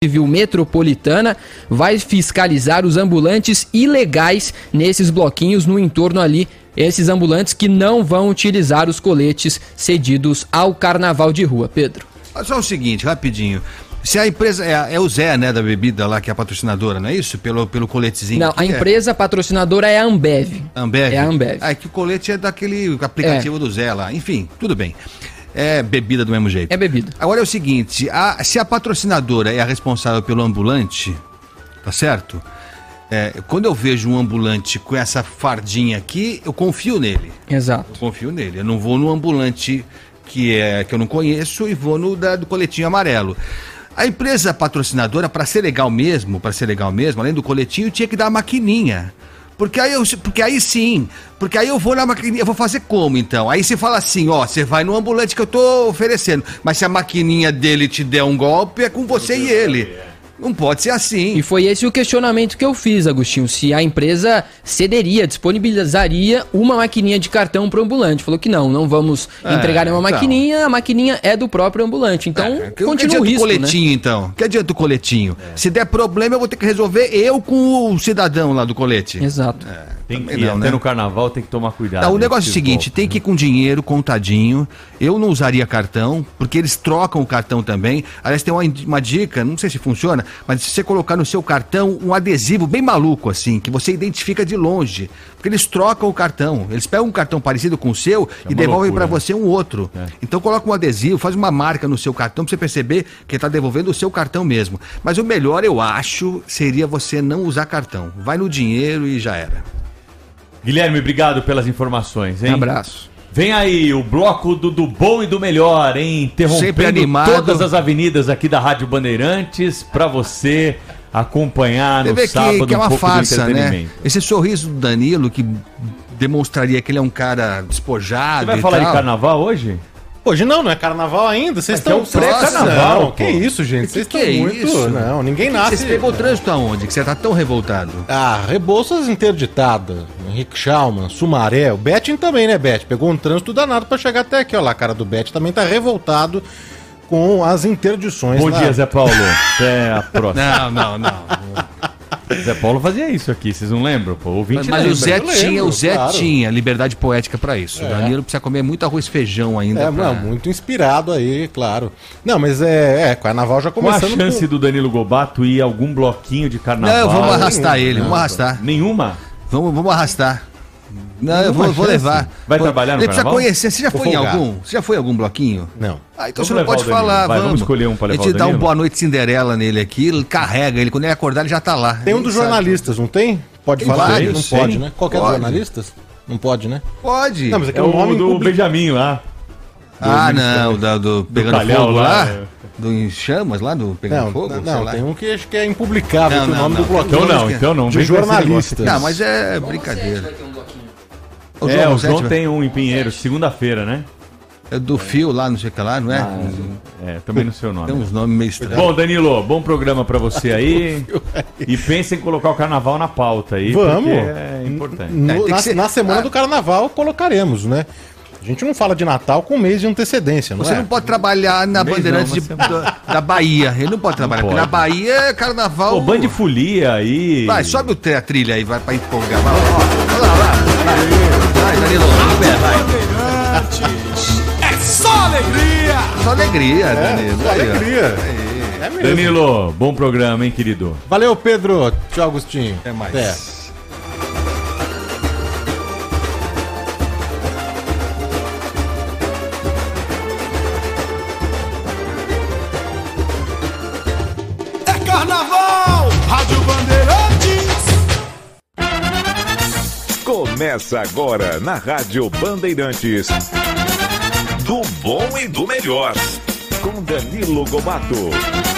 Civil Metropolitana vai fiscalizar os ambulantes ilegais nesses bloquinhos no entorno ali. Esses ambulantes que não vão utilizar os coletes cedidos ao carnaval de rua. Pedro. Só o seguinte, rapidinho. Se a empresa. É, é, o Zé, né, da bebida lá, que é a patrocinadora, não é isso? Pelo, pelo coletezinho. Não, a é? empresa patrocinadora é a Ambev. Ambev? É a Ambev. Ah, é que o colete é daquele aplicativo é. do Zé lá. Enfim, tudo bem. É bebida do mesmo jeito. É bebida. Agora é o seguinte: a, se a patrocinadora é a responsável pelo ambulante, tá certo? É, quando eu vejo um ambulante com essa fardinha aqui, eu confio nele. Exato. Eu confio nele. Eu não vou no ambulante que é que eu não conheço e vou no da, do coletinho amarelo. A empresa patrocinadora, para ser legal mesmo, para ser legal mesmo, além do coletinho, tinha que dar a maquininha. Porque aí, eu, porque aí sim, porque aí eu vou na maquininha, eu vou fazer como então? Aí você fala assim, ó, você vai no ambulante que eu tô oferecendo, mas se a maquininha dele te der um golpe, é com você e ele. Não pode ser assim. E foi esse o questionamento que eu fiz, Agostinho. Se a empresa cederia, disponibilizaria uma maquininha de cartão para o ambulante. Falou que não, não vamos é, entregar uma então. maquininha, a maquininha é do próprio ambulante. Então, é, continua o risco, o coletinho, né? então? Que adianta o coletinho? É. Se der problema, eu vou ter que resolver eu com o cidadão lá do colete. Exato. É. Tem que, não, até né? no carnaval tem que tomar cuidado. Não, o negócio é o seguinte, tem né? que ir com dinheiro contadinho. Eu não usaria cartão, porque eles trocam o cartão também. Aliás, tem uma, uma dica, não sei se funciona, mas se você colocar no seu cartão um adesivo bem maluco, assim, que você identifica de longe. Porque eles trocam o cartão. Eles pegam um cartão parecido com o seu é e devolvem para você um outro. É. Então coloca um adesivo, faz uma marca no seu cartão para você perceber que está devolvendo o seu cartão mesmo. Mas o melhor, eu acho, seria você não usar cartão. Vai no dinheiro e já era. Guilherme, obrigado pelas informações, hein? Um abraço. Vem aí o bloco do, do bom e do melhor, hein? Interrompendo todas as avenidas aqui da Rádio Bandeirantes para você acompanhar no sábado que, que é uma um farsa, né? Esse sorriso do Danilo que demonstraria que ele é um cara despojado. Você vai falar tal. de carnaval hoje? Hoje não, não é carnaval ainda. Vocês estão. É pré-carnaval. Que isso, gente? Vocês estão muito. Isso? Não, ninguém nasce. Você pegou o trânsito aonde? Que você tá tão revoltado? Ah, Rebouças interditada. Henrique Schalman, Sumaré. O Betin também, né, Bet? Pegou um trânsito danado para chegar até aqui. Olha lá, a cara do Bet também tá revoltado com as interdições. Bom lá. dia, Zé Paulo. Até a próxima. Não, não, não. Zé Paulo fazia isso aqui, vocês não lembram? Pô, o mas, mas o Zé tinha, o Zé claro. tinha liberdade poética para isso. É. O Danilo precisa comer muito arroz e feijão ainda. É, pra... não, muito inspirado aí, claro. Não, mas é, é carnaval já começando. Qual a chance com... do Danilo Gobato ir a algum bloquinho de carnaval? Não, vamos arrastar ele, vamos arrastar. Nenhuma? Vamos, vamos arrastar. Não, eu vou, vou, levar. Vai vou, trabalhar no Ele precisa conhecer. Você já foi em algum? Você já foi em algum bloquinho? Não. Ah, então vamos você não pode falar. Vai, vamos. vamos escolher um para levar A gente dá um boa noite Cinderela nele aqui, ele carrega ele. Quando ele acordar, ele já tá lá. Tem um dos jornalistas, sabe. não tem? Pode tem falar? Vários, não pode, né? Qualquer dos jornalistas? Não pode, né? Pode. Não, mas é, é o nome do Benjamin lá. Ah, não, do, do Pegando do Fogo lá. lá. Do em chamas lá do Pegando não, Fogo? Não, não tem um que acho que é impublicável não, o nome não, do bloquinho. Então não, então não. De jornalistas. Não, mas é brincadeira. O é, o João tem um em Pinheiro, segunda-feira, né? É do Fio lá, não sei o que lá, não é? Ah, é, também no seu nome. Tem uns nomes meio estranhos. Bom, Danilo, bom programa para você aí. e pense em colocar o carnaval na pauta aí. Vamos. É importante. No, é, na, ser... na, semana ah. do carnaval colocaremos, né? A gente não fala de Natal com um mês de antecedência, não Você é? não pode trabalhar na Bandeirantes de, da, da, Bahia. Ele não pode trabalhar, não pode. porque na Bahia é carnaval. Pô, band de folia aí. Vai, sobe o a trilha aí, vai pra empolgar. Vai, ó, lá, lá, vai. Vai, Danilo, vai. É só alegria! Só alegria, é, Danilo. Só alegria. É mesmo. Danilo, bom programa, hein, querido? Valeu, Pedro. Tchau, Agostinho. Até mais. Até. Começa agora na Rádio Bandeirantes. Do bom e do melhor. Com Danilo Gobato.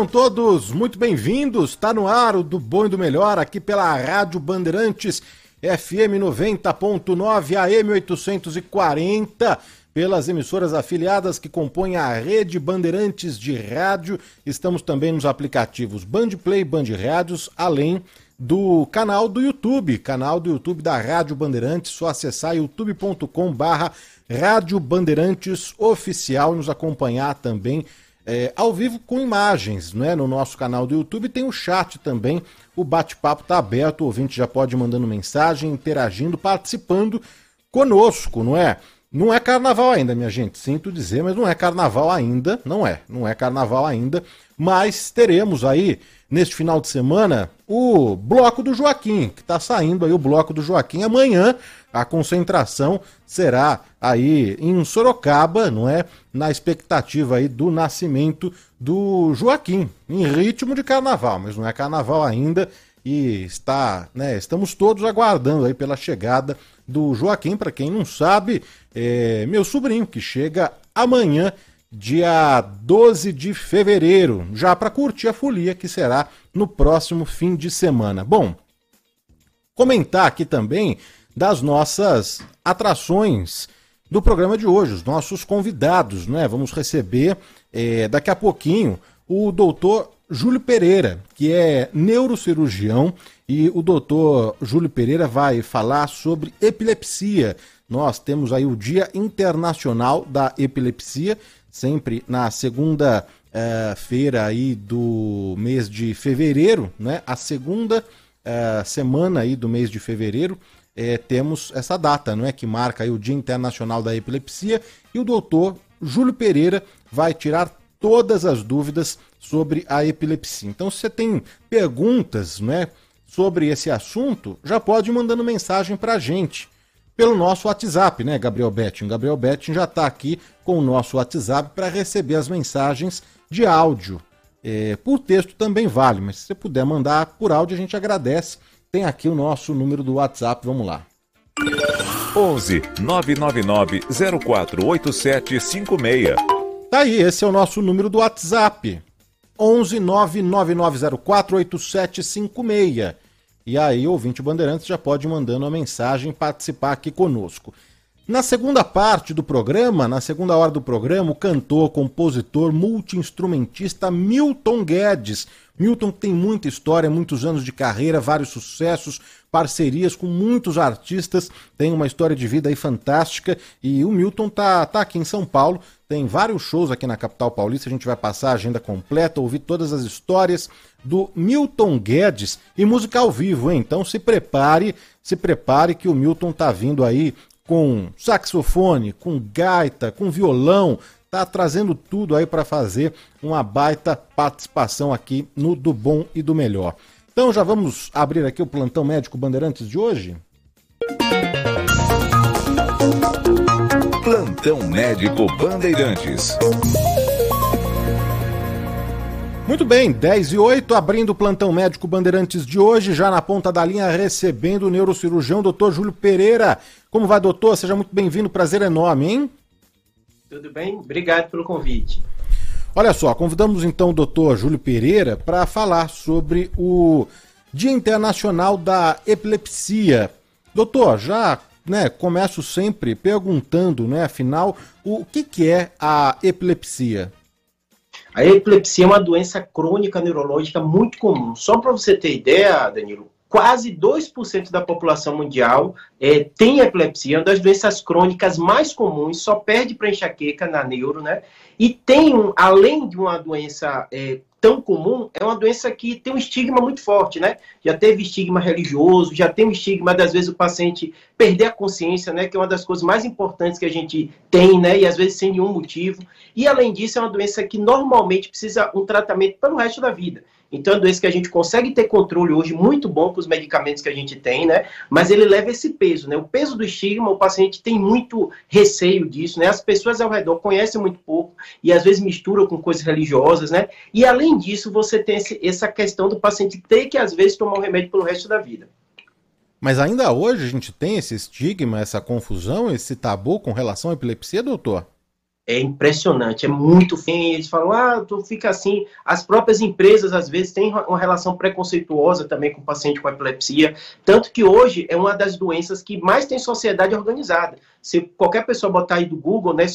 Sejam todos muito bem-vindos. Está no ar o do bom e do melhor aqui pela Rádio Bandeirantes FM 90.9 AM 840 pelas emissoras afiliadas que compõem a rede Bandeirantes de rádio. Estamos também nos aplicativos Bandplay, Band Rádios, além do canal do YouTube, canal do YouTube da Rádio Bandeirantes, só acessar youtube.com barra Rádio Bandeirantes Oficial e nos acompanhar também é, ao vivo com imagens, né? No nosso canal do YouTube tem o chat também, o bate-papo está aberto, o ouvinte já pode ir mandando mensagem, interagindo, participando conosco, não é? Não é carnaval ainda, minha gente, sinto dizer, mas não é carnaval ainda, não é, não é carnaval ainda, mas teremos aí, neste final de semana, o Bloco do Joaquim, que está saindo aí o Bloco do Joaquim amanhã, a concentração será aí em Sorocaba, não é? Na expectativa aí do nascimento do Joaquim, em ritmo de carnaval, mas não é carnaval ainda e está, né, estamos todos aguardando aí pela chegada do Joaquim, para quem não sabe, é meu sobrinho que chega amanhã, dia 12 de fevereiro, já para curtir a folia que será no próximo fim de semana. Bom, comentar aqui também das nossas atrações do programa de hoje, os nossos convidados, né? Vamos receber é, daqui a pouquinho o doutor Júlio Pereira, que é neurocirurgião, e o doutor Júlio Pereira vai falar sobre epilepsia. Nós temos aí o Dia Internacional da Epilepsia, sempre na segunda uh, feira aí do mês de fevereiro, né? A segunda uh, semana aí do mês de fevereiro, eh, temos essa data, não é? Que marca o Dia Internacional da Epilepsia e o doutor Júlio Pereira vai tirar todas as dúvidas sobre a epilepsia. Então, se você tem perguntas né, sobre esse assunto, já pode ir mandando mensagem para a gente pelo nosso WhatsApp, né, Gabriel Betting? Gabriel Betting já está aqui com o nosso WhatsApp para receber as mensagens de áudio. É, por texto também vale, mas se você puder mandar por áudio, a gente agradece. Tem aqui o nosso número do WhatsApp, vamos lá. 11 999 048756 Tá aí, esse é o nosso número do WhatsApp. 11 999048756. E aí, ouvinte Bandeirantes já pode mandando a mensagem participar aqui conosco. Na segunda parte do programa, na segunda hora do programa, o cantor, compositor, multiinstrumentista Milton Guedes. Milton tem muita história, muitos anos de carreira, vários sucessos, parcerias com muitos artistas, tem uma história de vida aí fantástica e o Milton tá, tá aqui em São Paulo, tem vários shows aqui na capital paulista, a gente vai passar a agenda completa, ouvir todas as histórias do Milton Guedes e música ao vivo, hein? Então se prepare, se prepare que o Milton tá vindo aí com saxofone, com gaita, com violão, tá trazendo tudo aí para fazer uma baita participação aqui no do bom e do melhor. Então já vamos abrir aqui o plantão médico Bandeirantes de hoje? Plantão médico Bandeirantes. Muito bem, 10 e 8, abrindo o plantão médico Bandeirantes de hoje, já na ponta da linha, recebendo o neurocirurgião doutor Júlio Pereira. Como vai, doutor? Seja muito bem-vindo, prazer enorme, hein? Tudo bem? Obrigado pelo convite. Olha só, convidamos então o doutor Júlio Pereira para falar sobre o Dia Internacional da Epilepsia. Doutor, já né, começo sempre perguntando, né, afinal, o que, que é a epilepsia? A epilepsia é uma doença crônica neurológica muito comum. Só para você ter ideia, Danilo, quase 2% da população mundial é, tem epilepsia, é uma das doenças crônicas mais comuns, só perde para enxaqueca na neuro, né? E tem, um, além de uma doença é, tão comum, é uma doença que tem um estigma muito forte, né? Já teve estigma religioso, já tem um estigma, das vezes, o paciente perder a consciência, né? Que é uma das coisas mais importantes que a gente tem, né? E às vezes sem nenhum motivo. E além disso, é uma doença que normalmente precisa um tratamento pelo resto da vida. Então, é uma doença que a gente consegue ter controle hoje muito bom com os medicamentos que a gente tem, né? Mas ele leva esse peso, né? O peso do estigma, o paciente tem muito receio disso, né? As pessoas ao redor conhecem muito pouco e às vezes misturam com coisas religiosas, né? E além disso, você tem esse, essa questão do paciente ter que às vezes tomar um remédio pelo resto da vida. Mas ainda hoje a gente tem esse estigma, essa confusão, esse tabu com relação à epilepsia, doutor? É impressionante, é muito feio. Eles falam, ah, tu fica assim. As próprias empresas, às vezes, têm uma relação preconceituosa também com o paciente com epilepsia. Tanto que hoje é uma das doenças que mais tem sociedade organizada. Se qualquer pessoa botar aí do Google, né,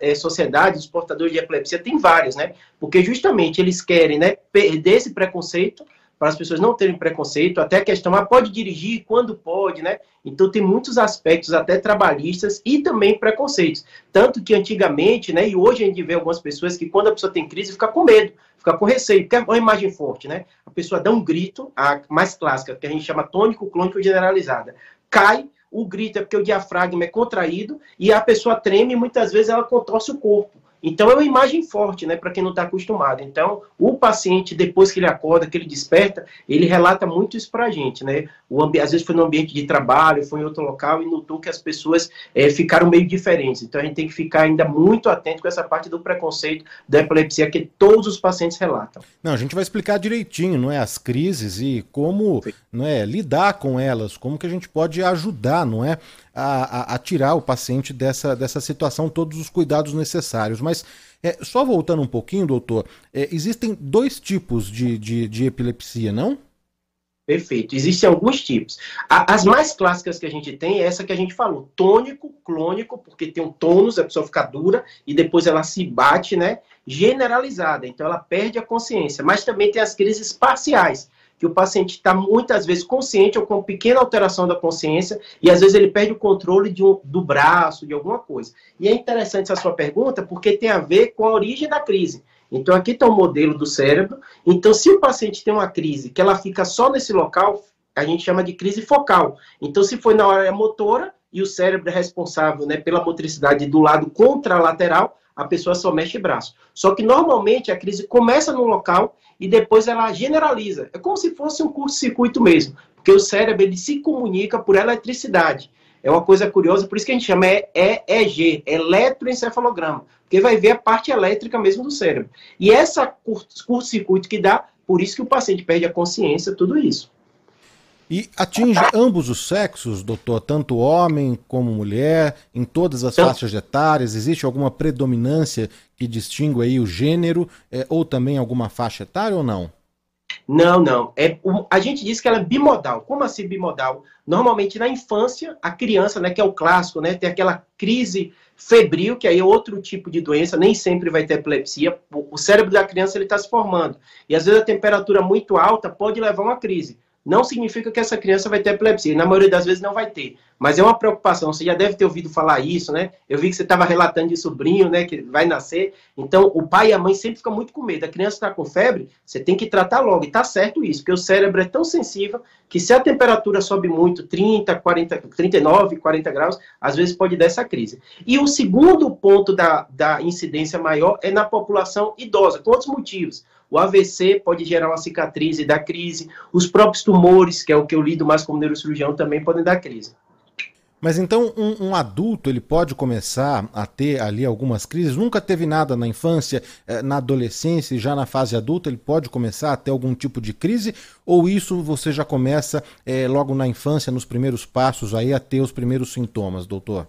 é, sociedade, os portadores de epilepsia, tem vários, né? Porque justamente eles querem, né, perder esse preconceito para as pessoas não terem preconceito, até a questão, ah, pode dirigir quando pode, né? Então tem muitos aspectos até trabalhistas e também preconceitos. Tanto que antigamente, né, e hoje a gente vê algumas pessoas que quando a pessoa tem crise fica com medo, fica com receio, porque é uma imagem forte, né? A pessoa dá um grito, a mais clássica, que a gente chama tônico clônico generalizada. Cai, o grito é porque o diafragma é contraído e a pessoa treme e muitas vezes ela contorce o corpo. Então é uma imagem forte, né, para quem não está acostumado. Então, o paciente, depois que ele acorda, que ele desperta, ele relata muito isso para a gente, né? O às vezes foi no ambiente de trabalho, foi em outro local e notou que as pessoas é, ficaram meio diferentes. Então a gente tem que ficar ainda muito atento com essa parte do preconceito da epilepsia que todos os pacientes relatam. Não, a gente vai explicar direitinho, não é, as crises e como, não é, lidar com elas, como que a gente pode ajudar, não é, a, a, a tirar o paciente dessa, dessa situação, todos os cuidados necessários. Mas é, só voltando um pouquinho, doutor, é, existem dois tipos de, de, de epilepsia, não? Perfeito. Existem alguns tipos. as mais clássicas que a gente tem é essa que a gente falou, tônico, clônico, porque tem um tônus, a pessoa fica dura e depois ela se bate, né? Generalizada, então ela perde a consciência. Mas também tem as crises parciais, que o paciente está muitas vezes consciente ou com pequena alteração da consciência e às vezes ele perde o controle um, do braço, de alguma coisa. E é interessante essa sua pergunta porque tem a ver com a origem da crise. Então aqui está o modelo do cérebro. Então se o paciente tem uma crise que ela fica só nesse local, a gente chama de crise focal. Então se foi na área motora e o cérebro é responsável né, pela motricidade do lado contralateral, a pessoa só mexe braço. Só que normalmente a crise começa no local e depois ela generaliza. É como se fosse um curto-circuito mesmo, porque o cérebro ele se comunica por eletricidade. É uma coisa curiosa, por isso que a gente chama EEG, eletroencefalograma, porque vai ver a parte elétrica mesmo do cérebro. E essa curto-circuito que dá, por isso que o paciente perde a consciência, tudo isso. E atinge ambos os sexos, doutor, tanto homem como mulher, em todas as então, faixas etárias? Existe alguma predominância que distingue aí o gênero, é, ou também alguma faixa etária ou não? Não, não. É, a gente diz que ela é bimodal. Como assim bimodal? Normalmente na infância, a criança, né, que é o clássico, né, tem aquela crise febril, que aí é outro tipo de doença, nem sempre vai ter epilepsia. O cérebro da criança ele está se formando. E às vezes a temperatura muito alta pode levar a uma crise não significa que essa criança vai ter epilepsia. Na maioria das vezes não vai ter. Mas é uma preocupação. Você já deve ter ouvido falar isso, né? Eu vi que você estava relatando de sobrinho, né? Que vai nascer. Então, o pai e a mãe sempre ficam muito com medo. A criança está com febre, você tem que tratar logo. E tá certo isso, porque o cérebro é tão sensível que se a temperatura sobe muito, 30, 40, 39, 40 graus, às vezes pode dar essa crise. E o segundo ponto da, da incidência maior é na população idosa, com outros motivos. O AVC pode gerar uma cicatriz e dar crise. Os próprios tumores, que é o que eu lido mais como neurocirurgião, também podem dar crise. Mas então um, um, adulto ele pode começar a ter ali algumas crises? Nunca teve nada na infância, eh, na adolescência e já na fase adulta ele pode começar a ter algum tipo de crise? Ou isso você já começa é, logo na infância, nos primeiros passos aí a ter os primeiros sintomas, doutor?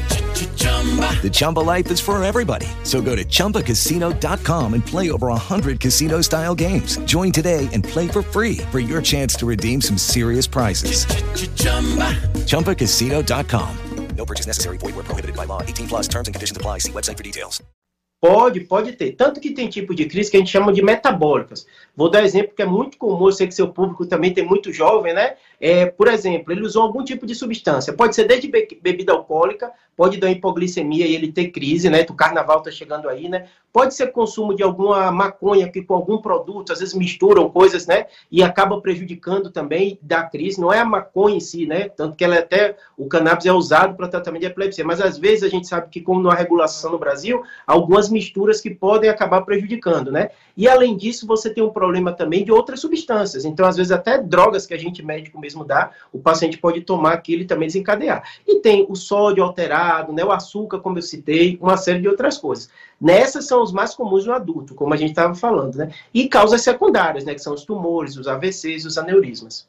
The Chumba life is for everybody. So go to ChumbaCasino.com and play over 100 casino style games. Join today and play for free for your chance to redeem some serious prizes. Ch-ch-chumba. ChumbaCasino.com. No purchase necessary. Void where prohibited by law. 18 plus terms and conditions apply. See website for details. Pode, pode ter. Tanto que tem tipo de crise que a gente chama de metabólicas. Vou dar exemplo que é muito comum, eu sei que seu público também tem muito jovem, né? É, por exemplo, ele usou algum tipo de substância. Pode ser desde bebida alcoólica, pode dar hipoglicemia e ele ter crise, né? O carnaval tá chegando aí, né? Pode ser consumo de alguma maconha que com algum produto, às vezes misturam coisas, né? E acaba prejudicando também da crise. Não é a maconha em si, né? Tanto que ela é até o cannabis é usado para tratamento de epilepsia, mas às vezes a gente sabe que como não há regulação no Brasil, algumas misturas que podem acabar prejudicando, né? E além disso, você tem um problema também de outras substâncias. Então, às vezes, até drogas que a gente médico dá, o paciente pode tomar aquilo e também desencadear. E tem o sódio alterado, né, o açúcar, como eu citei, uma série de outras coisas. Nessas são os mais comuns no adulto, como a gente estava falando, né? E causas secundárias, né, que são os tumores, os AVCs, os aneurismas.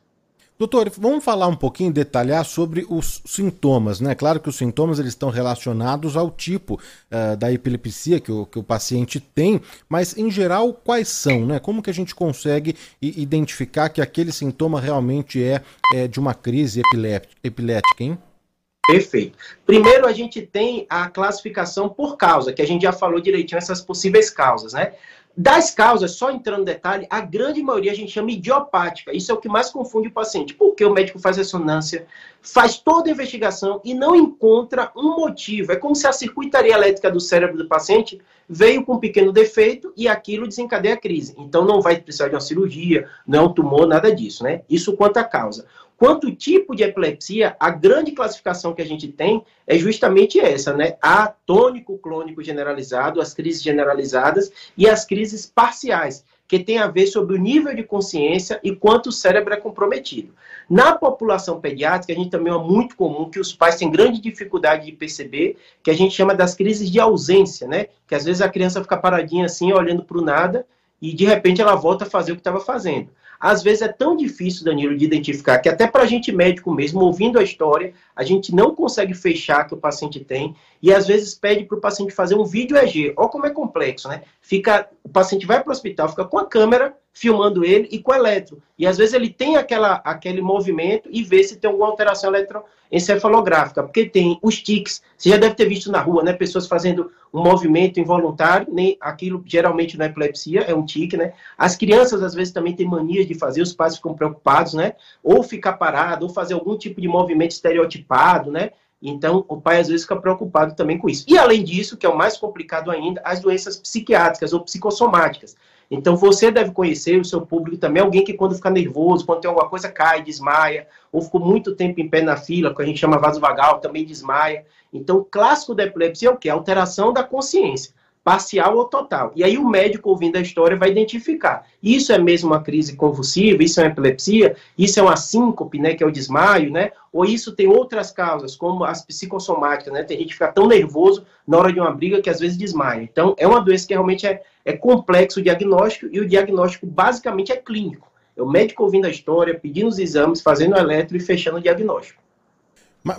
Doutor, vamos falar um pouquinho, detalhar sobre os sintomas, né? Claro que os sintomas eles estão relacionados ao tipo uh, da epilepsia que o, que o paciente tem, mas em geral quais são, né? Como que a gente consegue identificar que aquele sintoma realmente é, é de uma crise epilética, hein? Perfeito. Primeiro, a gente tem a classificação por causa, que a gente já falou direitinho essas possíveis causas, né? Das causas, só entrando no detalhe, a grande maioria a gente chama idiopática. Isso é o que mais confunde o paciente. Porque o médico faz ressonância, faz toda a investigação e não encontra um motivo. É como se a circuitaria elétrica do cérebro do paciente veio com um pequeno defeito e aquilo desencadeia a crise. Então não vai precisar de uma cirurgia, não é um tumor, nada disso, né? Isso quanto à causa. Quanto tipo de epilepsia, a grande classificação que a gente tem é justamente essa, né? A tônico-clônico generalizado, as crises generalizadas e as crises parciais, que tem a ver sobre o nível de consciência e quanto o cérebro é comprometido. Na população pediátrica, a gente também é muito comum que os pais têm grande dificuldade de perceber, que a gente chama das crises de ausência, né? Que às vezes a criança fica paradinha assim, olhando para o nada, e de repente ela volta a fazer o que estava fazendo. Às vezes é tão difícil, Danilo, de identificar que até para a gente médico mesmo, ouvindo a história, a gente não consegue fechar que o paciente tem e às vezes pede para o paciente fazer um vídeo EG. Olha como é complexo, né? Fica, o paciente vai para o hospital, fica com a câmera filmando ele e com eletro. E às vezes ele tem aquela, aquele movimento e vê se tem alguma alteração eletroencefalográfica, porque tem os tics. Você já deve ter visto na rua, né? Pessoas fazendo um movimento involuntário, nem aquilo geralmente na epilepsia é um tique, né? As crianças às vezes também têm mania de fazer, os pais ficam preocupados, né? Ou ficar parado, ou fazer algum tipo de movimento estereotipado, né? Então, o pai às vezes fica preocupado também com isso. E além disso, que é o mais complicado ainda, as doenças psiquiátricas ou psicossomáticas. Então, você deve conhecer o seu público também, alguém que quando fica nervoso, quando tem alguma coisa, cai, desmaia, ou ficou muito tempo em pé na fila, que a gente chama vasovagal, também desmaia. Então, o clássico da epilepsia é o quê? Alteração da consciência parcial ou total. E aí o médico, ouvindo a história, vai identificar. Isso é mesmo uma crise convulsiva, isso é uma epilepsia, isso é uma síncope, né, que é o desmaio, né? Ou isso tem outras causas, como as psicossomáticas, né? Tem gente que fica tão nervoso na hora de uma briga que às vezes desmaia. Então, é uma doença que realmente é, é complexo o diagnóstico e o diagnóstico basicamente é clínico. É o médico ouvindo a história, pedindo os exames, fazendo o eletro e fechando o diagnóstico.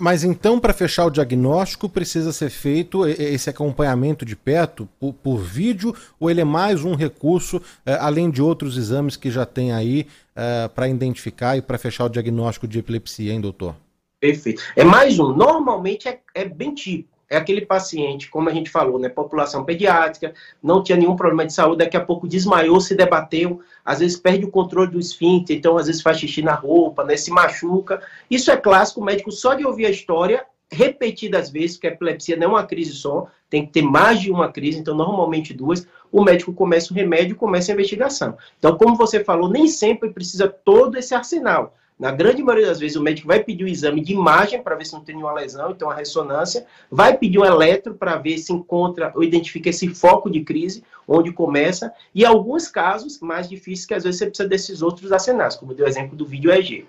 Mas então, para fechar o diagnóstico, precisa ser feito esse acompanhamento de perto por, por vídeo ou ele é mais um recurso, eh, além de outros exames que já tem aí eh, para identificar e para fechar o diagnóstico de epilepsia, hein, doutor? Perfeito. É mais um. Normalmente é, é bem típico é aquele paciente, como a gente falou, né, população pediátrica, não tinha nenhum problema de saúde, daqui a pouco desmaiou, se debateu, às vezes perde o controle do esfíncter, então às vezes faz xixi na roupa, né, se machuca. Isso é clássico, o médico só de ouvir a história, repetidas vezes, porque a epilepsia não é uma crise só, tem que ter mais de uma crise, então normalmente duas, o médico começa o remédio começa a investigação. Então, como você falou, nem sempre precisa todo esse arsenal. Na grande maioria das vezes, o médico vai pedir o exame de imagem para ver se não tem nenhuma lesão, então a ressonância, vai pedir um eletro para ver se encontra ou identifica esse foco de crise, onde começa, e alguns casos mais difíceis que às vezes você precisa desses outros arsenais, como deu o exemplo do vídeo EG.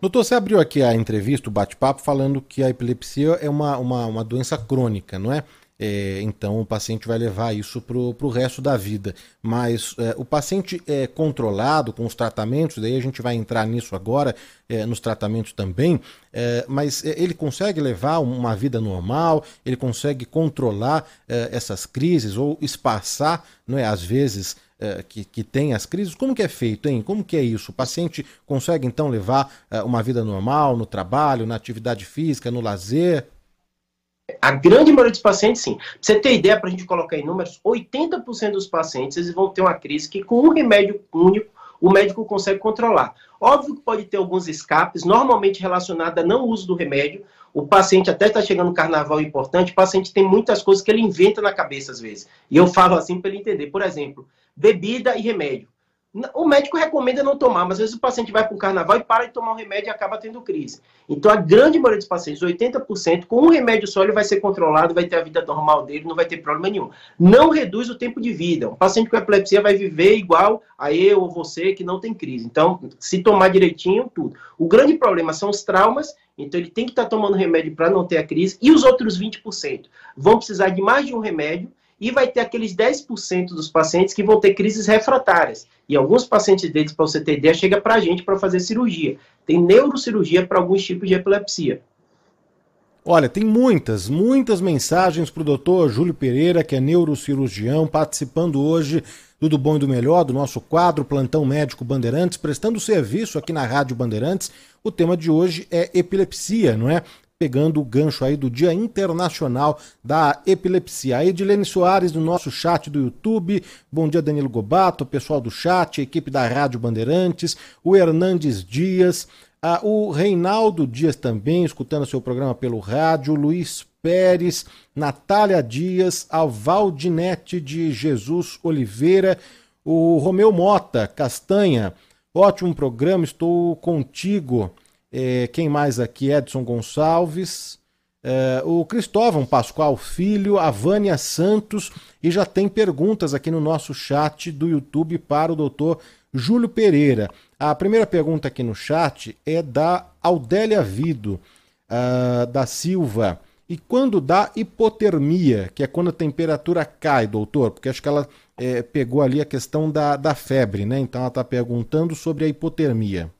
Doutor, você abriu aqui a entrevista, o bate-papo, falando que a epilepsia é uma, uma, uma doença crônica, não é? É, então o paciente vai levar isso para o resto da vida. Mas é, o paciente é controlado com os tratamentos, daí a gente vai entrar nisso agora, é, nos tratamentos também, é, mas é, ele consegue levar uma vida normal, ele consegue controlar é, essas crises ou espaçar, não é, às vezes, que, que tem as crises, como que é feito, hein? Como que é isso? O paciente consegue então levar uma vida normal no trabalho, na atividade física, no lazer? A grande maioria dos pacientes, sim. Pra você ter ideia, para a gente colocar em números, 80% dos pacientes eles vão ter uma crise que com um remédio único o médico consegue controlar. Óbvio que pode ter alguns escapes, normalmente relacionados a não uso do remédio. O paciente até está chegando no carnaval importante, o paciente tem muitas coisas que ele inventa na cabeça às vezes. E eu falo assim para ele entender. Por exemplo, bebida e remédio. O médico recomenda não tomar, mas às vezes o paciente vai para o carnaval e para de tomar o remédio e acaba tendo crise. Então, a grande maioria dos pacientes, 80%, com um remédio só, ele vai ser controlado, vai ter a vida normal dele, não vai ter problema nenhum. Não reduz o tempo de vida. Um paciente com epilepsia vai viver igual a eu ou você que não tem crise. Então, se tomar direitinho, tudo. O grande problema são os traumas, então ele tem que estar tá tomando remédio para não ter a crise, e os outros 20% vão precisar de mais de um remédio e vai ter aqueles 10% dos pacientes que vão ter crises refratárias. E alguns pacientes deles, para você ter ideia, chega para a gente para fazer cirurgia. Tem neurocirurgia para alguns tipos de epilepsia. Olha, tem muitas, muitas mensagens para o doutor Júlio Pereira, que é neurocirurgião, participando hoje do Do Bom e do Melhor, do nosso quadro Plantão Médico Bandeirantes, prestando serviço aqui na Rádio Bandeirantes. O tema de hoje é epilepsia, não é? Pegando o gancho aí do Dia Internacional da Epilepsia. A Edilene Soares no nosso chat do YouTube. Bom dia, Danilo Gobato, pessoal do chat, equipe da Rádio Bandeirantes, o Hernandes Dias, ah, o Reinaldo Dias também, escutando seu programa pelo rádio, Luiz Pérez, Natália Dias, a Valdinete de Jesus Oliveira, o Romeu Mota, Castanha, ótimo programa, estou contigo. É, quem mais aqui? Edson Gonçalves. É, o Cristóvão Pascoal Filho, a Vânia Santos, e já tem perguntas aqui no nosso chat do YouTube para o doutor Júlio Pereira. A primeira pergunta aqui no chat é da Aldélia Vido, uh, da Silva. E quando dá hipotermia, que é quando a temperatura cai, doutor? Porque acho que ela é, pegou ali a questão da, da febre, né? Então ela está perguntando sobre a hipotermia.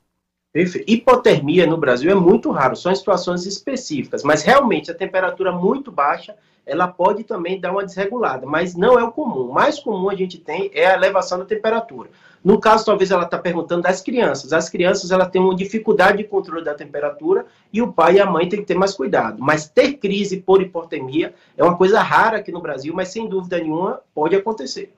Hipotermia no Brasil é muito raro, são situações específicas, mas realmente a temperatura muito baixa, ela pode também dar uma desregulada, mas não é o comum. O mais comum a gente tem é a elevação da temperatura. No caso, talvez ela está perguntando das crianças. As crianças ela têm uma dificuldade de controle da temperatura e o pai e a mãe têm que ter mais cuidado. Mas ter crise por hipotermia é uma coisa rara aqui no Brasil, mas sem dúvida nenhuma pode acontecer.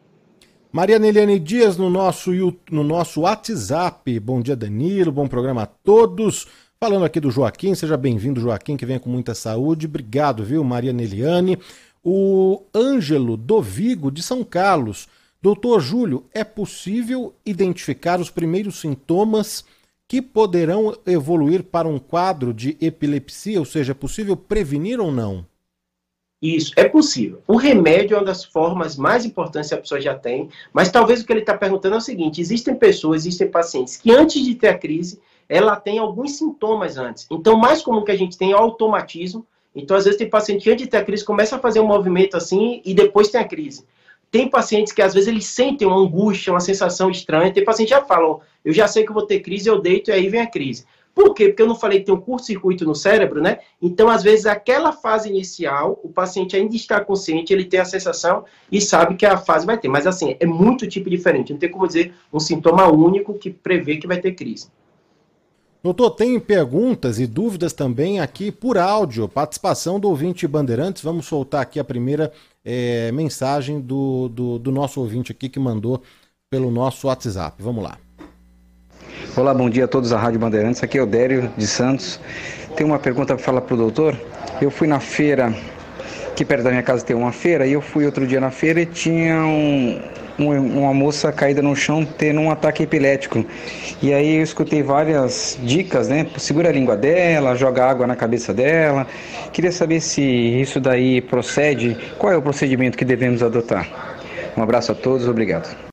Maria Neliane Dias no nosso, no nosso WhatsApp. Bom dia, Danilo. Bom programa a todos. Falando aqui do Joaquim, seja bem-vindo, Joaquim, que venha com muita saúde. Obrigado, viu, Maria Neliane. O Ângelo Dovigo, de São Carlos. Doutor Júlio, é possível identificar os primeiros sintomas que poderão evoluir para um quadro de epilepsia? Ou seja, é possível prevenir ou não? Isso, é possível. O remédio é uma das formas mais importantes que a pessoa já tem, mas talvez o que ele está perguntando é o seguinte: existem pessoas, existem pacientes que antes de ter a crise, ela tem alguns sintomas antes. Então, mais comum que a gente tem é o automatismo. Então, às vezes, tem paciente que antes de ter a crise começa a fazer um movimento assim e depois tem a crise. Tem pacientes que às vezes eles sentem uma angústia, uma sensação estranha. Tem pacientes que já falam: eu já sei que vou ter crise, eu deito e aí vem a crise. Por quê? Porque eu não falei que tem um curto-circuito no cérebro, né? Então, às vezes, aquela fase inicial, o paciente ainda está consciente, ele tem a sensação e sabe que a fase vai ter. Mas, assim, é muito tipo diferente. Não tem como dizer um sintoma único que prevê que vai ter crise. Doutor, tem perguntas e dúvidas também aqui por áudio. Participação do ouvinte Bandeirantes. Vamos soltar aqui a primeira é, mensagem do, do, do nosso ouvinte aqui que mandou pelo nosso WhatsApp. Vamos lá. Olá, bom dia a todos da Rádio Bandeirantes. Aqui é o Dério de Santos. Tem uma pergunta para falar para o doutor. Eu fui na feira, aqui perto da minha casa tem uma feira, e eu fui outro dia na feira e tinha um, uma moça caída no chão tendo um ataque epilético. E aí eu escutei várias dicas, né? Segura a língua dela, joga água na cabeça dela. Queria saber se isso daí procede, qual é o procedimento que devemos adotar. Um abraço a todos, obrigado.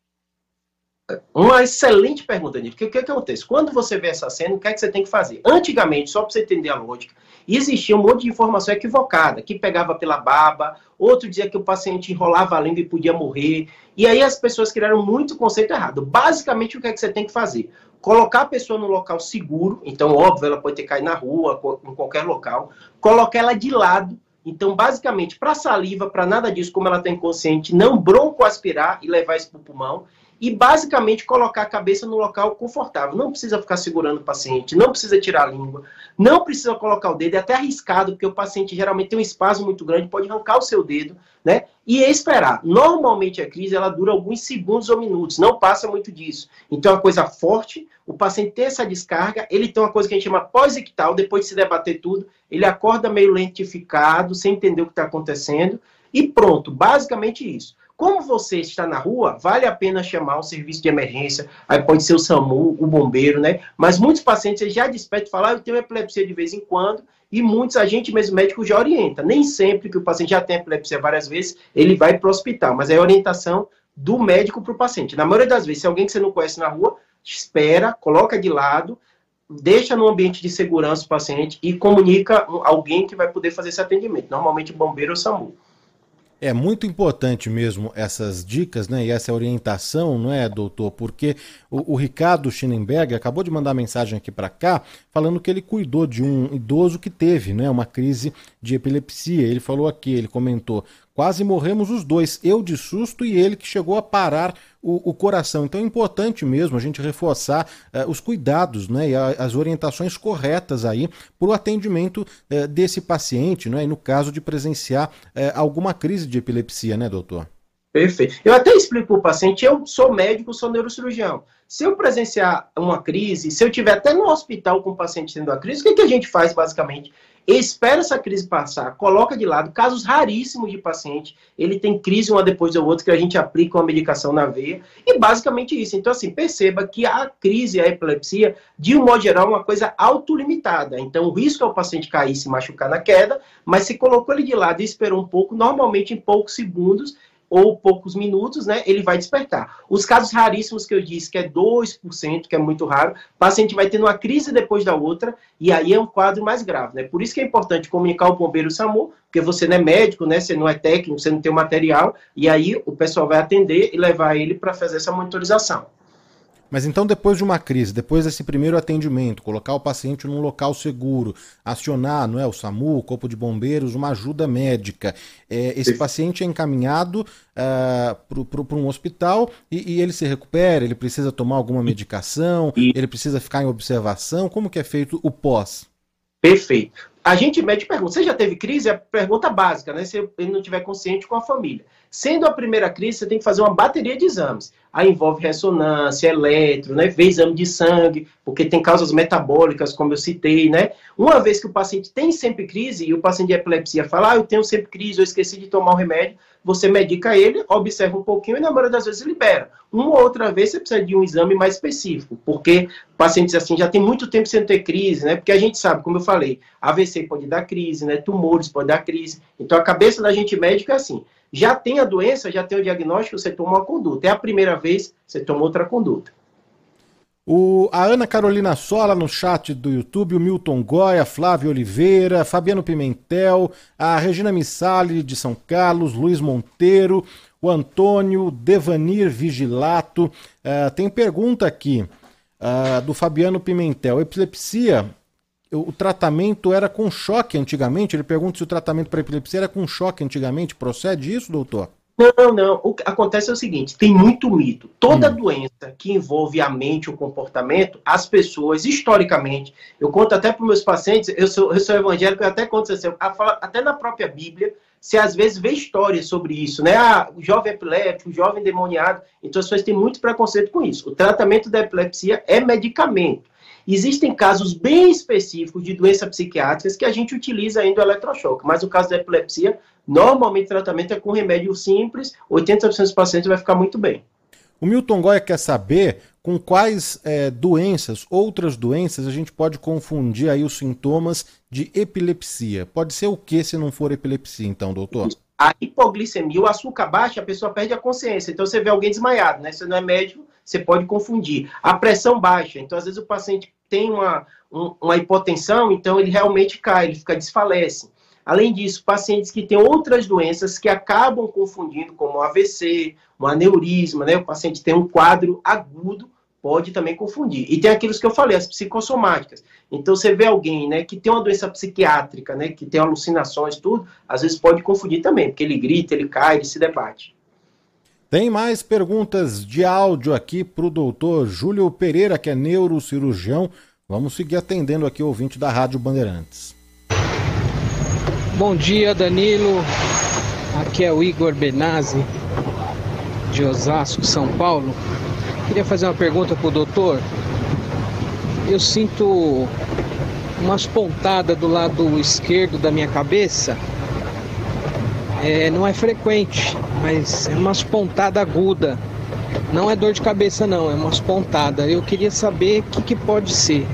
Uma excelente pergunta. Porque o que, que acontece? Quando você vê essa cena, o que é que você tem que fazer? Antigamente, só para você entender a lógica, existia um monte de informação equivocada, que pegava pela baba, outro dizia que o paciente enrolava a língua e podia morrer. E aí as pessoas criaram muito conceito errado. Basicamente, o que é que você tem que fazer? Colocar a pessoa no local seguro, então, óbvio, ela pode ter caído na rua, em qualquer local. Colocar ela de lado. Então, basicamente, para saliva, para nada disso, como ela está inconsciente, não broncoaspirar e levar isso para o pulmão e basicamente colocar a cabeça no local confortável. Não precisa ficar segurando o paciente, não precisa tirar a língua, não precisa colocar o dedo, é até arriscado, porque o paciente geralmente tem um espaço muito grande, pode arrancar o seu dedo, né? E esperar. Normalmente a crise ela dura alguns segundos ou minutos, não passa muito disso. Então é uma coisa forte, o paciente tem essa descarga, ele tem uma coisa que a gente chama pós-ictal, depois de se debater tudo, ele acorda meio lentificado, sem entender o que está acontecendo, e pronto, basicamente isso. Como você está na rua, vale a pena chamar um serviço de emergência, aí pode ser o SAMU, o bombeiro, né? Mas muitos pacientes já despertam e falam, ah, eu tenho epilepsia de vez em quando, e muitos, a gente mesmo médico já orienta. Nem sempre que o paciente já tem epilepsia várias vezes, ele vai para o hospital, mas é a orientação do médico para o paciente. Na maioria das vezes, se alguém que você não conhece na rua, espera, coloca de lado, deixa no ambiente de segurança o paciente e comunica alguém que vai poder fazer esse atendimento, normalmente bombeiro ou SAMU. É muito importante mesmo essas dicas, né? E essa orientação, não é, doutor? Porque o, o Ricardo Schinenberg acabou de mandar mensagem aqui para cá, falando que ele cuidou de um idoso que teve, né, uma crise de epilepsia. Ele falou aqui, ele comentou: Quase morremos os dois, eu de susto e ele que chegou a parar o, o coração. Então é importante mesmo a gente reforçar uh, os cuidados né, e a, as orientações corretas aí para o atendimento uh, desse paciente, né, e no caso de presenciar uh, alguma crise de epilepsia, né, doutor? Perfeito. Eu até explico para o paciente, eu sou médico, sou neurocirurgião. Se eu presenciar uma crise, se eu estiver até no hospital com o paciente tendo a crise, o que, que a gente faz basicamente? Espera essa crise passar, coloca de lado, casos raríssimos de paciente, ele tem crise uma depois da outra, que a gente aplica uma medicação na veia, e basicamente isso. Então, assim, perceba que a crise, a epilepsia, de um modo geral, é uma coisa autolimitada. Então, o risco é o paciente cair e se machucar na queda, mas se colocou ele de lado e esperou um pouco, normalmente em poucos segundos, ou poucos minutos, né, ele vai despertar. Os casos raríssimos que eu disse, que é 2%, que é muito raro, o paciente vai tendo uma crise depois da outra, e aí é um quadro mais grave, né? Por isso que é importante comunicar o bombeiro SAMU, porque você não é médico, né, você não é técnico, você não tem o material, e aí o pessoal vai atender e levar ele para fazer essa monitorização. Mas então, depois de uma crise, depois desse primeiro atendimento, colocar o paciente num local seguro, acionar não é, o SAMU, o Corpo de Bombeiros, uma ajuda médica, é, esse Sim. paciente é encaminhado uh, ah, para um hospital e, e, ele se recupera, ele precisa tomar alguma medicação, ele precisa ficar em observação, como que é feito o pós? Perfeito. A gente mede pergunta, você já teve crise? É a pergunta básica, né? Se ele não estiver consciente com a família. Sendo a primeira crise, você tem que fazer uma bateria de exames. Aí envolve ressonância, eletro, né? Ver exame de sangue, porque tem causas metabólicas, como eu citei, né? Uma vez que o paciente tem sempre crise e o paciente de epilepsia fala, ah, eu tenho sempre crise, eu esqueci de tomar o remédio, você medica ele, observa um pouquinho e na maioria das vezes libera. Uma ou outra vez você precisa de um exame mais específico, porque pacientes assim já tem muito tempo sem ter crise, né? Porque a gente sabe, como eu falei, AVC pode dar crise, né? Tumores pode dar crise. Então a cabeça da gente médica é assim: já tem a doença, já tem o diagnóstico, você toma uma conduta. É a primeira vez, você toma outra conduta. O, a Ana Carolina Sola no chat do YouTube, o Milton Goya, Flávio Oliveira, Fabiano Pimentel, a Regina Missali de São Carlos, Luiz Monteiro, o Antônio Devanir Vigilato. Uh, tem pergunta aqui uh, do Fabiano Pimentel. Epilepsia o tratamento era com choque antigamente? Ele pergunta se o tratamento para epilepsia era com choque antigamente. Procede isso, doutor? Não, não. O que acontece é o seguinte: tem muito mito. Toda hum. doença que envolve a mente, o comportamento, as pessoas, historicamente, eu conto até para meus pacientes, eu sou, eu sou evangélico, eu até conto assim, até na própria Bíblia, se às vezes vê histórias sobre isso, né? Ah, o jovem epilético, o jovem demoniado. Então as pessoas têm muito preconceito com isso. O tratamento da epilepsia é medicamento. Existem casos bem específicos de doenças psiquiátricas que a gente utiliza ainda o eletrochoque, mas o caso da epilepsia, normalmente o tratamento é com remédio simples, 80% dos pacientes vai ficar muito bem. O Milton Goya quer saber com quais é, doenças, outras doenças, a gente pode confundir aí os sintomas de epilepsia. Pode ser o que se não for epilepsia, então, doutor? A hipoglicemia, o açúcar baixo, a pessoa perde a consciência. Então você vê alguém desmaiado, né? Você não é médico, você pode confundir. A pressão baixa, então às vezes o paciente tem uma, um, uma hipotensão, então ele realmente cai, ele fica desfalece. Além disso, pacientes que têm outras doenças que acabam confundindo, como AVC, um aneurisma, né? O paciente tem um quadro agudo, pode também confundir. E tem aqueles que eu falei, as psicossomáticas. Então, você vê alguém, né, que tem uma doença psiquiátrica, né, que tem alucinações, tudo, às vezes pode confundir também, porque ele grita, ele cai, ele se debate. Tem mais perguntas de áudio aqui para o doutor Júlio Pereira, que é neurocirurgião. Vamos seguir atendendo aqui o ouvinte da Rádio Bandeirantes. Bom dia, Danilo. Aqui é o Igor Benazzi, de Osasco, São Paulo. Queria fazer uma pergunta para o doutor. Eu sinto umas pontadas do lado esquerdo da minha cabeça. É, não é frequente, mas é umas pontadas aguda. Não é dor de cabeça não, é umas pontadas. Eu queria saber o que, que pode ser.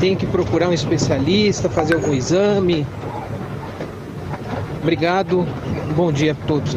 Tem que procurar um especialista, fazer algum exame. Obrigado, bom dia a todos.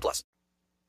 plus.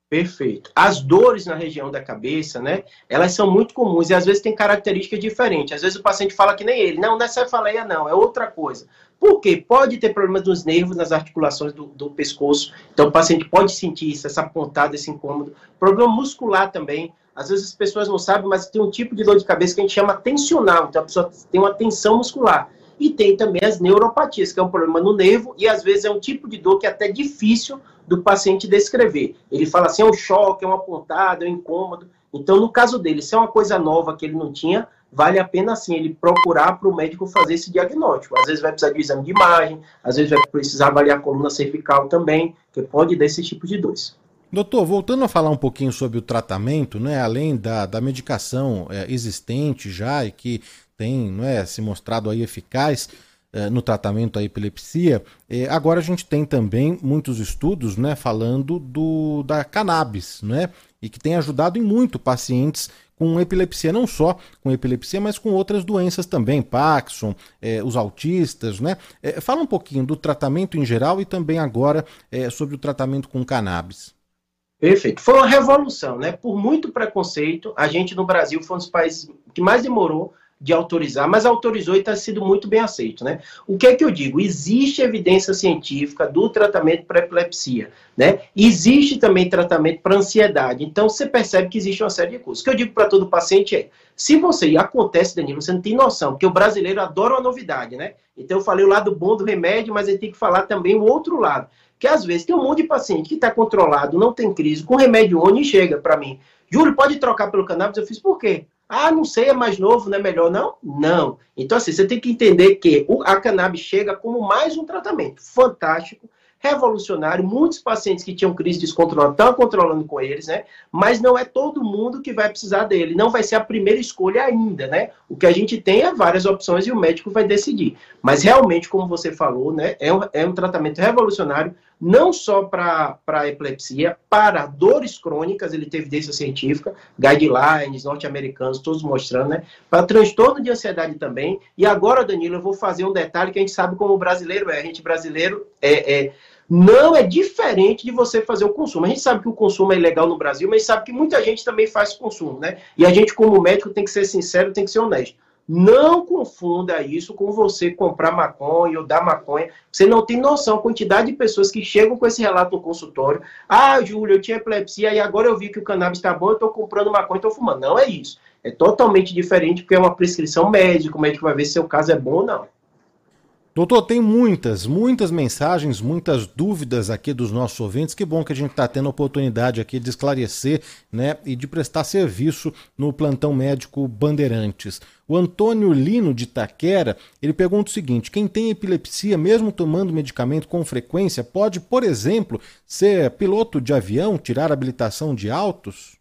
Perfeito. As dores na região da cabeça, né? Elas são muito comuns e às vezes tem características diferentes. Às vezes o paciente fala que nem ele. Não, não é cefaleia não, é outra coisa. Por quê? Pode ter problemas nos nervos, nas articulações do, do pescoço. Então o paciente pode sentir isso, essa pontada, esse incômodo. Problema muscular também. Às vezes as pessoas não sabem, mas tem um tipo de dor de cabeça que a gente chama tensional. Então a pessoa tem uma tensão muscular. E tem também as neuropatias, que é um problema no nervo, e às vezes é um tipo de dor que é até difícil do paciente descrever. Ele fala assim, é um choque, é uma pontada, é um incômodo. Então, no caso dele, se é uma coisa nova que ele não tinha, vale a pena, sim, ele procurar para o médico fazer esse diagnóstico. Às vezes vai precisar de um exame de imagem, às vezes vai precisar avaliar a coluna cervical também, que pode dar esse tipo de dores. Doutor, voltando a falar um pouquinho sobre o tratamento, né, além da, da medicação é, existente já e que tem não é, se mostrado aí eficaz no tratamento da epilepsia, é, agora a gente tem também muitos estudos né, falando do, da cannabis, né, e que tem ajudado em muito pacientes com epilepsia, não só com epilepsia, mas com outras doenças também, Parkinson, é, os autistas, né? É, fala um pouquinho do tratamento em geral e também agora sobre o tratamento com cannabis. Perfeito. Foi uma revolução, né? Por muito preconceito, a gente no Brasil foi um dos países que mais demorou de autorizar, mas autorizou e está sendo muito bem aceito, né? O que é que eu digo? Existe evidência científica do tratamento para epilepsia, né? Existe também tratamento para ansiedade. Então você percebe que existe uma série de coisas. O que eu digo para todo paciente é: se você, acontece, Danilo, você não tem noção, porque o brasileiro adora uma novidade, né? Então eu falei o lado bom do remédio, mas ele tem que falar também o outro lado. Que às vezes tem um monte de paciente que está controlado, não tem crise, com remédio ONI chega para mim. Júlio, pode trocar pelo cannabis? Eu fiz, por quê? Ah, não sei, é mais novo, não é melhor, não? Não. Então, assim, você tem que entender que a cannabis chega como mais um tratamento fantástico, revolucionário. Muitos pacientes que tinham crise descontrolada estão controlando com eles, né? Mas não é todo mundo que vai precisar dele. Não vai ser a primeira escolha ainda, né? O que a gente tem é várias opções e o médico vai decidir. Mas realmente, como você falou, né? É um, é um tratamento revolucionário, não só para epilepsia, para dores crônicas, ele teve evidência científica, guidelines norte-americanos, todos mostrando, né? Para transtorno de ansiedade também. E agora, Danilo, eu vou fazer um detalhe que a gente sabe como o brasileiro é. A gente brasileiro é, é não é diferente de você fazer o consumo. A gente sabe que o consumo é ilegal no Brasil, mas sabe que muita gente também faz consumo, né? E a gente, como médico, tem que ser sincero, tem que ser honesto. Não confunda isso com você comprar maconha ou dar maconha. Você não tem noção a quantidade de pessoas que chegam com esse relato no consultório. Ah, Júlio, eu tinha epilepsia e agora eu vi que o cannabis está bom, eu estou comprando maconha e estou fumando. Não é isso. É totalmente diferente porque é uma prescrição médica. O médico vai ver se seu caso é bom ou não. Doutor, tem muitas, muitas mensagens, muitas dúvidas aqui dos nossos ouvintes. Que bom que a gente está tendo a oportunidade aqui de esclarecer né, e de prestar serviço no plantão médico Bandeirantes. O Antônio Lino de Taquera, ele pergunta o seguinte: quem tem epilepsia, mesmo tomando medicamento com frequência, pode, por exemplo, ser piloto de avião, tirar habilitação de autos?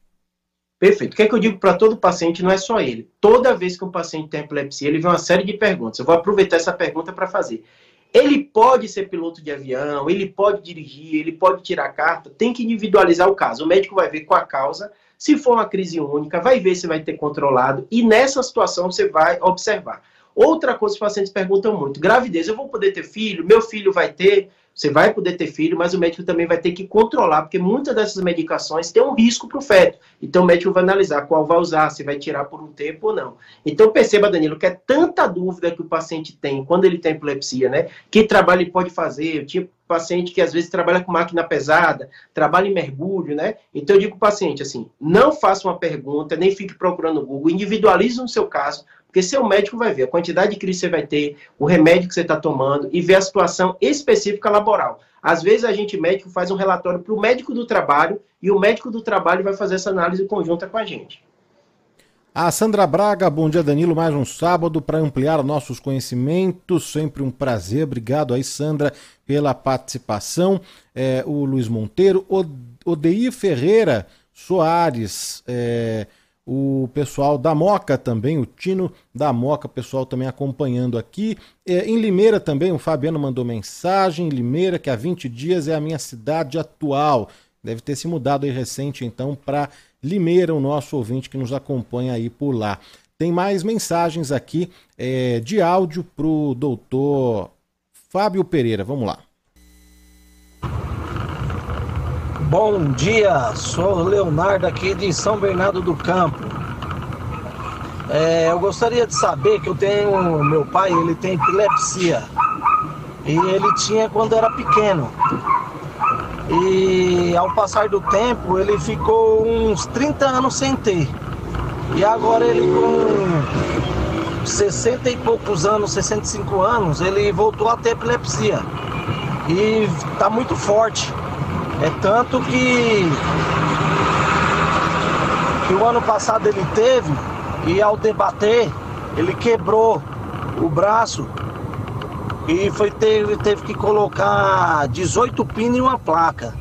Perfeito. O que é que eu digo para todo paciente, não é só ele. Toda vez que um paciente tem epilepsia, ele vê uma série de perguntas. Eu vou aproveitar essa pergunta para fazer. Ele pode ser piloto de avião, ele pode dirigir, ele pode tirar carta, tem que individualizar o caso. O médico vai ver qual a causa, se for uma crise única, vai ver se vai ter controlado, e nessa situação você vai observar. Outra coisa que os pacientes perguntam muito: gravidez, eu vou poder ter filho? Meu filho vai ter? Você vai poder ter filho, mas o médico também vai ter que controlar, porque muitas dessas medicações têm um risco para o feto. Então o médico vai analisar qual vai usar, se vai tirar por um tempo ou não. Então perceba, Danilo, que é tanta dúvida que o paciente tem quando ele tem epilepsia, né? Que trabalho ele pode fazer? Eu tinha paciente que às vezes trabalha com máquina pesada, trabalha em mergulho, né? Então eu digo para o paciente assim: não faça uma pergunta, nem fique procurando no Google, individualize no seu caso, porque seu médico vai ver a quantidade de crise que você vai ter, o remédio que você está tomando e ver a situação específica laboral. Às vezes a gente médico faz um relatório para o médico do trabalho e o médico do trabalho vai fazer essa análise conjunta com a gente. A Sandra Braga, bom dia Danilo, mais um sábado para ampliar nossos conhecimentos, sempre um prazer, obrigado aí Sandra pela participação. É, o Luiz Monteiro, Odeir Ferreira Soares, é, o pessoal da Moca também, o Tino da Moca, pessoal também acompanhando aqui. É, em Limeira também, o Fabiano mandou mensagem. Limeira, que há 20 dias é a minha cidade atual. Deve ter se mudado aí recente, então, para Limeira, o nosso ouvinte que nos acompanha aí por lá. Tem mais mensagens aqui é, de áudio para o doutor Fábio Pereira. Vamos lá. Bom dia, sou Leonardo aqui de São Bernardo do Campo. É, eu gostaria de saber que eu tenho. Meu pai ele tem epilepsia. E ele tinha quando era pequeno. E ao passar do tempo ele ficou uns 30 anos sem ter. E agora ele com 60 e poucos anos, 65 anos, ele voltou a ter epilepsia. E tá muito forte. É tanto que, que o ano passado ele teve e ao debater ele quebrou o braço e foi teve, teve que colocar 18 pinos em uma placa.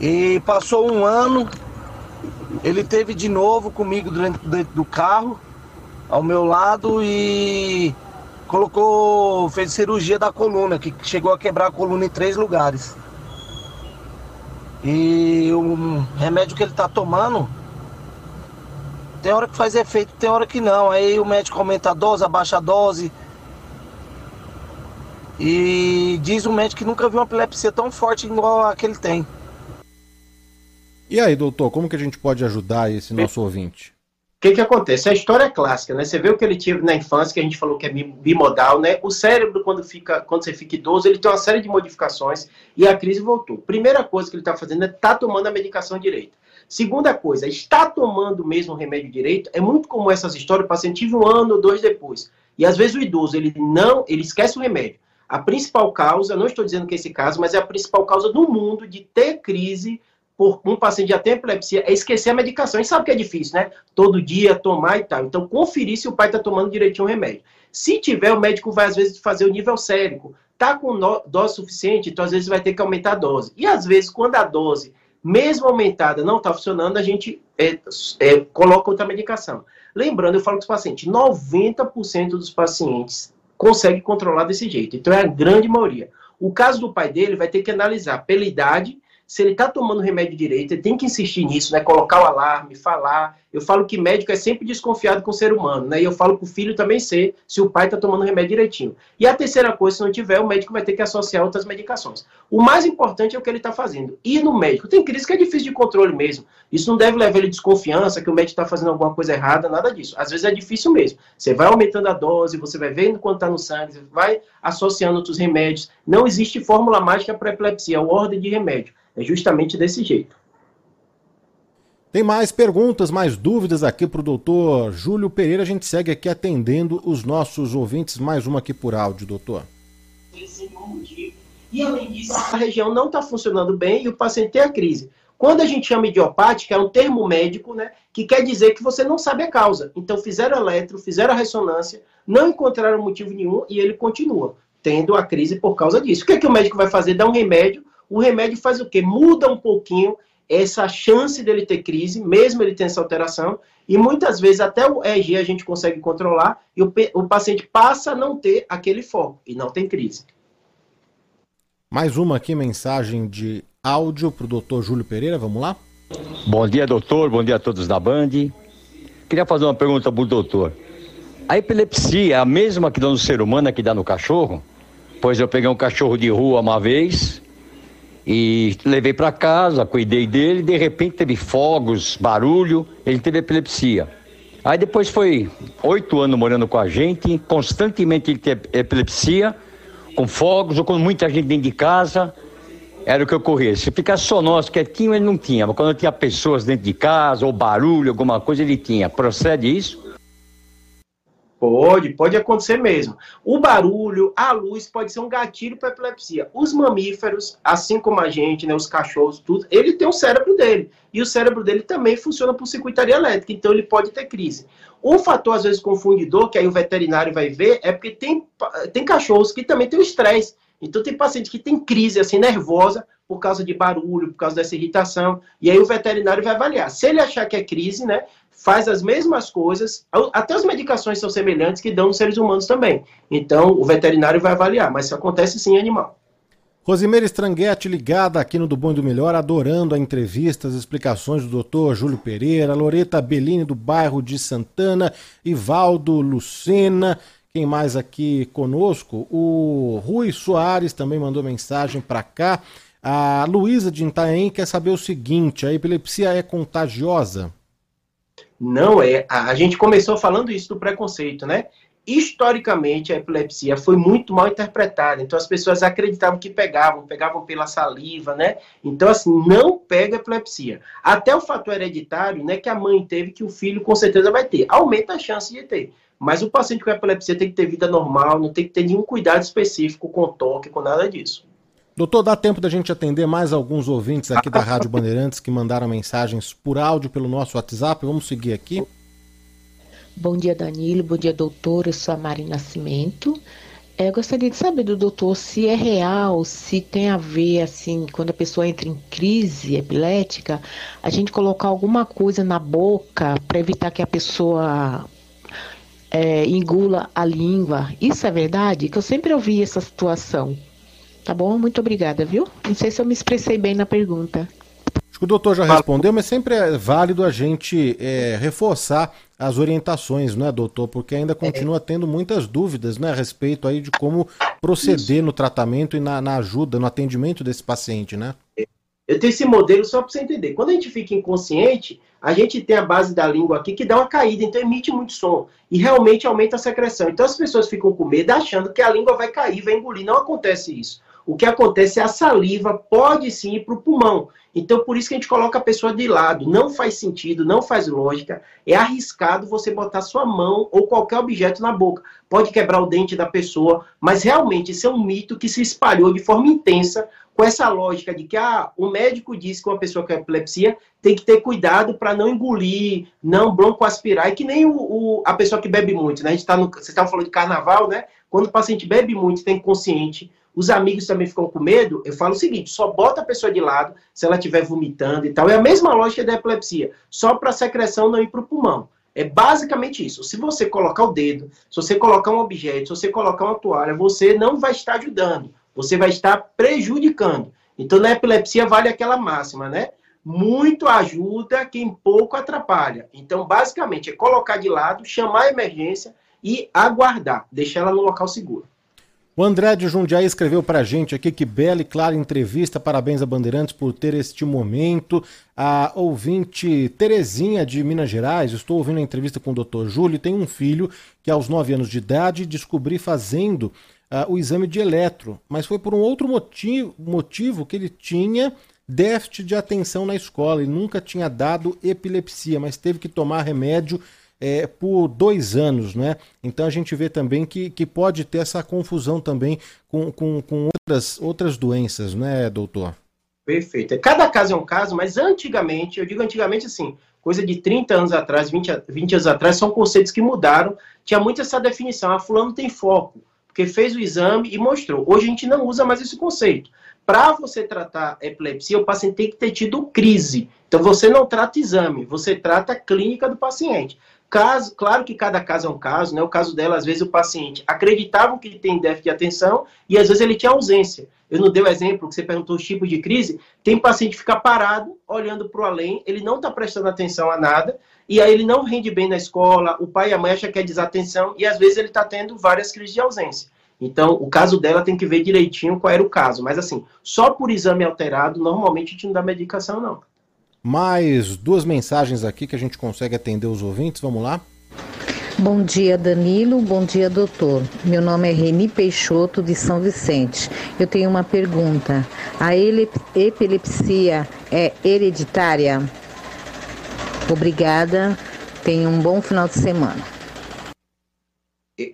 E passou um ano, ele teve de novo comigo dentro, dentro do carro, ao meu lado e colocou, fez cirurgia da coluna, que chegou a quebrar a coluna em três lugares. E o remédio que ele está tomando, tem hora que faz efeito, tem hora que não. Aí o médico aumenta a dose, abaixa a dose. E diz o médico que nunca viu uma epilepsia tão forte igual a que ele tem. E aí, doutor, como que a gente pode ajudar esse nosso ouvinte? O que, que acontece? A história é clássica, né? Você vê o que ele teve na infância, que a gente falou que é bimodal, né? O cérebro, quando, fica, quando você fica idoso, ele tem uma série de modificações e a crise voltou. Primeira coisa que ele está fazendo é estar tá tomando a medicação direita. Segunda coisa, está tomando mesmo o remédio direito. É muito comum essas histórias, o paciente tive um ano ou dois depois. E às vezes o idoso, ele não, ele esquece o remédio. A principal causa, não estou dizendo que é esse caso, mas é a principal causa do mundo de ter crise por um paciente já tem epilepsia é esquecer a medicação. E sabe que é difícil, né? Todo dia tomar e tal. Então, conferir se o pai está tomando direitinho o remédio. Se tiver, o médico vai, às vezes, fazer o nível sérico. Tá com dose suficiente, então, às vezes, vai ter que aumentar a dose. E, às vezes, quando a dose, mesmo aumentada, não está funcionando, a gente é, é, coloca outra medicação. Lembrando, eu falo com os pacientes, 90% dos pacientes consegue controlar desse jeito. Então, é a grande maioria. O caso do pai dele vai ter que analisar pela idade se ele está tomando remédio direito, ele tem que insistir nisso, né? Colocar o alarme, falar. Eu falo que médico é sempre desconfiado com o ser humano, né? E eu falo para o filho também ser se o pai está tomando remédio direitinho. E a terceira coisa, se não tiver, o médico vai ter que associar outras medicações. O mais importante é o que ele está fazendo. Ir no médico. Tem crise que é difícil de controle mesmo. Isso não deve levar ele desconfiança, que o médico está fazendo alguma coisa errada, nada disso. Às vezes é difícil mesmo. Você vai aumentando a dose, você vai vendo quanto está no sangue, vai associando outros remédios. Não existe fórmula mágica para epilepsia, é ordem de remédio. É justamente desse jeito. Tem mais perguntas, mais dúvidas aqui para o doutor Júlio Pereira. A gente segue aqui atendendo os nossos ouvintes. Mais uma aqui por áudio, doutor. E além disso, a região não está funcionando bem e o paciente tem a crise. Quando a gente chama idiopática, é um termo médico, né, que quer dizer que você não sabe a causa. Então fizeram eletro, fizeram a ressonância, não encontraram motivo nenhum e ele continua tendo a crise por causa disso. O que, é que o médico vai fazer? Dar um remédio. O remédio faz o quê? Muda um pouquinho essa chance dele ter crise, mesmo ele tendo essa alteração, e muitas vezes até o EEG a gente consegue controlar e o, o paciente passa a não ter aquele foco e não tem crise. Mais uma aqui, mensagem de áudio para o doutor Júlio Pereira, vamos lá? Bom dia, doutor, bom dia a todos da Band. Queria fazer uma pergunta para o doutor. A epilepsia é a mesma que dá no ser humano, que dá no cachorro? Pois eu peguei um cachorro de rua uma vez, e levei para casa, cuidei dele, de repente teve fogos, barulho, ele teve epilepsia. Aí depois foi oito anos morando com a gente, constantemente ele teve epilepsia, com fogos ou com muita gente dentro de casa, era o que ocorria. Se ficasse só nós quietinho, ele não tinha, mas quando tinha pessoas dentro de casa, ou barulho, alguma coisa, ele tinha. Procede isso? Pode, pode acontecer mesmo. O barulho, a luz pode ser um gatilho para epilepsia. Os mamíferos, assim como a gente, né, os cachorros, tudo, ele tem o cérebro dele. E o cérebro dele também funciona por circuitaria elétrica, então ele pode ter crise. Um fator, às vezes, confundidor, que aí o veterinário vai ver, é porque tem, tem cachorros que também têm o estresse. Então tem paciente que tem crise assim nervosa por causa de barulho, por causa dessa irritação, e aí o veterinário vai avaliar. Se ele achar que é crise, né, faz as mesmas coisas, até as medicações são semelhantes que dão nos seres humanos também. Então, o veterinário vai avaliar, mas isso acontece sim em animal. Rosimeira Stranguete ligada aqui no Do Bom e do Melhor, adorando a entrevista, as explicações do doutor Júlio Pereira, Loreta Bellini do bairro de Santana, Ivaldo Lucena, quem mais aqui conosco? O Rui Soares também mandou mensagem para cá. A Luísa de Itaém quer saber o seguinte: a epilepsia é contagiosa? Não é. A gente começou falando isso do preconceito, né? Historicamente, a epilepsia foi muito mal interpretada. Então, as pessoas acreditavam que pegavam, pegavam pela saliva, né? Então, assim, não pega epilepsia. Até o fator hereditário, né, que a mãe teve, que o filho com certeza vai ter. Aumenta a chance de ter. Mas o paciente com epilepsia tem que ter vida normal, não tem que ter nenhum cuidado específico com toque, com nada disso. Doutor, dá tempo da gente atender mais alguns ouvintes aqui da Rádio Bandeirantes que mandaram mensagens por áudio pelo nosso WhatsApp. Vamos seguir aqui. Bom dia, Danilo. Bom dia, doutor. Eu sou a Mari Nascimento. É, eu gostaria de saber do doutor se é real, se tem a ver, assim, quando a pessoa entra em crise epilética, a gente colocar alguma coisa na boca para evitar que a pessoa é, engula a língua. Isso é verdade? Que eu sempre ouvi essa situação. Tá bom? Muito obrigada, viu? Não sei se eu me expressei bem na pergunta. Acho que o doutor já respondeu, mas sempre é válido a gente é, reforçar as orientações, não é, doutor? Porque ainda continua tendo muitas dúvidas né, a respeito aí de como proceder Isso. no tratamento e na, na, ajuda, no atendimento desse paciente, né? Eu tenho esse modelo só para você entender. Quando a gente fica inconsciente, a gente tem a base da língua aqui que dá uma caída, então emite muito som. E realmente aumenta a secreção. Então as pessoas ficam com medo achando que a língua vai cair, vai engolir. Não acontece isso o que acontece é a saliva pode sim ir para o pulmão. Então, por isso que a gente coloca a pessoa de lado. Não faz sentido, não faz lógica. É arriscado você botar sua mão ou qualquer objeto na boca. Pode quebrar o dente da pessoa, mas realmente isso é um mito que se espalhou de forma intensa com essa lógica de que ah, o médico disse que uma pessoa com epilepsia tem que ter cuidado para não engolir, não broncoaspirar, e que nem o, o, a pessoa que bebe muito, né? A gente tá no, vocês estavam falando de carnaval, né? Quando o paciente bebe muito, tem consciente, os amigos também ficam com medo, eu falo o seguinte: só bota a pessoa de lado se ela estiver vomitando e tal. É a mesma lógica da epilepsia, só para a secreção não ir para o pulmão. É basicamente isso. Se você colocar o dedo, se você colocar um objeto, se você colocar uma toalha, você não vai estar ajudando, você vai estar prejudicando. Então, na epilepsia vale aquela máxima, né? Muito ajuda quem pouco atrapalha. Então, basicamente, é colocar de lado, chamar a emergência e aguardar, deixar ela no local seguro. O André de Jundiaí escreveu para a gente aqui que bela e clara entrevista. Parabéns a Bandeirantes por ter este momento. A ouvinte Terezinha de Minas Gerais, estou ouvindo a entrevista com o Dr. Júlio. Tem um filho que, aos 9 anos de idade, descobri fazendo uh, o exame de eletro, mas foi por um outro motivo, motivo que ele tinha déficit de atenção na escola. Ele nunca tinha dado epilepsia, mas teve que tomar remédio é, por dois anos, né? Então a gente vê também que, que pode ter essa confusão também com, com, com outras, outras doenças, né, doutor? Perfeito. Cada caso é um caso, mas antigamente, eu digo antigamente assim, coisa de 30 anos atrás, 20, 20 anos atrás, são conceitos que mudaram. Tinha muito essa definição, ah, fulano tem foco, porque fez o exame e mostrou. Hoje a gente não usa mais esse conceito. Para você tratar epilepsia, o paciente tem que ter tido crise. Então você não trata exame, você trata a clínica do paciente. Caso, claro que cada caso é um caso, né? O caso dela, às vezes o paciente acreditava que tem déficit de atenção e às vezes ele tinha ausência. Eu não dei o exemplo que você perguntou os tipos de crise. Tem paciente que fica parado, olhando para o além, ele não está prestando atenção a nada, e aí ele não rende bem na escola, o pai e a mãe acham que é desatenção, e às vezes ele está tendo várias crises de ausência. Então, o caso dela tem que ver direitinho qual era o caso. Mas assim, só por exame alterado, normalmente a gente não dá medicação, não. Mais duas mensagens aqui que a gente consegue atender os ouvintes. Vamos lá. Bom dia, Danilo. Bom dia, doutor. Meu nome é Reni Peixoto, de São Vicente. Eu tenho uma pergunta. A epilepsia é hereditária? Obrigada. Tenha um bom final de semana.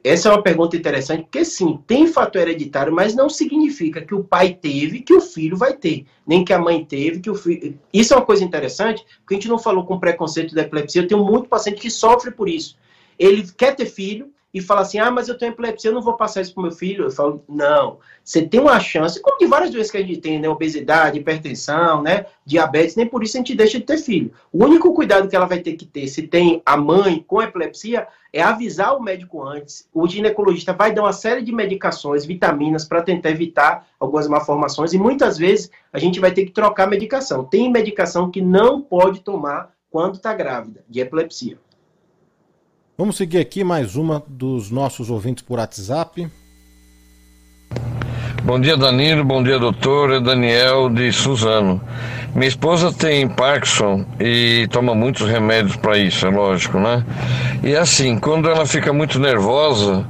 Essa é uma pergunta interessante, porque sim, tem fator hereditário, mas não significa que o pai teve, que o filho vai ter. Nem que a mãe teve, que o filho. Isso é uma coisa interessante, porque a gente não falou com preconceito da epilepsia. Eu tenho muito paciente que sofre por isso. Ele quer ter filho, e fala assim: ah, mas eu tenho epilepsia, eu não vou passar isso para meu filho. Eu falo: não, você tem uma chance, como de várias doenças que a gente tem, né? Obesidade, hipertensão, né? Diabetes, nem por isso a gente deixa de ter filho. O único cuidado que ela vai ter que ter, se tem a mãe com epilepsia, é avisar o médico antes. O ginecologista vai dar uma série de medicações, vitaminas, para tentar evitar algumas malformações, e muitas vezes a gente vai ter que trocar medicação. Tem medicação que não pode tomar quando está grávida, de epilepsia. Vamos seguir aqui mais uma dos nossos ouvintes por WhatsApp. Bom dia, Danilo. Bom dia, doutor. É Daniel de Suzano. Minha esposa tem Parkinson e toma muitos remédios para isso, é lógico, né? E assim, quando ela fica muito nervosa,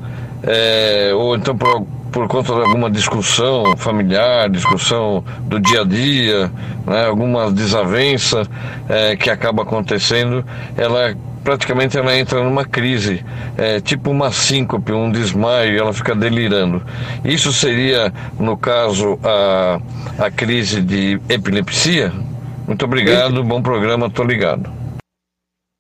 é, ou então por, por conta de alguma discussão familiar, discussão do dia a dia, né, alguma desavença é, que acaba acontecendo, ela praticamente ela entra numa crise, é, tipo uma síncope, um desmaio, e ela fica delirando. Isso seria, no caso, a, a crise de epilepsia? Muito obrigado, bom programa, tô ligado.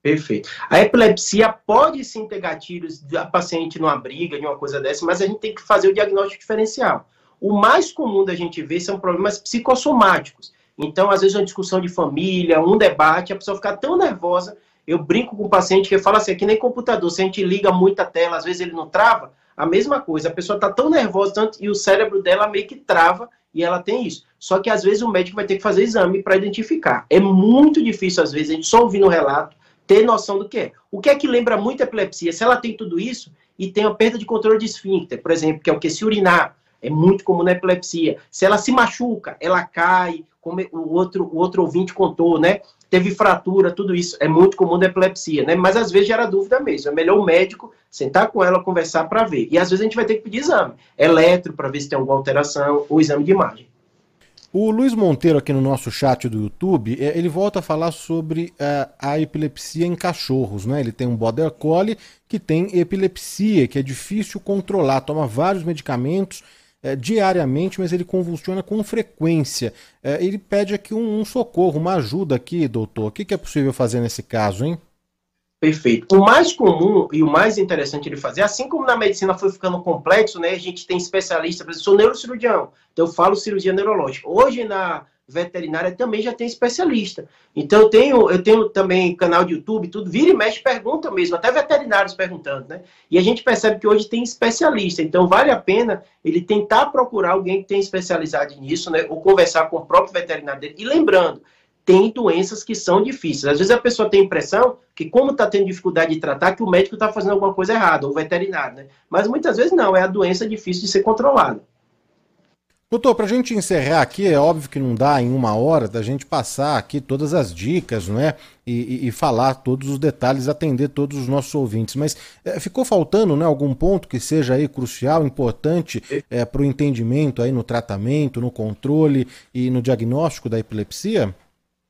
Perfeito. A epilepsia pode sim ter gatilhos da paciente numa briga, de uma coisa dessa, mas a gente tem que fazer o diagnóstico diferencial. O mais comum da gente ver são problemas psicossomáticos. Então, às vezes, uma discussão de família, um debate, a pessoa fica tão nervosa eu brinco com o paciente que fala assim, é que nem computador, se a gente liga muito a tela, às vezes ele não trava, a mesma coisa, a pessoa está tão nervosa tanto, e o cérebro dela meio que trava e ela tem isso. Só que às vezes o médico vai ter que fazer exame para identificar. É muito difícil, às vezes, a gente só ouvindo o relato, ter noção do que é. O que é que lembra muito a epilepsia? Se ela tem tudo isso e tem uma perda de controle de esfíncter, por exemplo, que é o que se urinar, é muito comum na epilepsia. Se ela se machuca, ela cai, como o outro, o outro ouvinte contou, né? Teve fratura, tudo isso é muito comum da epilepsia, né? Mas às vezes gera dúvida mesmo. É melhor o médico sentar com ela, conversar para ver. E às vezes a gente vai ter que pedir exame, eletro para ver se tem alguma alteração, ou exame de imagem. O Luiz Monteiro aqui no nosso chat do YouTube, é, ele volta a falar sobre uh, a epilepsia em cachorros, né? Ele tem um border collie que tem epilepsia, que é difícil controlar, toma vários medicamentos é, diariamente, mas ele convulsiona com frequência. É, ele pede aqui um, um, socorro, uma ajuda aqui, doutor. O que, que é possível fazer nesse caso, hein? Perfeito. O mais comum e o mais interessante de fazer, assim como na medicina foi ficando complexo, né? A gente tem especialista, exemplo, sou neurocirurgião, então eu falo cirurgia neurológica. Hoje na veterinária também já tem especialista. Então eu tenho, eu tenho também canal de YouTube, tudo, vira e mexe, pergunta mesmo, até veterinários perguntando, né? E a gente percebe que hoje tem especialista, então vale a pena ele tentar procurar alguém que tem especialidade nisso, né? Ou conversar com o próprio veterinário dele. E lembrando, tem doenças que são difíceis. Às vezes a pessoa tem a impressão que, como está tendo dificuldade de tratar, que o médico está fazendo alguma coisa errada, ou o veterinário, né? Mas muitas vezes não, é a doença difícil de ser controlada. Doutor, para a gente encerrar aqui, é óbvio que não dá em uma hora da gente passar aqui todas as dicas, não é? E, e, e falar todos os detalhes, atender todos os nossos ouvintes. Mas é, ficou faltando né, algum ponto que seja aí crucial, importante é, para o entendimento aí no tratamento, no controle e no diagnóstico da epilepsia?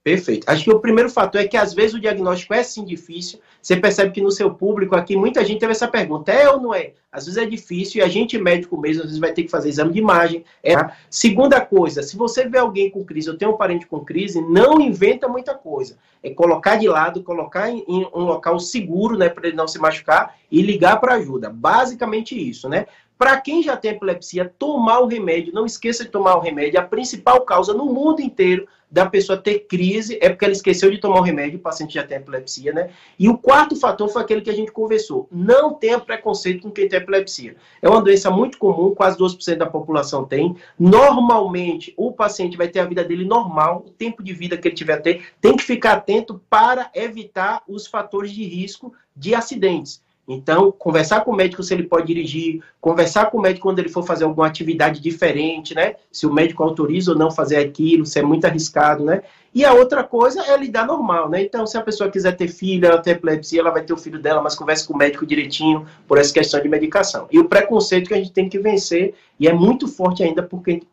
Perfeito. Acho que o primeiro fator é que às vezes o diagnóstico é sim difícil. Você percebe que no seu público aqui muita gente teve essa pergunta: é ou não é? Às vezes é difícil e a gente médico mesmo às vezes vai ter que fazer exame de imagem. É. Segunda coisa, se você vê alguém com crise ou tem um parente com crise, não inventa muita coisa. É colocar de lado, colocar em, em um local seguro, né, para ele não se machucar e ligar para ajuda. Basicamente isso, né? Para quem já tem epilepsia, tomar o remédio, não esqueça de tomar o remédio. A principal causa no mundo inteiro da pessoa ter crise é porque ela esqueceu de tomar o remédio, o paciente já tem epilepsia, né? E o quarto fator foi aquele que a gente conversou. Não tenha preconceito com quem tem epilepsia. É uma doença muito comum, quase 12% da população tem. Normalmente, o paciente vai ter a vida dele normal, o tempo de vida que ele tiver a ter, tem que ficar atento para evitar os fatores de risco de acidentes. Então, conversar com o médico se ele pode dirigir, conversar com o médico quando ele for fazer alguma atividade diferente, né? Se o médico autoriza ou não fazer aquilo, se é muito arriscado, né? E a outra coisa é lidar normal, né? Então, se a pessoa quiser ter filho, ela tem epilepsia, ela vai ter o filho dela, mas converse com o médico direitinho por essa questão de medicação. E o preconceito que a gente tem que vencer, e é muito forte ainda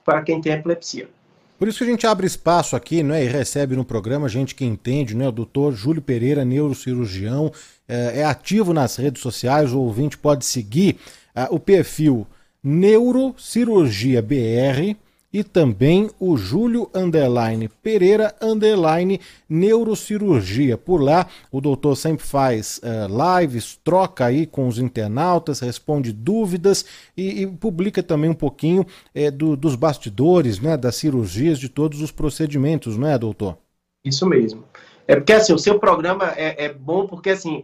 para quem tem epilepsia. Por isso que a gente abre espaço aqui, né, e recebe no programa gente que entende, né, o doutor Júlio Pereira, neurocirurgião, é, é ativo nas redes sociais, o ouvinte pode seguir uh, o perfil Neurocirurgia BR e também o Júlio Underline Pereira Underline Neurocirurgia. Por lá, o doutor sempre faz uh, lives, troca aí com os internautas, responde dúvidas e, e publica também um pouquinho do, dos bastidores, né, das cirurgias, de todos os procedimentos, não é, doutor? Isso mesmo. É porque assim, o seu programa é, é bom porque assim,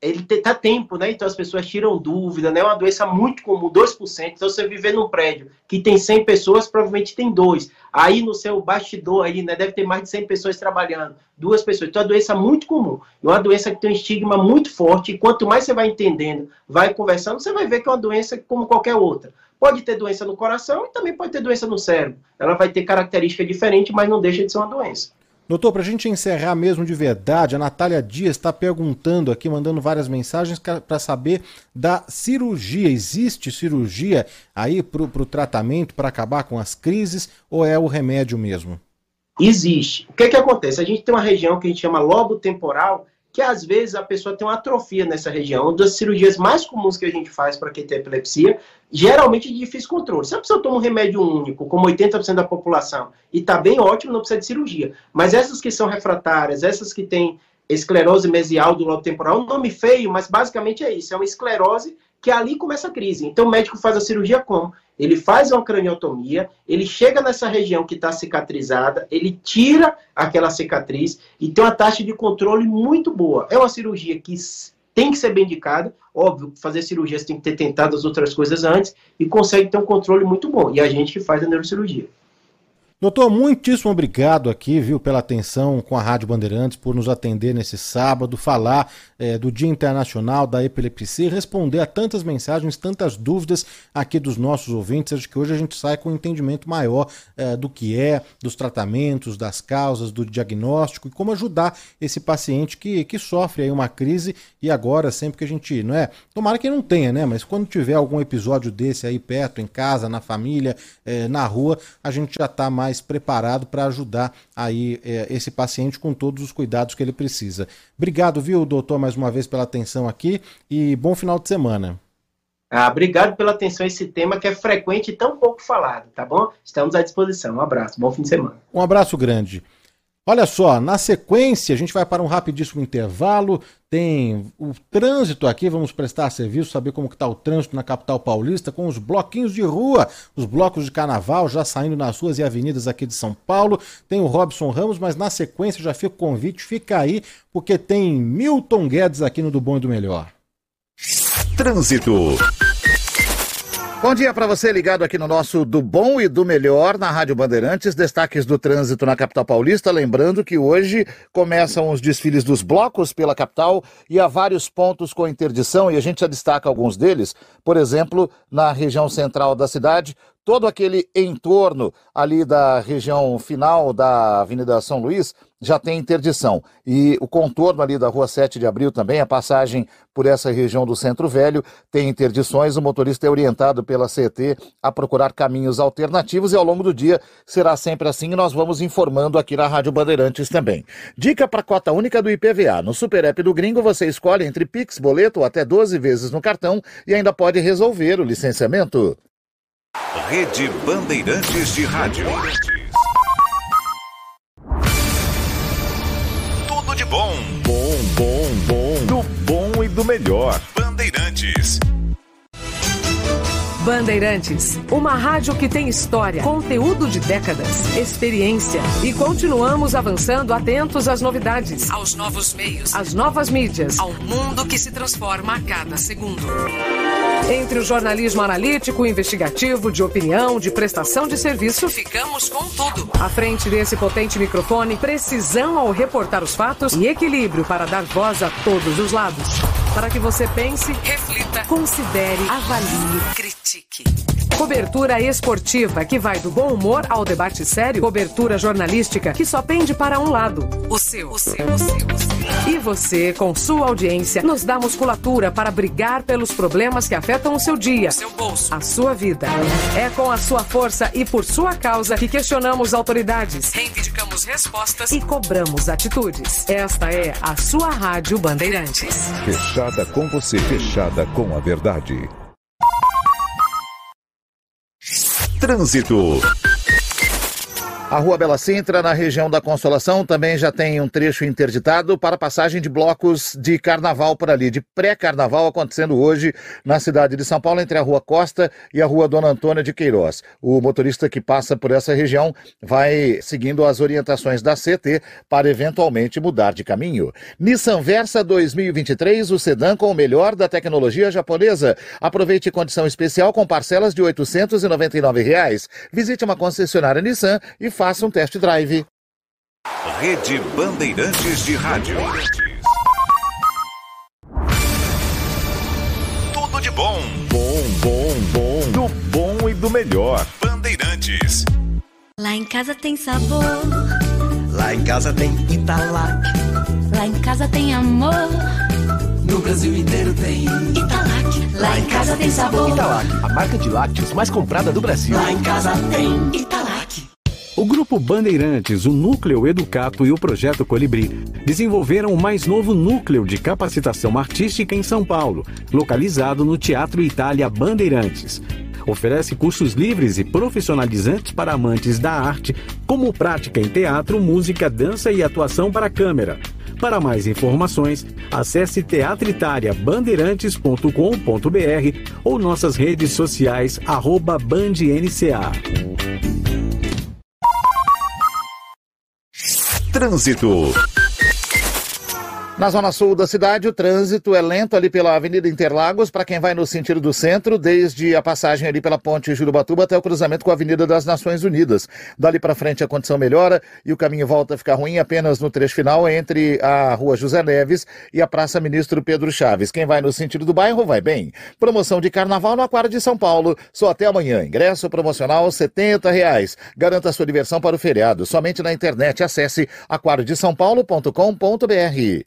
ele tá tempo, né? Então as pessoas tiram dúvida, né? É uma doença muito comum, 2%. Então você viver num prédio que tem 100 pessoas, provavelmente tem dois. Aí no seu bastidor aí, né, deve ter mais de 100 pessoas trabalhando, duas pessoas. Então é uma doença muito comum. É uma doença que tem um estigma muito forte e quanto mais você vai entendendo, vai conversando, você vai ver que é uma doença como qualquer outra. Pode ter doença no coração e também pode ter doença no cérebro. Ela vai ter característica diferente, mas não deixa de ser uma doença. Doutor, para a gente encerrar mesmo de verdade, a Natália Dias está perguntando aqui, mandando várias mensagens para saber da cirurgia. Existe cirurgia aí para o tratamento, para acabar com as crises, ou é o remédio mesmo? Existe. O que, é que acontece? A gente tem uma região que a gente chama lobo temporal, que às vezes a pessoa tem uma atrofia nessa região. Uma das cirurgias mais comuns que a gente faz para quem tem epilepsia, geralmente de difícil controle. Se a pessoa toma um remédio único, como 80% da população, e está bem ótimo, não precisa de cirurgia. Mas essas que são refratárias, essas que têm esclerose mesial do lobo temporal, um nome feio, mas basicamente é isso, é uma esclerose que ali começa a crise. Então o médico faz a cirurgia como? Ele faz uma craniotomia, ele chega nessa região que está cicatrizada, ele tira aquela cicatriz e tem uma taxa de controle muito boa. É uma cirurgia que tem que ser bem indicada, óbvio, fazer cirurgia você tem que ter tentado as outras coisas antes e consegue ter um controle muito bom. E a gente que faz a neurocirurgia. Doutor, muitíssimo obrigado aqui, viu, pela atenção com a Rádio Bandeirantes, por nos atender nesse sábado, falar é, do Dia Internacional da Epilepsia responder a tantas mensagens, tantas dúvidas aqui dos nossos ouvintes. Acho que hoje a gente sai com um entendimento maior é, do que é, dos tratamentos, das causas, do diagnóstico e como ajudar esse paciente que, que sofre aí uma crise e agora, sempre que a gente, não é? Tomara que não tenha, né? Mas quando tiver algum episódio desse aí perto, em casa, na família, é, na rua, a gente já está mais mais preparado para ajudar aí é, esse paciente com todos os cuidados que ele precisa. Obrigado, viu, doutor, mais uma vez pela atenção aqui e bom final de semana. Ah, obrigado pela atenção a esse tema que é frequente e tão pouco falado, tá bom? Estamos à disposição. Um abraço, bom fim de semana. Um abraço grande. Olha só, na sequência, a gente vai para um rapidíssimo intervalo. Tem o trânsito aqui, vamos prestar serviço, saber como está o trânsito na capital paulista, com os bloquinhos de rua, os blocos de carnaval já saindo nas ruas e avenidas aqui de São Paulo. Tem o Robson Ramos, mas na sequência já fica o convite, fica aí, porque tem Milton Guedes aqui no Do Bom e do Melhor. Trânsito. Bom dia para você ligado aqui no nosso Do Bom e do Melhor na Rádio Bandeirantes. Destaques do trânsito na capital paulista. Lembrando que hoje começam os desfiles dos blocos pela capital e há vários pontos com interdição e a gente já destaca alguns deles. Por exemplo, na região central da cidade, todo aquele entorno ali da região final da Avenida São Luís já tem interdição. E o contorno ali da Rua 7 de Abril também, a passagem por essa região do Centro Velho, tem interdições. O motorista é orientado pela CET a procurar caminhos alternativos e ao longo do dia será sempre assim e nós vamos informando aqui na Rádio Bandeirantes também. Dica para cota única do IPVA. No Super App do Gringo você escolhe entre Pix, boleto ou até 12 vezes no cartão e ainda pode resolver o licenciamento. Rede Bandeirantes de Rádio. Tudo de bom. Bom, bom, bom. Do bom e do melhor. Bandeirantes. Bandeirantes, uma rádio que tem história, conteúdo de décadas, experiência e continuamos avançando atentos às novidades, aos novos meios, às novas mídias, ao mundo que se transforma a cada segundo. Entre o jornalismo analítico, investigativo, de opinião, de prestação de serviço, ficamos com tudo. À frente desse potente microfone, precisão ao reportar os fatos e equilíbrio para dar voz a todos os lados. Para que você pense, reflita, considere, avalie, critique. Cobertura esportiva que vai do bom humor ao debate sério. Cobertura jornalística que só pende para um lado. O seu, o seu, o seu, o seu. E você, com sua audiência, nos dá musculatura para brigar pelos problemas que afetam o seu dia, seu bolso, a sua vida. É com a sua força e por sua causa que questionamos autoridades, reivindicamos respostas e cobramos atitudes. Esta é a sua Rádio Bandeirantes. Fechada com você, fechada com a verdade. Trânsito. A Rua Bela Sintra, na região da Consolação, também já tem um trecho interditado para passagem de blocos de carnaval por ali, de pré-carnaval acontecendo hoje na cidade de São Paulo, entre a Rua Costa e a Rua Dona Antônia de Queiroz. O motorista que passa por essa região vai seguindo as orientações da CT para eventualmente mudar de caminho. Nissan Versa 2023, o sedã com o melhor da tecnologia japonesa. Aproveite condição especial com parcelas de 899 reais. Visite uma concessionária Nissan e faça um test drive. Rede Bandeirantes de Rádio. Tudo de bom. Bom, bom, bom. Do bom e do melhor. Bandeirantes. Lá em casa tem sabor. Lá em casa tem Italac. Lá em casa tem amor. No Brasil inteiro tem Italac. Lá em casa tem sabor. Italac, a marca de lácteos mais comprada do Brasil. Lá em casa tem Italac. O Grupo Bandeirantes, o Núcleo Educato e o Projeto Colibri desenvolveram o mais novo núcleo de capacitação artística em São Paulo, localizado no Teatro Itália Bandeirantes. Oferece cursos livres e profissionalizantes para amantes da arte, como prática em teatro, música, dança e atuação para câmera. Para mais informações, acesse teatritariabandeirantes.com.br ou nossas redes sociais, arroba BandNCA. Trânsito. Na zona sul da cidade, o trânsito é lento ali pela Avenida Interlagos para quem vai no sentido do centro, desde a passagem ali pela Ponte Jurubatuba até o cruzamento com a Avenida das Nações Unidas. Dali para frente a condição melhora e o caminho volta a ficar ruim apenas no trecho final entre a Rua José Neves e a Praça Ministro Pedro Chaves. Quem vai no sentido do bairro vai bem. Promoção de carnaval no Aquário de São Paulo. Só até amanhã. Ingresso promocional 70 reais. Garanta sua diversão para o feriado. Somente na internet. Acesse aquariodesaopaulo.com.br.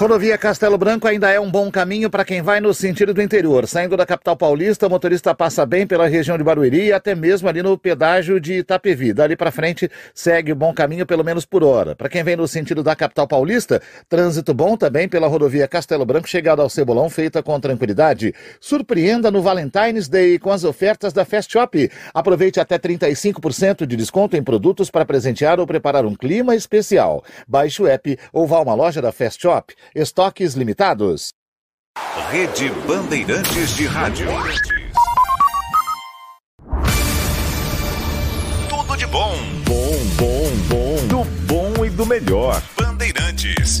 Rodovia Castelo Branco ainda é um bom caminho para quem vai no sentido do interior. Saindo da capital paulista, o motorista passa bem pela região de Barueri e até mesmo ali no pedágio de Itapevi. Dali para frente, segue o bom caminho pelo menos por hora. Para quem vem no sentido da capital paulista, trânsito bom também pela rodovia Castelo Branco, chegada ao Cebolão, feita com tranquilidade. Surpreenda no Valentine's Day com as ofertas da Fast Shop. Aproveite até 35% de desconto em produtos para presentear ou preparar um clima especial. Baixe o app ou vá a uma loja da Fast Shop. Estoques limitados. Rede Bandeirantes de Rádio. Tudo de bom. Bom, bom, bom. Do bom e do melhor. Bandeirantes.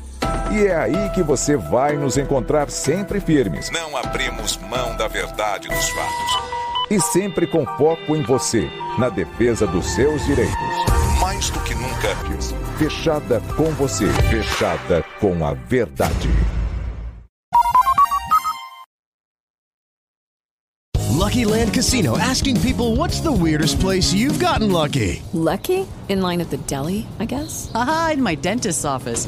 E é aí que você vai nos encontrar sempre firmes. Não abrimos mão da verdade dos fatos. E sempre com foco em você, na defesa dos seus direitos. Mais do que nunca antes. Fechada com você, fechada com a verdade. Lucky Land Casino asking people what's the weirdest place you've gotten lucky? Lucky? In line at the deli, I guess? Aha, in my dentist's office.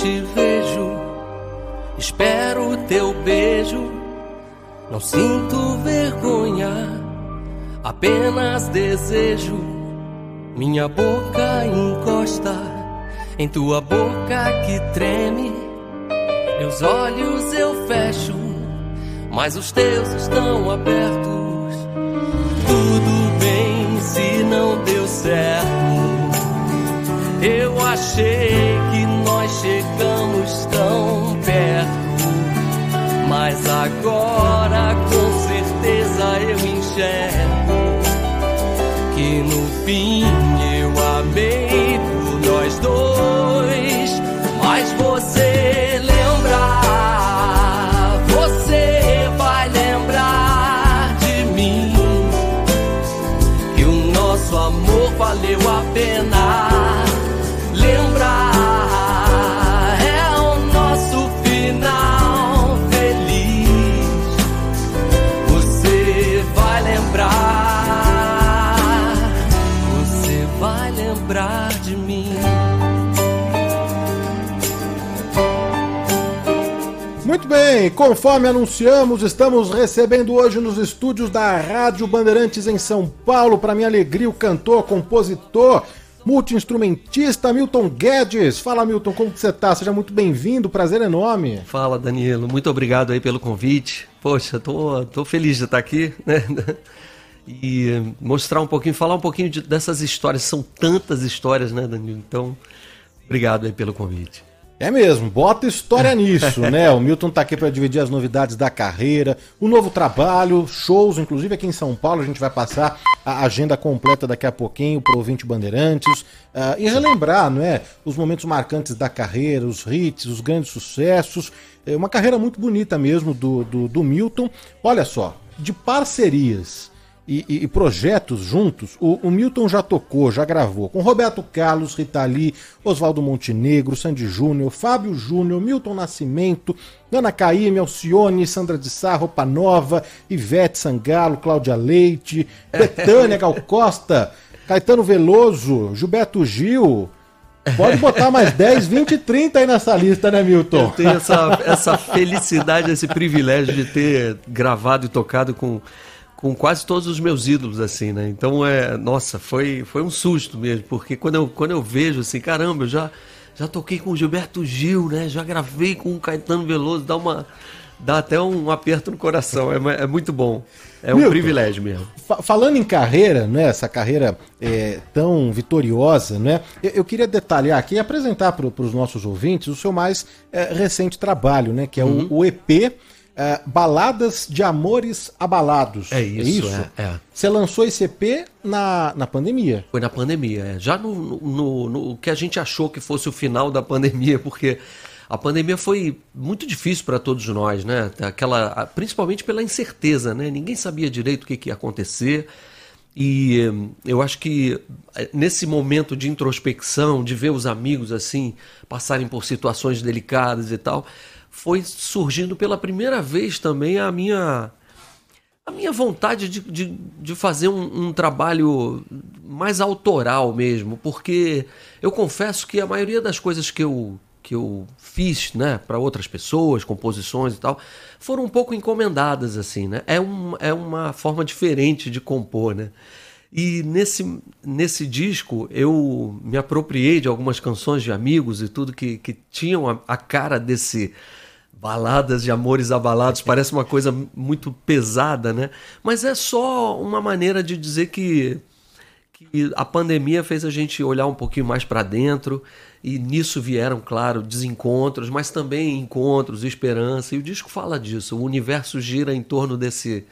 Te vejo, espero teu beijo. Não sinto vergonha, apenas desejo. Minha boca encosta em tua boca que treme. Meus olhos eu fecho, mas os teus estão abertos. Tudo bem se não deu certo. Eu achei que nós mas agora com certeza eu enxergo que no fim eu amei bem, conforme anunciamos, estamos recebendo hoje nos estúdios da Rádio Bandeirantes em São Paulo, para minha alegria, o cantor, compositor, multi-instrumentista Milton Guedes. Fala, Milton, como que você tá? Seja muito bem-vindo, prazer enorme. Fala, Danilo. Muito obrigado aí pelo convite. Poxa, tô, tô feliz de estar aqui, né? E mostrar um pouquinho, falar um pouquinho de- dessas histórias. São tantas histórias, né, Danilo? Então, obrigado aí pelo convite. É mesmo, bota história nisso, né? O Milton tá aqui para dividir as novidades da carreira, o novo trabalho, shows, inclusive aqui em São Paulo, a gente vai passar a agenda completa daqui a pouquinho pro ouvinte Bandeirantes ah, e relembrar, não é? Os momentos marcantes da carreira, os hits, os grandes sucessos. É uma carreira muito bonita mesmo do, do, do Milton. Olha só, de parcerias e, e- e projetos juntos, o, o Milton já tocou, já gravou com Roberto Carlos, Rita Lee, Oswaldo Montenegro, Sandy Júnior, Fábio Júnior, Milton Nascimento, Ana Caymmi, Alcione, Sandra de Sá, Roupa Nova, Ivete Sangalo, Cláudia Leite, Betânia Gal Costa, Caetano Veloso, Gilberto Gil. Pode botar mais 10, 20 e 30 aí nessa lista, né, Milton? Eu tenho essa, essa felicidade, esse privilégio de ter gravado e tocado com, com quase todos os meus ídolos, assim, né? Então, é, nossa, foi, foi um susto mesmo, porque quando eu, quando eu vejo assim, caramba, eu já, já toquei com o Gilberto Gil, né? Já gravei com o Caetano Veloso, dá uma, dá até um aperto no coração. É, é muito bom. É um Milton, privilégio mesmo. Fa- falando em carreira, né, essa carreira é, tão vitoriosa, né, eu, eu queria detalhar aqui e apresentar para os nossos ouvintes o seu mais é, recente trabalho, né, que é Uhum. o, o EP é, Baladas de Amores Abalados. É isso, é, é. Você lançou esse EP na, na pandemia. Foi na pandemia, é. já no, no, no- que a gente achou que fosse o final da pandemia, porque a pandemia foi muito difícil para todos nós, né? Aquela, principalmente pela incerteza, né? Ninguém sabia direito o que, que ia acontecer. E hum, eu acho que eh, nesse momento de introspecção, de ver os amigos assim passarem por situações delicadas e tal, foi surgindo pela primeira vez também a minha a minha vontade de, de, de fazer um, um trabalho mais autoral mesmo, porque eu confesso que a maioria das coisas que eu, que eu fiz né, para outras pessoas, composições e tal, foram um pouco encomendadas, assim, né? É, um, é uma forma diferente de compor, né? E nesse, nesse disco eu me apropriei de algumas canções de amigos e tudo que, que tinham a, a cara desse baladas de amores abalados, parece uma coisa muito pesada, né? Mas é só uma maneira de dizer que, que a pandemia fez a gente olhar um pouquinho mais para dentro e nisso vieram, claro, desencontros, mas também encontros, esperança. E o disco fala disso. O universo gira em torno desse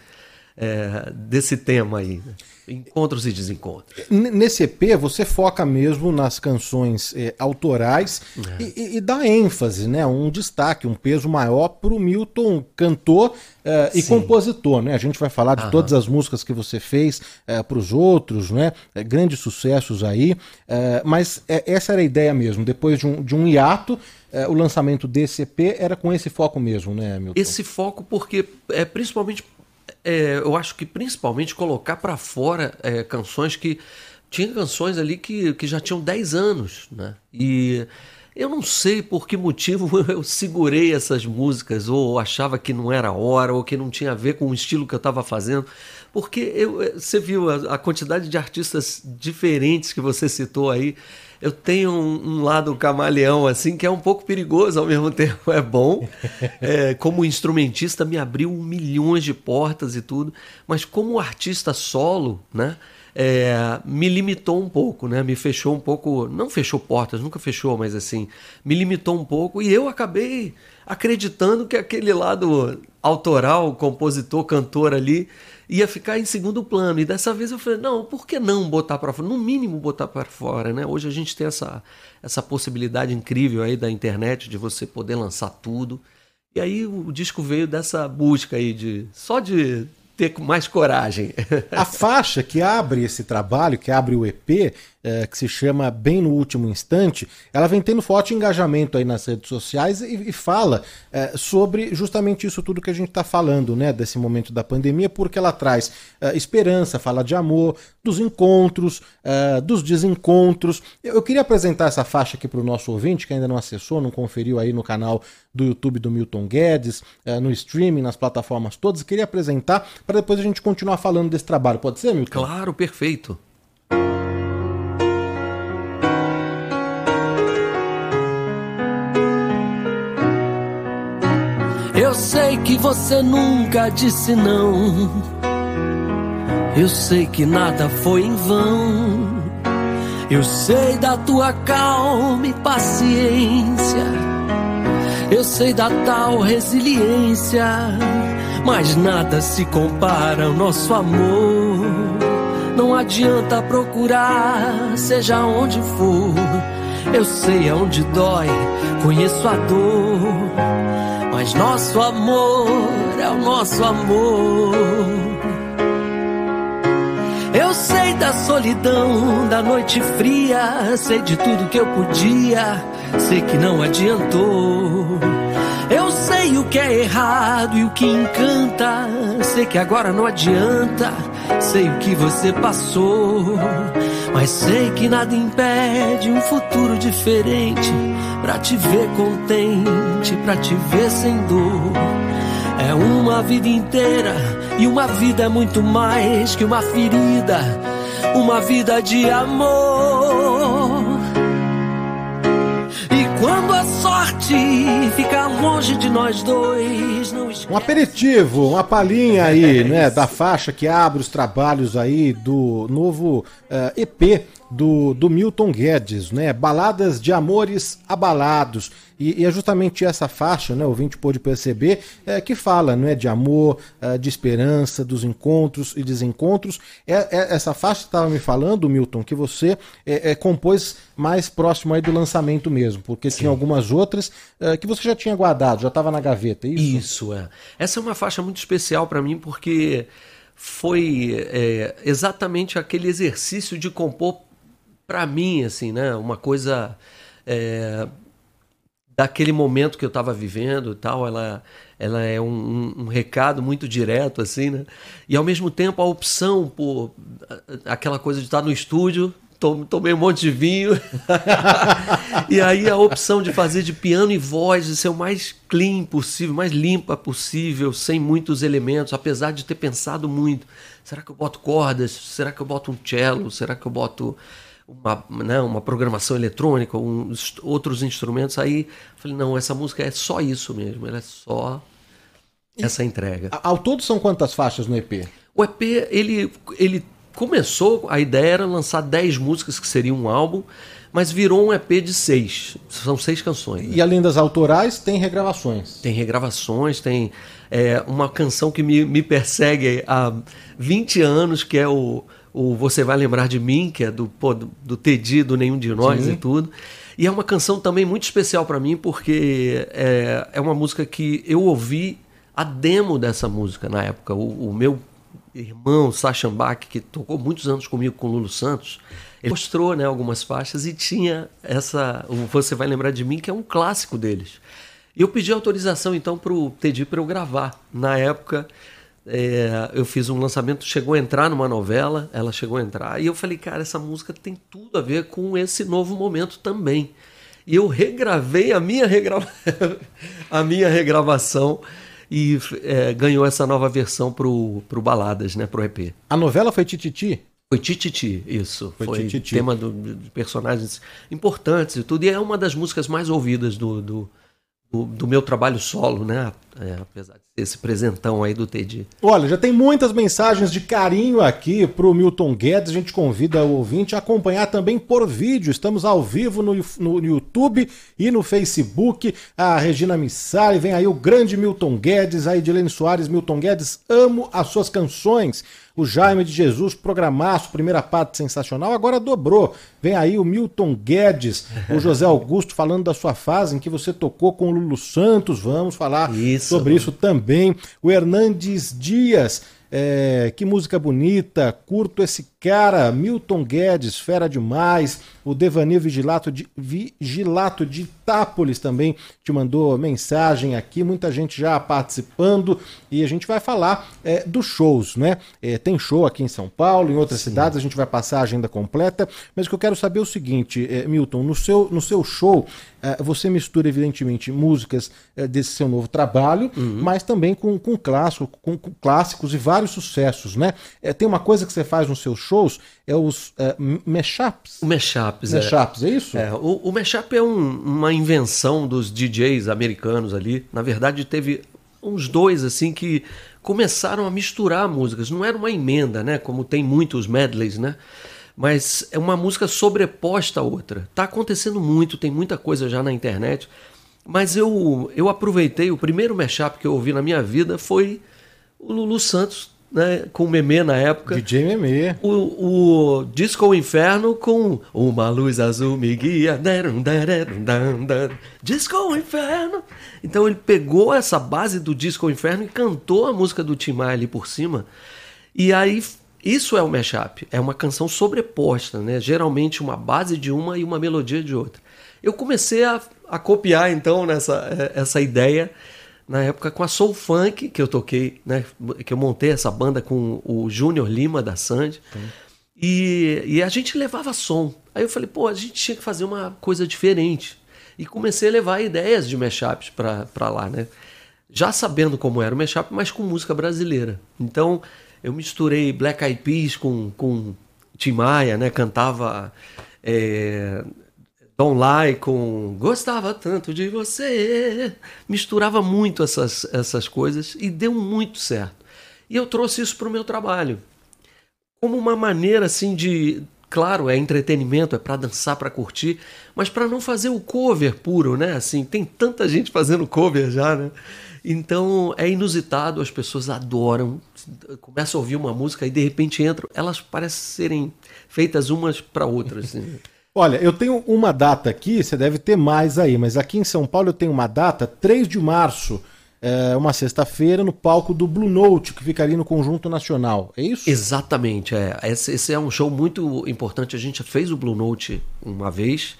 é, desse tema aí, encontros e desencontros. Nesse EP você foca mesmo nas canções eh, autorais É. e, e- dá ênfase, né? Um destaque, um peso maior pro Milton cantor eh, e compositor, né? A gente vai falar de Aham. todas as músicas que você fez para pros outros, né? Eh, grandes sucessos aí, mas essa era a ideia mesmo. Depois de um, de um hiato, o lançamento desse EP era com esse foco mesmo, né, Milton? Esse foco porque é principalmente é, eu acho que principalmente colocar para fora é, canções que tinha canções ali que, que já tinham 10 anos, né? E eu não sei por que motivo eu segurei essas músicas ou achava que não era hora ou que não tinha a ver com o estilo que eu estava fazendo, porque eu, eh, você viu a, a quantidade de artistas diferentes que você citou aí. Eu tenho um, um lado camaleão assim que é um pouco perigoso ao mesmo tempo é bom. É, como instrumentista me abriu milhões de portas e tudo, mas como artista solo, né? é, me limitou um pouco, né? Me fechou um pouco, não fechou portas, nunca fechou, mas assim, me limitou um pouco e eu acabei acreditando que aquele lado autoral, compositor, cantor ali ia ficar em segundo plano. E dessa vez eu falei, não, por que não botar para fora? No mínimo botar para fora, né? Hoje a gente tem essa essa possibilidade incrível aí da internet de você poder lançar tudo. E aí o disco veio dessa busca aí de só de ter mais coragem. A faixa que abre esse trabalho, que abre o EP, eh, que se chama Bem no Último Instante, ela vem tendo forte engajamento aí nas redes sociais e, e fala eh, sobre justamente isso tudo que a gente está falando, né, desse momento da pandemia, porque ela traz eh, esperança, fala de amor, dos encontros, eh, dos desencontros. Eu, eu queria apresentar essa faixa aqui para o nosso ouvinte, que ainda não acessou, não conferiu aí no canal do YouTube do Milton Guedes, eh, no streaming, nas plataformas todas. Queria apresentar para depois a gente continuar falando desse trabalho. Pode ser, Milton? Claro, perfeito. Eu sei que você nunca disse não. Eu sei que nada foi em vão. Eu sei da tua calma e paciência. Eu sei da tal resiliência. Mas nada se compara ao nosso amor. Não adianta procurar, seja onde for. Eu sei aonde dói, conheço a dor. Mas nosso amor é o nosso amor. Eu sei da solidão, da noite fria, sei de tudo que eu podia, sei que não adiantou. Eu sei o que é errado e o que encanta, sei que agora não adianta, sei o que você passou, mas sei que nada impede um futuro diferente pra te ver contente, pra te ver sem dor. É uma vida inteira e uma vida é muito mais que uma ferida, uma vida de amor. Ficar longe de nós dois. Um aperitivo, uma palhinha aí, né, da faixa que abre os trabalhos aí do novo eh, EP do, do Milton Guedes, né? Baladas de amores abalados. E, e é justamente essa faixa, né? O ouvinte pôde perceber, é, que fala, não é? De amor, é, de esperança, dos encontros e desencontros. É, é, essa faixa estava me falando, Milton, que você é, é, compôs mais próximo aí do lançamento mesmo, porque Sim. tinha algumas outras que você já tinha guardado, já estava na gaveta, é isso? Isso, é. Essa é uma faixa muito especial para mim, porque foi é, exatamente aquele exercício de compor para mim, assim, né? Uma coisa é, daquele momento que eu estava vivendo e tal. Ela, ela é um, um, um, recado muito direto, assim, né? E ao mesmo tempo a opção por aquela coisa de estar no estúdio. Tomei um monte de vinho. e aí a opção de fazer de piano e voz, de ser o mais clean possível, mais limpa possível, sem muitos elementos, apesar de ter pensado muito. Será que eu boto cordas? Será que eu boto um cello? Será que eu boto uma, né, uma programação eletrônica, uns, outros instrumentos. Aí falei, não, essa música é só isso mesmo, ela é só essa entrega. Ao todo são quantas faixas no EP? O EP, ele, ele começou, a ideia era lançar 10 músicas, que seria um álbum, mas virou um EP de seis. São seis canções. Né? E além das autorais, tem regravações. Tem regravações, tem é, uma canção que me, me persegue há 20 anos, que é o o Você Vai Lembrar de Mim, que é do, pô, do, do Teddy, do Nenhum de Nós Sim. e tudo. E é uma canção também muito especial para mim, porque é, é uma música que eu ouvi a demo dessa música na época. O, o meu irmão, Sachan Bach, que tocou muitos anos comigo com o Lulu Santos, ele mostrou né, algumas faixas e tinha essa. O Você Vai Lembrar de Mim, que é um clássico deles. E eu pedi autorização então para o Teddy para eu gravar. Na época é, eu fiz um lançamento, chegou a entrar numa novela, ela chegou a entrar, e eu falei, cara, essa música tem tudo a ver com esse novo momento também. E eu regravei a minha, regrava... a minha regravação e é, ganhou essa nova versão pro, pro Baladas, né, pro EP. A novela foi Tititi? Foi Tititi, isso. Foi, foi tititi. tema do, de personagens importantes e tudo. E é uma das músicas mais ouvidas do, do, do, meu trabalho solo, né? É, apesar de esse presentão aí do Teddy. Olha, já tem muitas mensagens de carinho aqui pro Milton Guedes. A gente convida o ouvinte a acompanhar também por vídeo. Estamos ao vivo no, no YouTube e no Facebook. A Regina Missari, vem aí o grande Milton Guedes, a Edilene Soares. Milton Guedes, amo as suas canções. O Jaime de Jesus, programaço, primeira parte sensacional, agora dobrou. Vem aí o Milton Guedes, o José Augusto falando da sua fase em que você tocou com o Lulu Santos. Vamos falar isso, sobre isso também. O Hernandes Dias, é, que música bonita, curto esse cara, Milton Guedes, fera demais. O Devanil Vigilato de, Vigilato de Itápolis também te mandou mensagem aqui, muita gente já participando e a gente vai falar é, dos shows, né? É, tem show aqui em São Paulo, em outras Sim. cidades, a gente vai passar a agenda completa, mas o que eu quero saber é o seguinte, é, Milton, no seu, no seu show, é, você mistura evidentemente músicas é, desse seu novo trabalho, uhum. mas também com, com, clássico, com, com, clássicos e vários sucessos, né? É, tem uma coisa que você faz no seu shows é os uh, mashups. O mashups, é. mashups é. é isso? É, o, o mashup é um, uma invenção dos DJs americanos ali. Na verdade, teve uns dois assim que começaram a misturar músicas. Não era uma emenda, né? Como tem muitos medleys, né? Mas é uma música sobreposta a outra. Tá acontecendo muito, tem muita coisa já na internet. Mas eu, eu aproveitei, o primeiro mashup que eu ouvi na minha vida foi o Lulu Santos né, com o Memê na época. DJ Memê. O, o Disco Inferno com Uma Luz Azul Me Guia. Disco Inferno. Então ele pegou essa base do Disco Inferno e cantou a música do Tim Maia ali por cima. E aí isso é o mashup, é uma canção sobreposta, né? Geralmente uma base de uma e uma melodia de outra. Eu comecei a, a copiar então nessa eh, essa ideia na época com a Soul Funk, que eu toquei, né? Que eu montei essa banda com o Júnior Lima da Sandy. E, e a gente levava som. Aí eu falei, pô, a gente tinha que fazer uma coisa diferente. E comecei a levar ideias de mashups para lá, né? Já sabendo como era o mashup, mas com música brasileira. Então eu misturei Black Eyed Peas com, com Tim Maia, né? Cantava é, Don't Lie com Gostava Tanto de Você. Misturava muito essas, essas coisas e deu muito certo. E eu trouxe isso para o meu trabalho. Como uma maneira assim de. Claro, é entretenimento, é para dançar, para curtir, mas para não fazer o cover puro, né? Assim, tem tanta gente fazendo cover já, né? Então é inusitado, as pessoas adoram, começam a ouvir uma música e de repente entram, elas parecem serem feitas umas para outras. Assim. Olha, eu tenho uma data aqui, você deve ter mais aí, mas aqui em São Paulo eu tenho uma data, 3 de março, é, uma sexta-feira, no palco do Blue Note, que fica ali no Conjunto Nacional. É isso? Exatamente, é. Esse, esse é um show muito importante. A gente fez o Blue Note uma vez.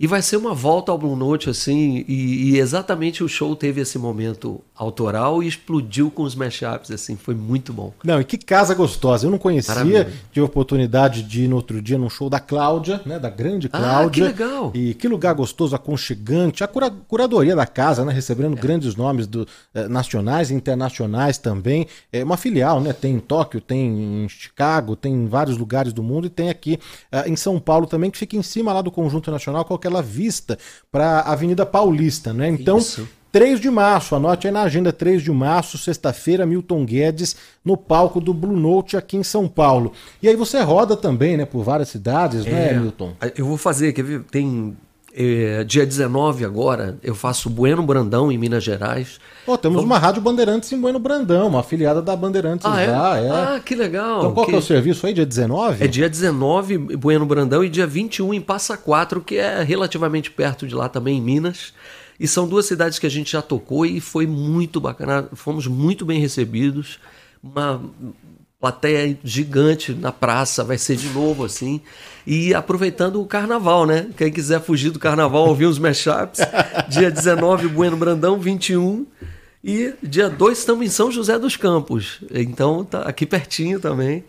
E vai ser uma volta ao Blue Note, assim, e, e, exatamente o show teve esse momento autoral e explodiu com os mashups, assim, foi muito bom. Não, e que casa gostosa. Eu não conhecia, Maravilha. tive a oportunidade de ir no outro dia num show da Cláudia, né, da grande Cláudia. Ah, que legal! E que lugar gostoso, aconchegante. A cura, curadoria da casa, né, recebendo é. grandes nomes do, eh, nacionais e internacionais também. É uma filial, né, tem em Tóquio, tem em Chicago, tem em vários lugares do mundo e tem aqui eh, em São Paulo também, que fica em cima lá do Conjunto Nacional, qualquer aquela vista para a Avenida Paulista, né? Então, Isso. 3 de março, anote aí na agenda 3 de março, sexta-feira, Milton Guedes no palco do Blue Note aqui em São Paulo. E aí você roda também, né, por várias cidades, né, é, né, Milton? Eu vou fazer, quer ver, tem é, dia 19 agora, eu faço Bueno Brandão em Minas Gerais. Oh, temos Vamos... uma Rádio Bandeirantes em Bueno Brandão, uma afiliada da Bandeirantes ah, lá. É? é? Ah, que legal. Então qual que... que... é o serviço aí, dia 19? É dia 19, Bueno Brandão, e dia 21 em Passa Quatro, que é relativamente perto de lá também, em Minas. E são duas cidades que a gente já tocou e foi muito bacana, fomos muito bem recebidos. Uma plateia gigante na praça, vai ser de novo assim. E aproveitando o carnaval, né? Quem quiser fugir do carnaval, ouvir uns mashups. Dia 19, Bueno Brandão, 21. E dia 2 estamos em São José dos Campos. Então tá aqui pertinho também.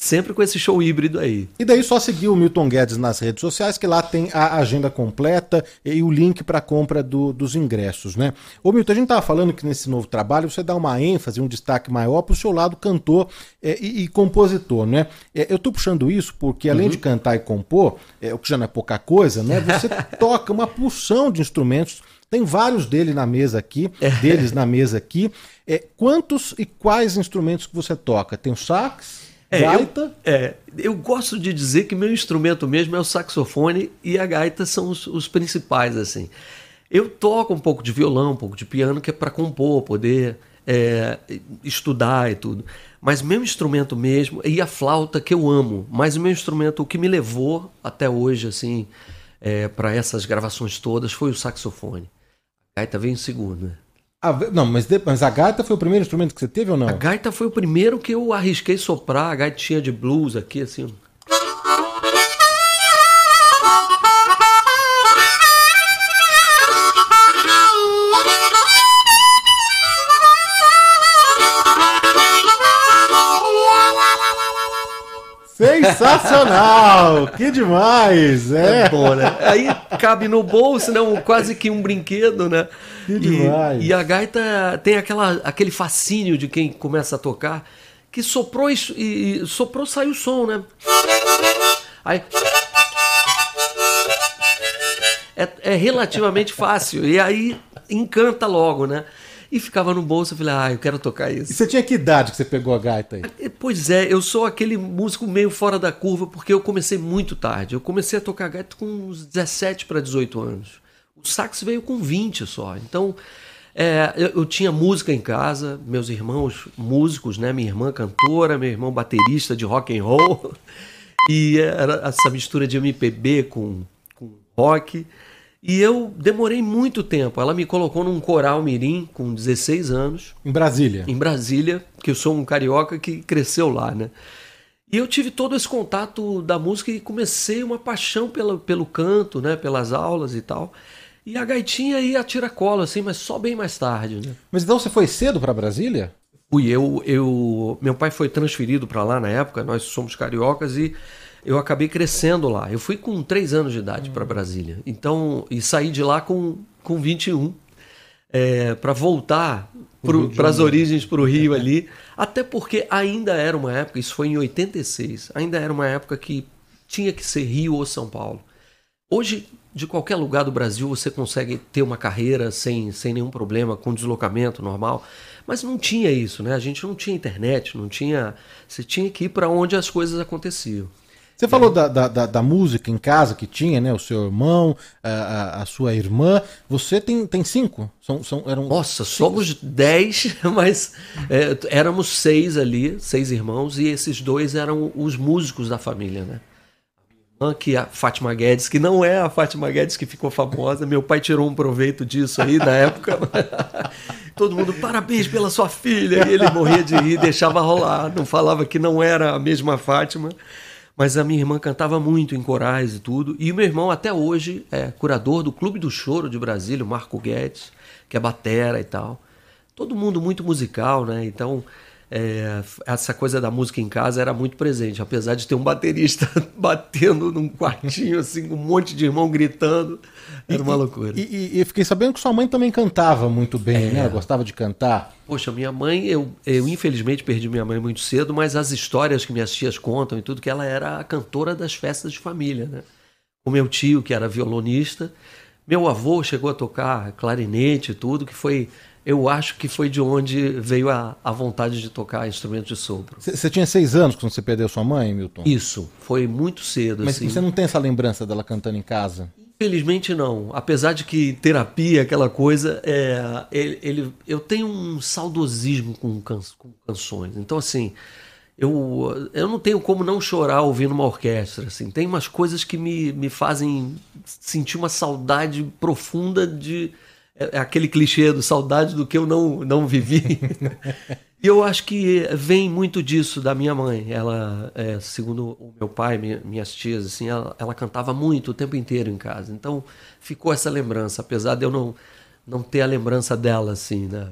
Sempre com esse show híbrido aí. E daí só seguir o Milton Guedes nas redes sociais, que lá tem a agenda completa e o link para compra do, dos ingressos, né? Ô Milton, a gente estava falando que nesse novo trabalho você dá uma ênfase, um destaque maior para o seu lado cantor é, e, e, compositor, né? É, eu estou puxando isso porque além uhum. de cantar e compor, é, o que já não é pouca coisa, né? Você toca uma porção de instrumentos tem vários dele na mesa aqui, é. deles na mesa aqui. É, quantos e quais instrumentos que você toca? Tem o sax? É, gaita? Eu, é, eu gosto de dizer que meu instrumento mesmo é o saxofone e a gaita são os, os principais, assim. Eu toco um pouco de violão, um pouco de piano, que é para compor, poder é, estudar e tudo. Mas meu instrumento mesmo, e a flauta que eu amo, mas o meu instrumento, o que me levou até hoje, assim, é, para essas gravações todas, foi o saxofone. A gaita veio em segundo, né? A, não, mas, de, mas a gaita foi o primeiro instrumento que você teve ou não? A gaita foi o primeiro que eu arrisquei soprar, a gaitinha de blues aqui, assim. Sensacional! que demais! É. é bom, né? Aí cabe no bolso, né? Um, quase que um brinquedo, né? Que demais. E, e, a gaita tem aquela, aquele fascínio de quem começa a tocar, que soprou e, e soprou, saiu o som, né? Aí. É, é relativamente fácil. E aí encanta logo, né? E ficava no bolso, eu falei, ah, eu quero tocar isso. E você tinha que idade que você pegou a gaita aí? É, pois é, eu sou aquele músico meio fora da curva, porque eu comecei muito tarde. Eu comecei a tocar gaita com uns 17 para 18 anos. O sax veio com 20 só. Então, é, eu, eu, tinha música em casa, meus irmãos músicos, né? Minha irmã cantora, meu irmão baterista de rock and roll. E era essa mistura de MPB com, com rock. E eu demorei muito tempo. Ela me colocou num coral mirim com 16 anos. Em Brasília? Em Brasília, que eu sou um carioca que cresceu lá, né? E eu tive todo esse contato da música e comecei uma paixão pelo, pelo canto, né? Pelas aulas e tal. E a gaitinha ia a tiracolo, assim, mas só bem mais tarde, né? Mas então você foi cedo para Brasília? Fui, eu, eu... Meu pai foi transferido para lá na época, nós somos cariocas e eu acabei crescendo lá. Eu fui com 3 anos de idade para Brasília. Então, e saí de lá com, com 21 é, para voltar para as origens, para o Rio ali. Até porque ainda era uma época, isso foi em 86, ainda era uma época que tinha que ser Rio ou São Paulo. Hoje de qualquer lugar do Brasil você consegue ter uma carreira sem, sem nenhum problema, com deslocamento normal. Mas não tinha isso, né? A gente não tinha internet, não tinha. Você tinha que ir para onde as coisas aconteciam. Você falou da, da, da, da música em casa que tinha, né? O seu irmão, a, a, a sua irmã. Você tem, tem cinco? São, são, eram Nossa, somos dez, mas é, éramos seis ali, seis irmãos, e esses dois eram os músicos da família, né? que é a Fátima Guedes, que não é a Fátima Guedes que ficou famosa. Meu pai tirou um proveito disso aí na época. Todo mundo, parabéns pela sua filha. E ele morria de rir, deixava rolar. Não falava que não era a mesma Fátima. Mas a minha irmã cantava muito em corais e tudo. E o meu irmão, até hoje, é curador do Clube do Choro de Brasília, o Marco Guedes, que é batera e tal. Todo mundo muito musical, né? Então, é, essa coisa da música em casa era muito presente, apesar de ter um baterista batendo num quartinho, assim, um monte de irmão gritando. Era uma loucura. E, e, e fiquei sabendo que sua mãe também cantava muito bem, é. né? Gostava de cantar. Poxa, minha mãe, eu, eu infelizmente perdi minha mãe muito cedo, mas as histórias que minhas tias contam e tudo, que ela era a cantora das festas de família, né? O meu tio, que era violonista, meu avô chegou a tocar clarinete e tudo, que foi eu acho que foi de onde veio a, a vontade de tocar instrumento de sopro. Você tinha seis anos quando você perdeu sua mãe, Milton? Isso, foi muito cedo. Mas assim. você não tem essa lembrança dela cantando em casa? Infelizmente não. Apesar de que terapia, aquela coisa, é, ele, ele eu tenho um saudosismo com, can, com canções. Então, assim, eu, eu não tenho como não chorar ouvindo uma orquestra. Assim. Tem umas coisas que me, me fazem sentir uma saudade profunda de é, é aquele clichê do saudade do que eu não, não vivi. e eu acho que vem muito disso da minha mãe. Ela, é, segundo o meu pai, minha, minhas tias, assim, ela, ela, cantava muito o tempo inteiro em casa. Então ficou essa lembrança, apesar de eu não, não ter a lembrança dela, assim, né?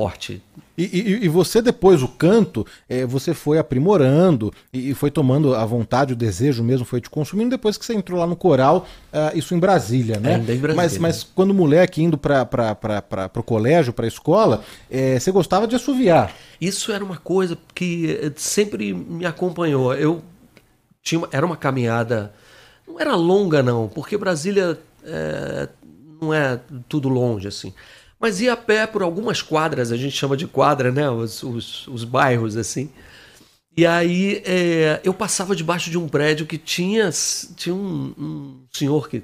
forte. E, e, e, você depois, o canto, é, você foi aprimorando e, e, foi tomando a vontade, o desejo mesmo foi te consumindo depois que você entrou lá no coral, uh, isso em Brasília, né? É, em Brasília. Mas, mas quando moleque indo para o colégio, para a escola, é, você gostava de assoviar. Isso era uma coisa que eh, sempre me acompanhou. Eu tinha, era uma caminhada, não era longa não, porque Brasília é, não é tudo longe assim mas ia a pé por algumas quadras, a gente chama de quadra, né? Os, os, os bairros, assim. E aí é, eu passava debaixo de um prédio que tinha, tinha um, um senhor que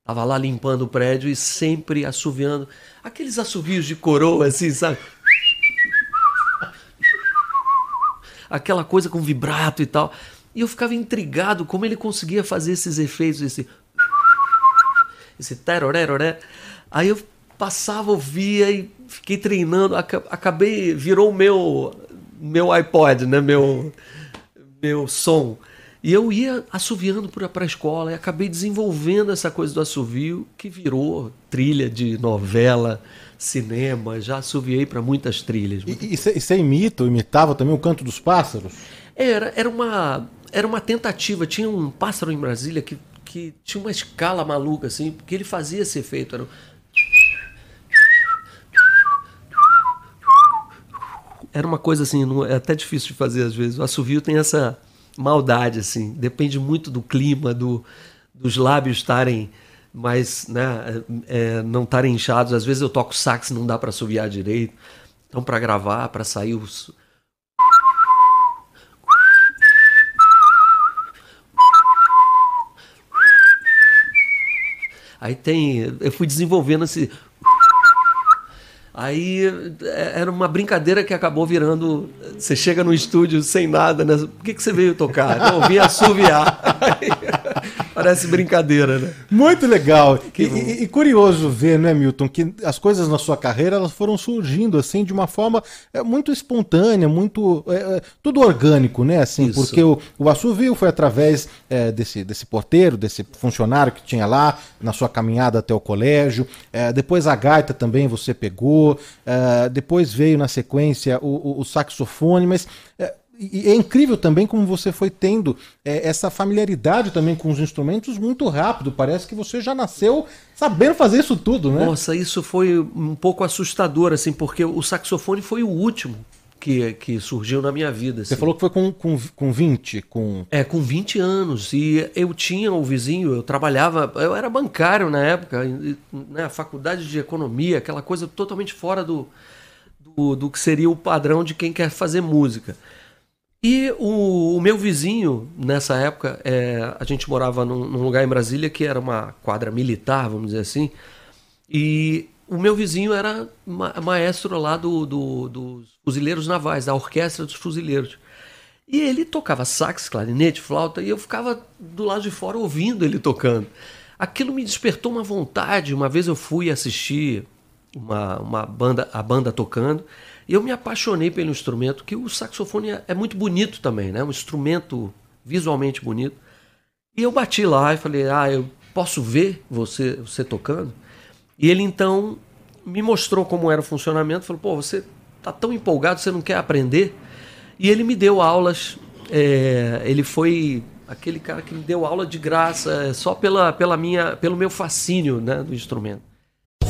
estava lá limpando o prédio e sempre assoviando. Aqueles assovios de coroa, assim, sabe? Aquela coisa com vibrato e tal. E eu ficava intrigado como ele conseguia fazer esses efeitos, esse. Esse teroré, Aí eu passava, ouvia e fiquei treinando. Acabei, virou o meu, meu iPod, né? Meu, meu som. E eu ia assoviando para a escola e acabei desenvolvendo essa coisa do assovio que virou trilha de novela, cinema. Já assoviei para muitas trilhas. E você imita, imitava também o canto dos pássaros? Era, era, uma, era uma tentativa. Tinha um pássaro em Brasília que, que tinha uma escala maluca, assim, porque ele fazia esse efeito. Era era uma coisa assim, não, é até difícil de fazer às vezes. O assovio tem essa maldade, assim, depende muito do clima, do, dos lábios estarem mais, né, é, não estarem inchados. Às vezes eu toco sax não dá para assoviar direito. Então, para gravar, para sair os. Aí tem. Eu fui desenvolvendo esse. Aí é, era uma brincadeira que acabou virando. Você chega no estúdio sem nada, né? Por que, que você veio tocar? Não, vim assoviar. Parece brincadeira, né? Muito legal. E, e, e, curioso ver, né, Milton, que as coisas na sua carreira elas foram surgindo assim de uma forma é, muito espontânea, muito. É, é, tudo orgânico, né? Assim, Isso. porque o, o assovio foi através é, desse, desse porteiro, desse funcionário que tinha lá, na sua caminhada até o colégio. É, depois a gaita também você pegou. É, depois veio na sequência o, o, o saxofone, mas e é incrível também como você foi tendo é, essa familiaridade também com os instrumentos muito rápido. Parece que você já nasceu sabendo fazer isso tudo, né? Nossa, isso foi um pouco assustador, assim, porque o saxofone foi o último que, que surgiu na minha vida. Você assim. falou que foi com, com, com 20, com... É, com 20 anos. E eu tinha o vizinho, eu trabalhava, eu era bancário na época, e, né, faculdade de economia, aquela coisa totalmente fora do, do, do que seria o padrão de quem quer fazer música. E o, o meu vizinho, nessa época, é, a gente morava num, num lugar em Brasília que era uma quadra militar, vamos dizer assim, e o meu vizinho era ma- maestro lá do, do- dos fuzileiros navais, da orquestra dos fuzileiros. E ele tocava sax, clarinete, flauta, e eu ficava do lado de fora ouvindo ele tocando. Aquilo me despertou uma vontade. Uma vez eu fui assistir uma, uma banda, a banda tocando, e eu me apaixonei pelo instrumento, que o saxofone é, é muito bonito também, né? Um instrumento visualmente bonito. E eu bati lá e falei: "Ah, eu posso ver você você tocando?" E ele então me mostrou como era o funcionamento, falou: "Pô, você tá tão empolgado, você não quer aprender?" E ele me deu aulas. é, ele foi aquele cara que me deu aula de graça, é, só pela, pela minha, pelo meu fascínio né, do instrumento.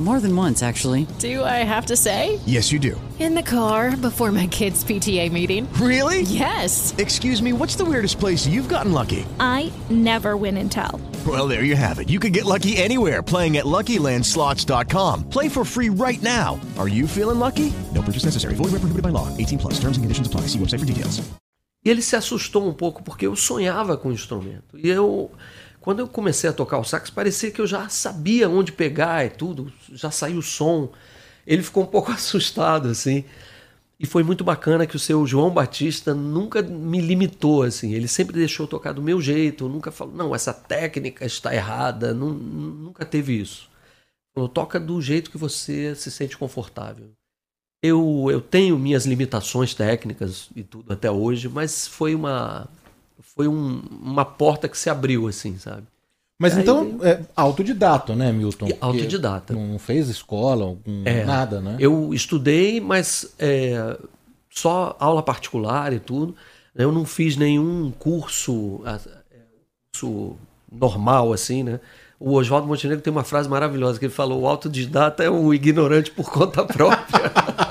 More than once, actually. Do I have to say? Yes, you do. In the car before my kids' PTA meeting. Really? Yes. Excuse me, what's the weirdest place you've gotten lucky? I never win and tell. Well, there you have it. You can get lucky anywhere playing at LuckyLandSlots.com. Play for free right now. Are you feeling lucky? No purchase necessary. Void where prohibited by law. 18 plus. Terms and conditions apply. See website for details. E ele se assustou um pouco porque eu sonhava com o instrumento. E eu, quando eu comecei a tocar o sax, parecia que eu já sabia onde pegar e tudo, já saiu o som. Ele ficou um pouco assustado assim. E foi muito bacana que o seu João Batista nunca me limitou assim. Ele sempre deixou tocar do meu jeito, nunca falou, não, essa técnica está errada, nu- nunca teve isso. Falou, toca do jeito que você se sente confortável. Eu, eu tenho minhas limitações técnicas e tudo até hoje, mas foi uma foi um- uma porta que se abriu assim, sabe? Mas Aí então, é autodidata, né, Milton? E autodidata. Não fez escola, algum- É, nada, né? Eu estudei, mas é, só aula particular e tudo. Eu não fiz nenhum curso, é, curso normal assim, né? O Oswaldo Montenegro tem uma frase maravilhosa que ele falou: o autodidata é um ignorante por conta própria.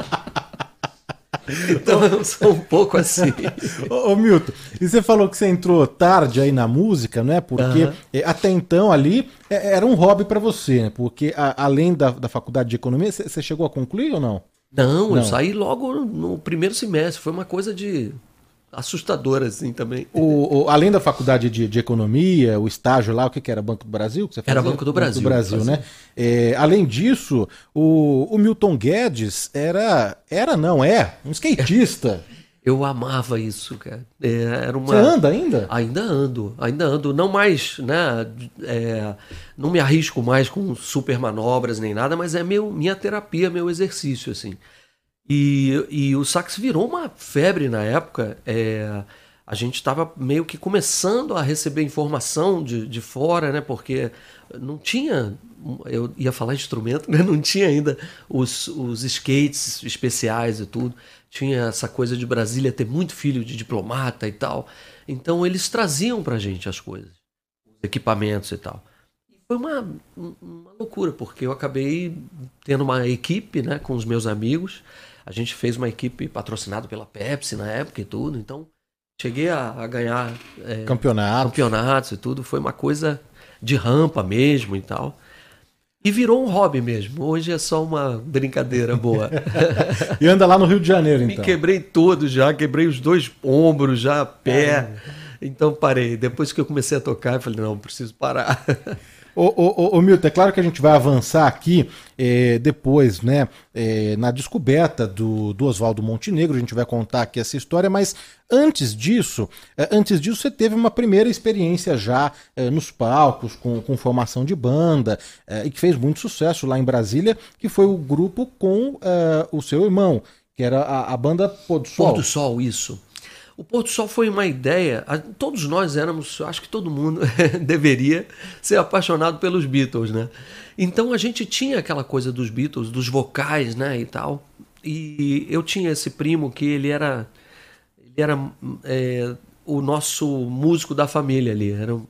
então eu sou um pouco assim. Ô, ô, Milton, e você falou que você entrou tarde aí na música, né? Porque eh, até então ali eh, era um hobby pra você, né? Porque a- além da, da faculdade de economia, você você chegou a concluir ou não? Não, Não. eu saí logo no primeiro semestre. Foi uma coisa de assustadora assim também. O, o- além da faculdade de, de economia, o estágio lá, o que, que era? Banco do Brasil? Que você Era? Banco do Brasil, Brasil, fazia. né? É, além disso, o, o Milton Guedes era, era não, é, um skatista. Eu amava isso, cara. É, era uma... Você anda ainda? Ainda ando, ainda ando. Não mais, né? é, não me arrisco mais com super manobras nem nada, mas é meu, minha terapia, meu exercício, assim. E, e o sax virou uma febre na época. é, a gente estava meio que começando a receber informação de, de fora, né? Porque não tinha. Eu ia falar instrumento, né? Não tinha ainda os, os skates especiais e tudo. Tinha essa coisa de Brasília ter muito filho de diplomata e tal. Então eles traziam pra gente as coisas, os equipamentos e tal. E foi uma, uma loucura, porque eu acabei tendo uma equipe né, com os meus amigos. A gente fez uma equipe patrocinada pela Pepsi na época e tudo. Então cheguei a, a ganhar é, Campeonatos. campeonatos e tudo. Foi uma coisa de rampa mesmo e tal. E virou um hobby mesmo. Hoje é só uma brincadeira boa. E anda lá no Rio de Janeiro, Me então. quebrei todo já, quebrei os dois ombros já, pé. Então parei. Depois que eu comecei a tocar, eu falei, não, preciso parar. Ô, ô, ô, ô, Milton, é claro que a gente vai avançar aqui eh, depois, né, eh, na descoberta do, do Oswaldo Montenegro, a gente vai contar aqui essa história, mas antes disso, eh, antes disso você teve uma primeira experiência já eh, nos palcos, com, com formação de banda, eh, e que fez muito sucesso lá em Brasília, que foi o grupo com eh, o seu irmão, que era a, a banda Pôr do Sol. Pôr do Sol, isso. O Pôr do Sol foi uma ideia. Todos nós éramos, acho que todo mundo deveria ser apaixonado pelos Beatles, né? Então a gente tinha aquela coisa dos Beatles, dos vocais, né, e tal. E eu tinha esse primo que ele era, ele era é, o nosso músico da família ali. Era um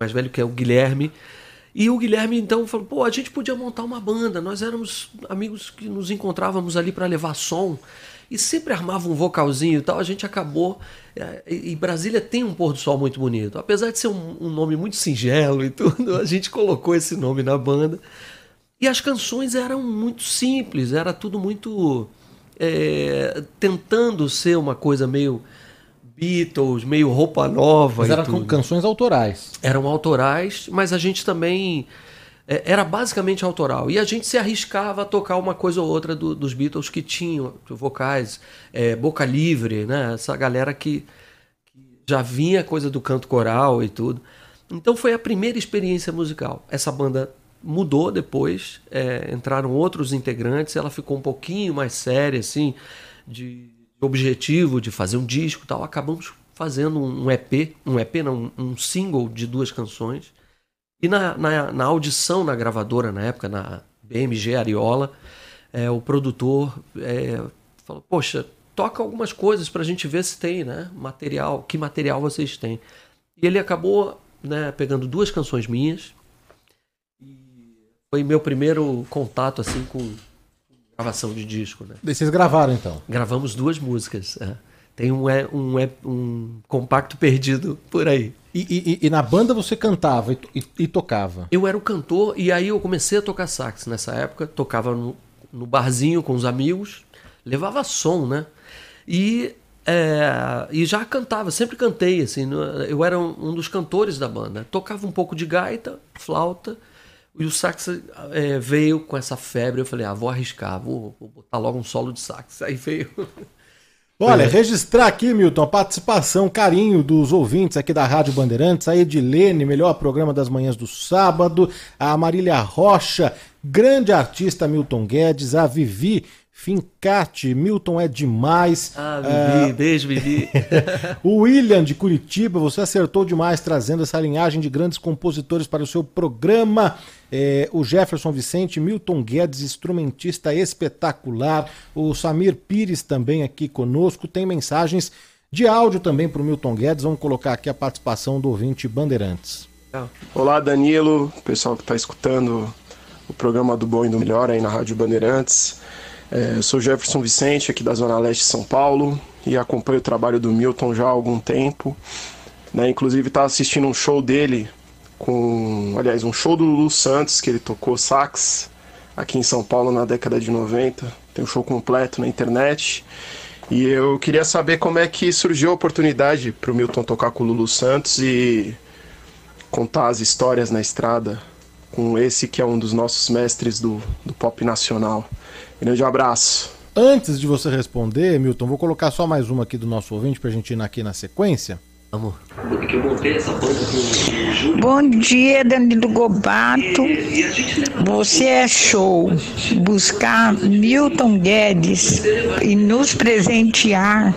mais velho, que é o Guilherme. E o Guilherme então falou: pô, a gente podia montar uma banda. Nós éramos amigos que nos encontrávamos ali para levar som e sempre armava um vocalzinho e tal. A gente acabou. é, E Brasília tem um pôr do sol muito bonito. Apesar de ser um, um nome muito singelo e tudo, a gente colocou esse nome na banda. E as canções eram muito simples, era tudo muito. é, tentando ser uma coisa meio Beatles, meio roupa nova. Mas eram canções autorais. Eram autorais, mas a gente também. É, Era basicamente autoral. E a gente se arriscava a tocar uma coisa ou outra do- dos Beatles que tinham vocais, é, Boca Livre, né? Essa galera que, que já vinha coisa do canto coral e tudo. Então foi a primeira experiência musical. Essa banda mudou depois, é, entraram outros integrantes, ela ficou um pouquinho mais séria, assim, de objetivo de fazer um disco e tal. Acabamos fazendo um EP, um EP não, um single de duas canções. E na, na, na audição na gravadora, na época, na BMG Ariola, é, o produtor é, falou, poxa, toca algumas coisas pra gente ver se tem, né? Material, que material vocês têm. E ele acabou né, pegando duas canções minhas. E foi meu primeiro contato assim com gravação de disco, né? Daí vocês gravaram então. Gravamos duas músicas. é. Tem um, é- um, é- um compacto perdido por aí. E, e- e na banda você cantava e, e- tocava. Eu era o cantor e aí eu comecei a tocar sax nessa época. Tocava no, no barzinho com os amigos, levava som, né? E, é, e já cantava, sempre cantei, assim. Eu era um, um dos cantores da banda. Tocava um pouco de gaita, flauta. E o sax é, veio com essa febre. Eu falei, ah, vou arriscar, vou, vou botar logo um solo de sax. Aí veio. Olha, É. registrar aqui, Milton, a participação, carinho dos ouvintes aqui da Rádio Bandeirantes, a Edilene, melhor programa das manhãs do sábado, a Marília Rocha, grande artista Milton Guedes, a Vivi Fincati, Milton é demais. Ah, Vivi, Ah, beijo, Vivi. o William de Curitiba, você acertou demais trazendo essa linhagem de grandes compositores para o seu programa. É, o Jefferson Vicente, Milton Guedes, instrumentista espetacular. O Samir Pires também aqui conosco. Tem mensagens de áudio também para o Milton Guedes. Vamos colocar aqui a participação do ouvinte Bandeirantes. Olá, Danilo, pessoal que está escutando o programa do Bom e do Melhor aí na Rádio Bandeirantes. É, sou Jefferson Vicente, aqui da Zona Leste de São Paulo, e acompanho o trabalho do Milton já há algum tempo. Né? Inclusive, estava assistindo um show dele, com, aliás, um show do Lulu Santos, que ele tocou sax aqui em São Paulo na década de 90. Tem um show completo na internet. E eu queria saber como é que surgiu a oportunidade para o Milton tocar com o Lulu Santos e contar as histórias na estrada com esse que é um dos nossos mestres do, do pop nacional. Grande abraço. Antes de você responder, Milton, vou colocar só mais uma aqui do nosso ouvinte para a gente ir aqui na sequência. Júlio. Bom dia, Danilo Gobato. Você é show. Buscar Milton Guedes e nos presentear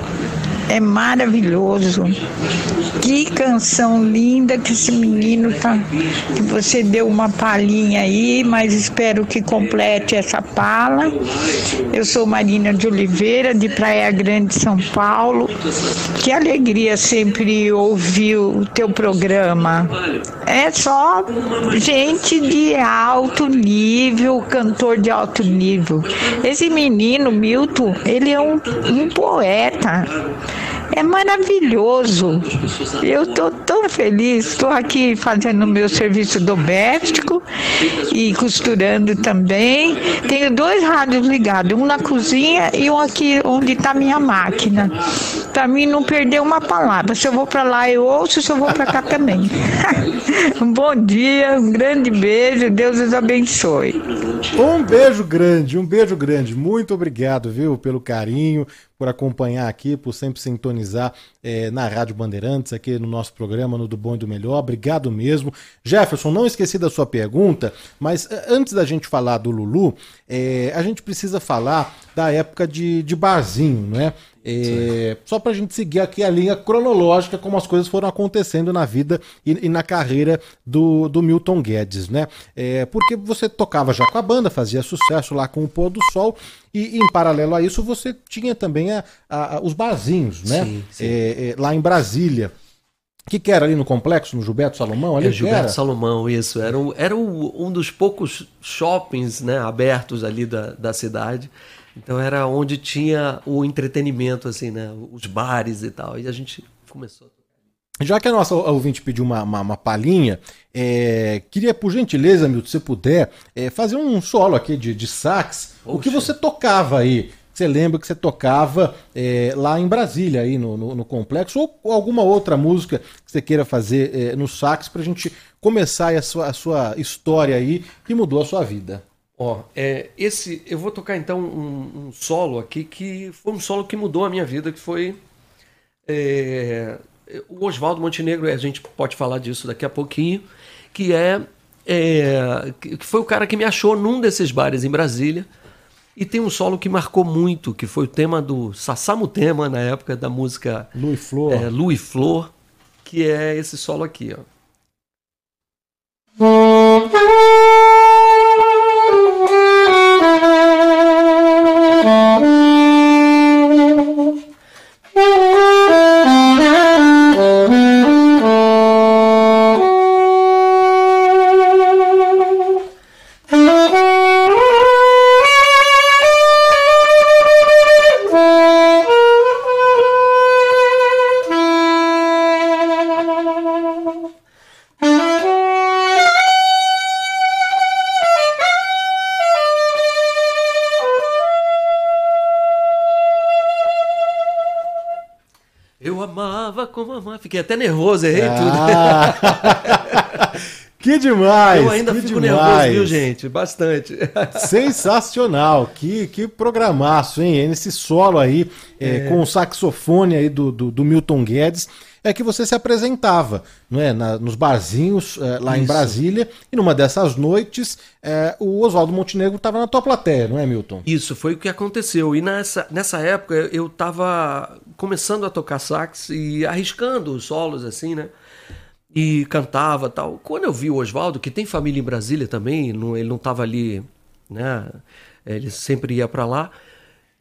é maravilhoso. Que canção linda que esse menino tá. Que você deu uma palhinha aí, mas espero que complete essa pala. Eu sou Marina de Oliveira, de Praia Grande, São Paulo. Que alegria sempre ouvir o teu programa. É só gente de alto nível, cantor de alto nível. Esse menino, Milton, ele é um, um poeta. É maravilhoso. Eu estou tão feliz. Estou aqui fazendo meu serviço doméstico e costurando também. Tenho dois rádios ligados, um na cozinha e um aqui onde está minha máquina. Para mim não perder uma palavra. Se eu vou para lá eu ouço, se eu vou para cá também. um bom dia, um grande beijo, Deus os abençoe. Um beijo grande, um beijo grande. Muito obrigado, viu, pelo carinho, por acompanhar aqui, por sempre sintonizar eh, na Rádio Bandeirantes, aqui no nosso programa, no Do Bom e do Melhor. Obrigado mesmo. Jefferson, não esqueci da sua pergunta, mas eh, antes da gente falar do Lulu, eh, a gente precisa falar da época de, de barzinho, né? É, só para a gente seguir aqui a linha cronológica, como as coisas foram acontecendo na vida e, e na carreira do, do Milton Guedes, né? É, porque você tocava já com a banda, fazia sucesso lá com o Pôr do Sol, e em paralelo a isso você tinha também a- a- a- os barzinhos, né? Sim, sim. É, é, lá em Brasília. O que, que era ali no complexo, no Gilberto Salomão? Ali É Gilberto era? Salomão, isso. Era, um, era um, um dos poucos shoppings né, abertos ali da, da cidade. Então era onde tinha o entretenimento, assim, né? Os bares e tal. E a gente começou. Já que a nossa ouvinte pediu uma, uma, uma palhinha, é, queria, por gentileza, Milton, se puder, é, fazer um solo aqui de, de sax. O que você tocava aí? Você lembra que você tocava é, lá em Brasília, aí no, no, no complexo, ou, ou alguma outra música que você queira fazer é, no sax pra gente começar a sua, a sua história aí que mudou a sua vida. Ó, é, esse eu vou tocar então um, um solo aqui que foi um solo que mudou a minha vida, que foi é, o Oswaldo Montenegro. A gente pode falar disso daqui a pouquinho, que é, é que que foi o cara que me achou num desses bares em Brasília. E tem um solo que marcou muito, que foi o tema do Sassamo Tema na época da música Lu e Flor. é, Lu e Flor, que é esse solo aqui, ó. amava. Fiquei até nervoso, errei Ah, tudo. que demais! Eu ainda que fico demais. nervoso, viu, gente? Bastante. Sensacional, que, que programaço, hein? Nesse solo aí, é, É. com o saxofone aí do, do, do Milton Guedes, é que você se apresentava, não é? Na- nos barzinhos é, lá em Isso. Brasília, e numa dessas noites, é, o Oswaldo Montenegro estava na tua plateia, não é, Milton? Isso foi o que aconteceu. E nessa, nessa época eu estava começando a tocar sax e arriscando os solos assim, né? E cantava tal. Quando eu vi o Oswaldo, que tem família em Brasília também, não- ele não estava ali, né? Ele sempre ia para lá.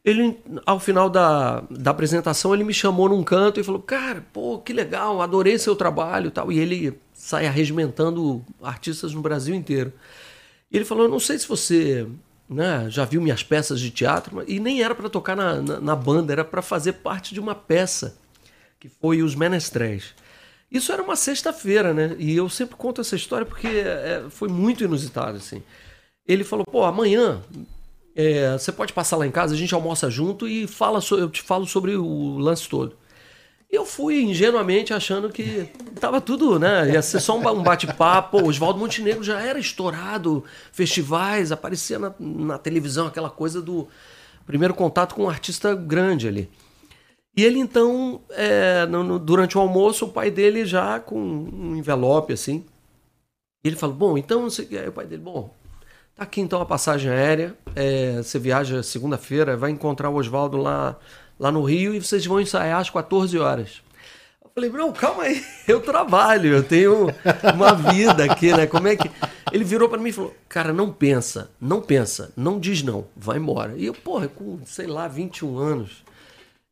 Ele, ao final da, da apresentação, ele me chamou num canto e falou: Cara, pô, que legal, adorei seu trabalho tal. E ele sai arregimentando artistas no Brasil inteiro. E ele falou: Eu não sei se você né, já viu minhas peças de teatro, e nem era para tocar na, na, na banda, era para fazer parte de uma peça, que foi Os Menestréis. Isso era uma sexta-feira, né? E eu sempre conto essa história porque é, foi muito inusitado, assim. Ele falou: Pô, amanhã é, você pode passar lá em casa, a gente almoça junto e fala so- eu te falo sobre o lance todo. Eu fui ingenuamente achando que tava tudo, né? Ia ser só um ba- bate-papo. Oswaldo Montenegro já era estourado, festivais, aparecia na, na televisão aquela coisa do primeiro contato com um artista grande ali. E ele então, é, no- no- durante o almoço, o pai dele já com um envelope assim. Ele falou: Bom, então, não sei o que. Aí o pai dele, bom, Tá aqui então a passagem aérea. é, você viaja segunda-feira, vai encontrar o Oswaldo lá, lá no Rio e vocês vão ensaiar às 14 horas. Eu falei, não, calma aí, eu trabalho, eu tenho uma vida aqui, né? Como é que. Ele virou para mim e falou: Cara, não pensa, não pensa, não diz não, vai embora. E eu, porra, com, sei lá, 21 anos,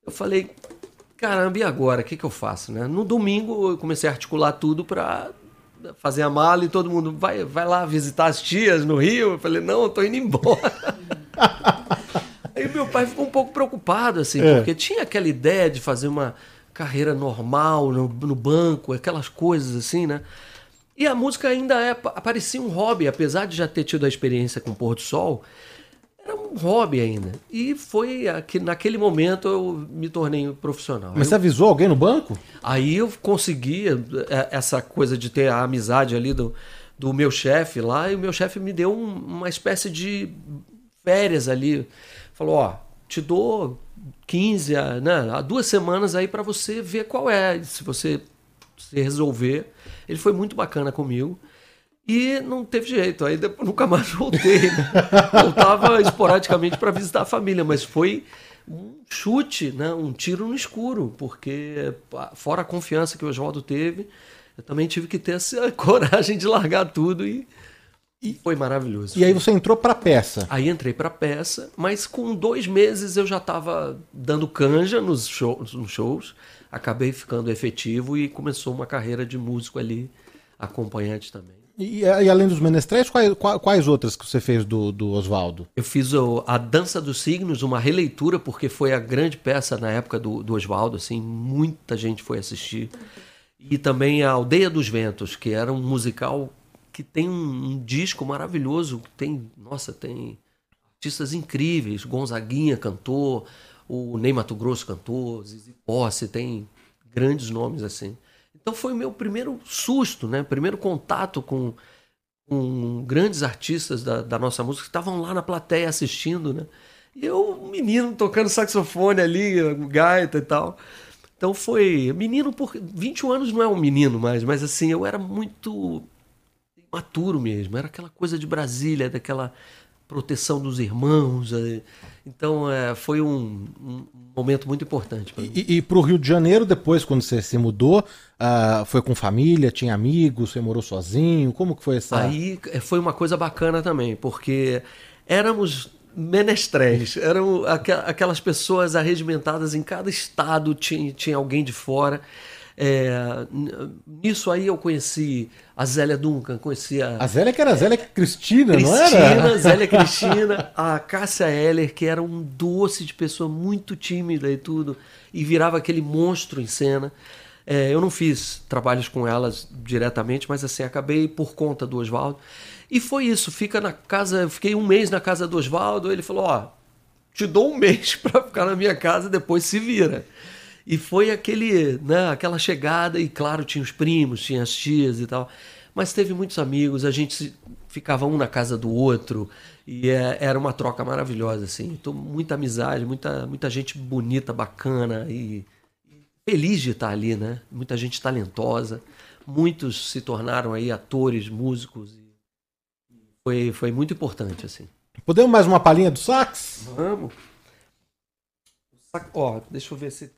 eu falei: Caramba, e agora? O que, que eu faço, né? No domingo eu comecei a articular tudo para fazer a mala e todo mundo vai, vai lá visitar as tias no Rio. Eu falei, não, eu tô indo embora. Aí meu pai ficou um pouco preocupado, assim, É. porque tinha aquela ideia de fazer uma carreira normal no, no banco, aquelas coisas assim, né? E a música ainda é, parecia um hobby, apesar de já ter tido a experiência com o Pôr do Sol, era um hobby ainda. E foi que naquele momento eu me tornei profissional. Mas Eu- você avisou alguém no banco? Aí eu consegui é, essa coisa de ter a amizade ali do, do meu chefe lá, e o meu chefe me deu um- uma espécie de férias ali. Falou: Ó, te dou 15, a- né, a duas semanas aí para você ver qual é. Se você se resolver. Ele foi muito bacana comigo. E não teve jeito, aí depois nunca mais voltei. Voltava esporadicamente para visitar a família, mas foi um chute, né? um tiro no escuro, porque fora a confiança que o Oswaldo teve, eu também tive que ter essa coragem de largar tudo e, e foi maravilhoso. E aí você entrou pra peça. Aí entrei pra peça, mas com dois meses eu já estava dando canja nos shows, nos shows. acabei ficando efetivo e começou uma carreira de músico ali, acompanhante também. E, e além dos menestréis, quais, quais, outras que você fez do, do Oswaldo? Eu fiz o, a Dança dos Signos, uma releitura, porque foi a grande peça na época do, do Oswaldo, assim, muita gente foi assistir. E também a Aldeia dos Ventos, que era um musical que tem um, um disco maravilhoso, tem, nossa, tem artistas incríveis, Gonzaguinha cantou, o Ney Mato Grosso cantou, Zizi Posse, tem grandes nomes assim. Então foi meu primeiro susto, né? Primeiro contato com, com grandes artistas da, da nossa música que estavam lá na plateia assistindo, né? E eu, menino tocando saxofone ali, gaita e tal. Então foi menino por 21 anos não é um menino mais, mas assim, eu era muito maturo mesmo, era aquela coisa de Brasília, daquela proteção dos irmãos. Eh, então é, foi um, um, momento muito importante. E, e para o Rio de Janeiro, depois, quando você se mudou, uh, foi com família, tinha amigos, você morou sozinho? Como que foi essa. Aí eh, foi uma coisa bacana também, porque éramos menestréis, eram aquelas pessoas arregimentadas em cada estado, tinha, tinha alguém de fora. É, nisso aí eu conheci a Zélia Duncan, conheci a. A Zélia que era a Zélia Cristina, Cristina, não era? Cristina, Zélia Cristina, a Cássia Heller, que era um doce de pessoa muito tímida e tudo, e virava aquele monstro em cena. É, eu não fiz trabalhos com elas diretamente, mas assim, acabei por conta do Oswaldo. E foi isso, fica na casa, eu fiquei um mês na casa do Oswaldo, ele falou, ó, te dou um mês para ficar na minha casa, depois se vira. E foi aquele, né, aquela chegada, e claro, tinha os primos, tinha as tias e tal. Mas teve muitos amigos, a gente ficava um na casa do outro, e é, era uma troca maravilhosa, assim. Então, muita amizade, muita, muita gente bonita, bacana e feliz de estar ali, né? Muita gente talentosa. Muitos se tornaram aí atores, músicos. Foi, foi muito importante, assim. Podemos mais uma palhinha do sax? Vamos. Ó, deixa eu ver se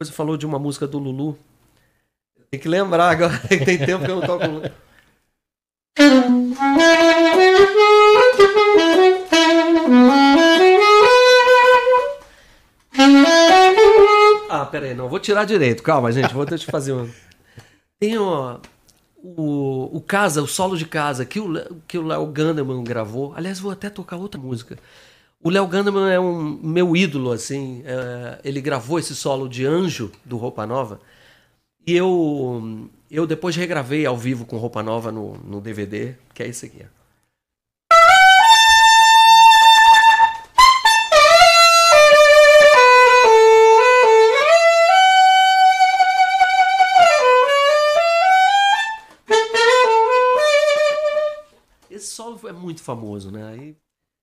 você falou de uma música do Lulu. Tem que lembrar agora, tem tempo que eu não toco Lulu. Ah, pera aí, não, vou tirar direito. Calma, gente, vou eu fazer uma. Tem o, o Casa, o solo de Casa, que o, que o Léo Ganderman gravou. Aliás, vou até tocar outra música. O Léo Ganderman é um meu ídolo, assim. É, ele gravou esse solo de Anjo do Roupa Nova. E eu, eu depois regravei ao vivo com Roupa Nova no, no DVD, que é esse aqui. Esse solo é muito famoso, né? Aí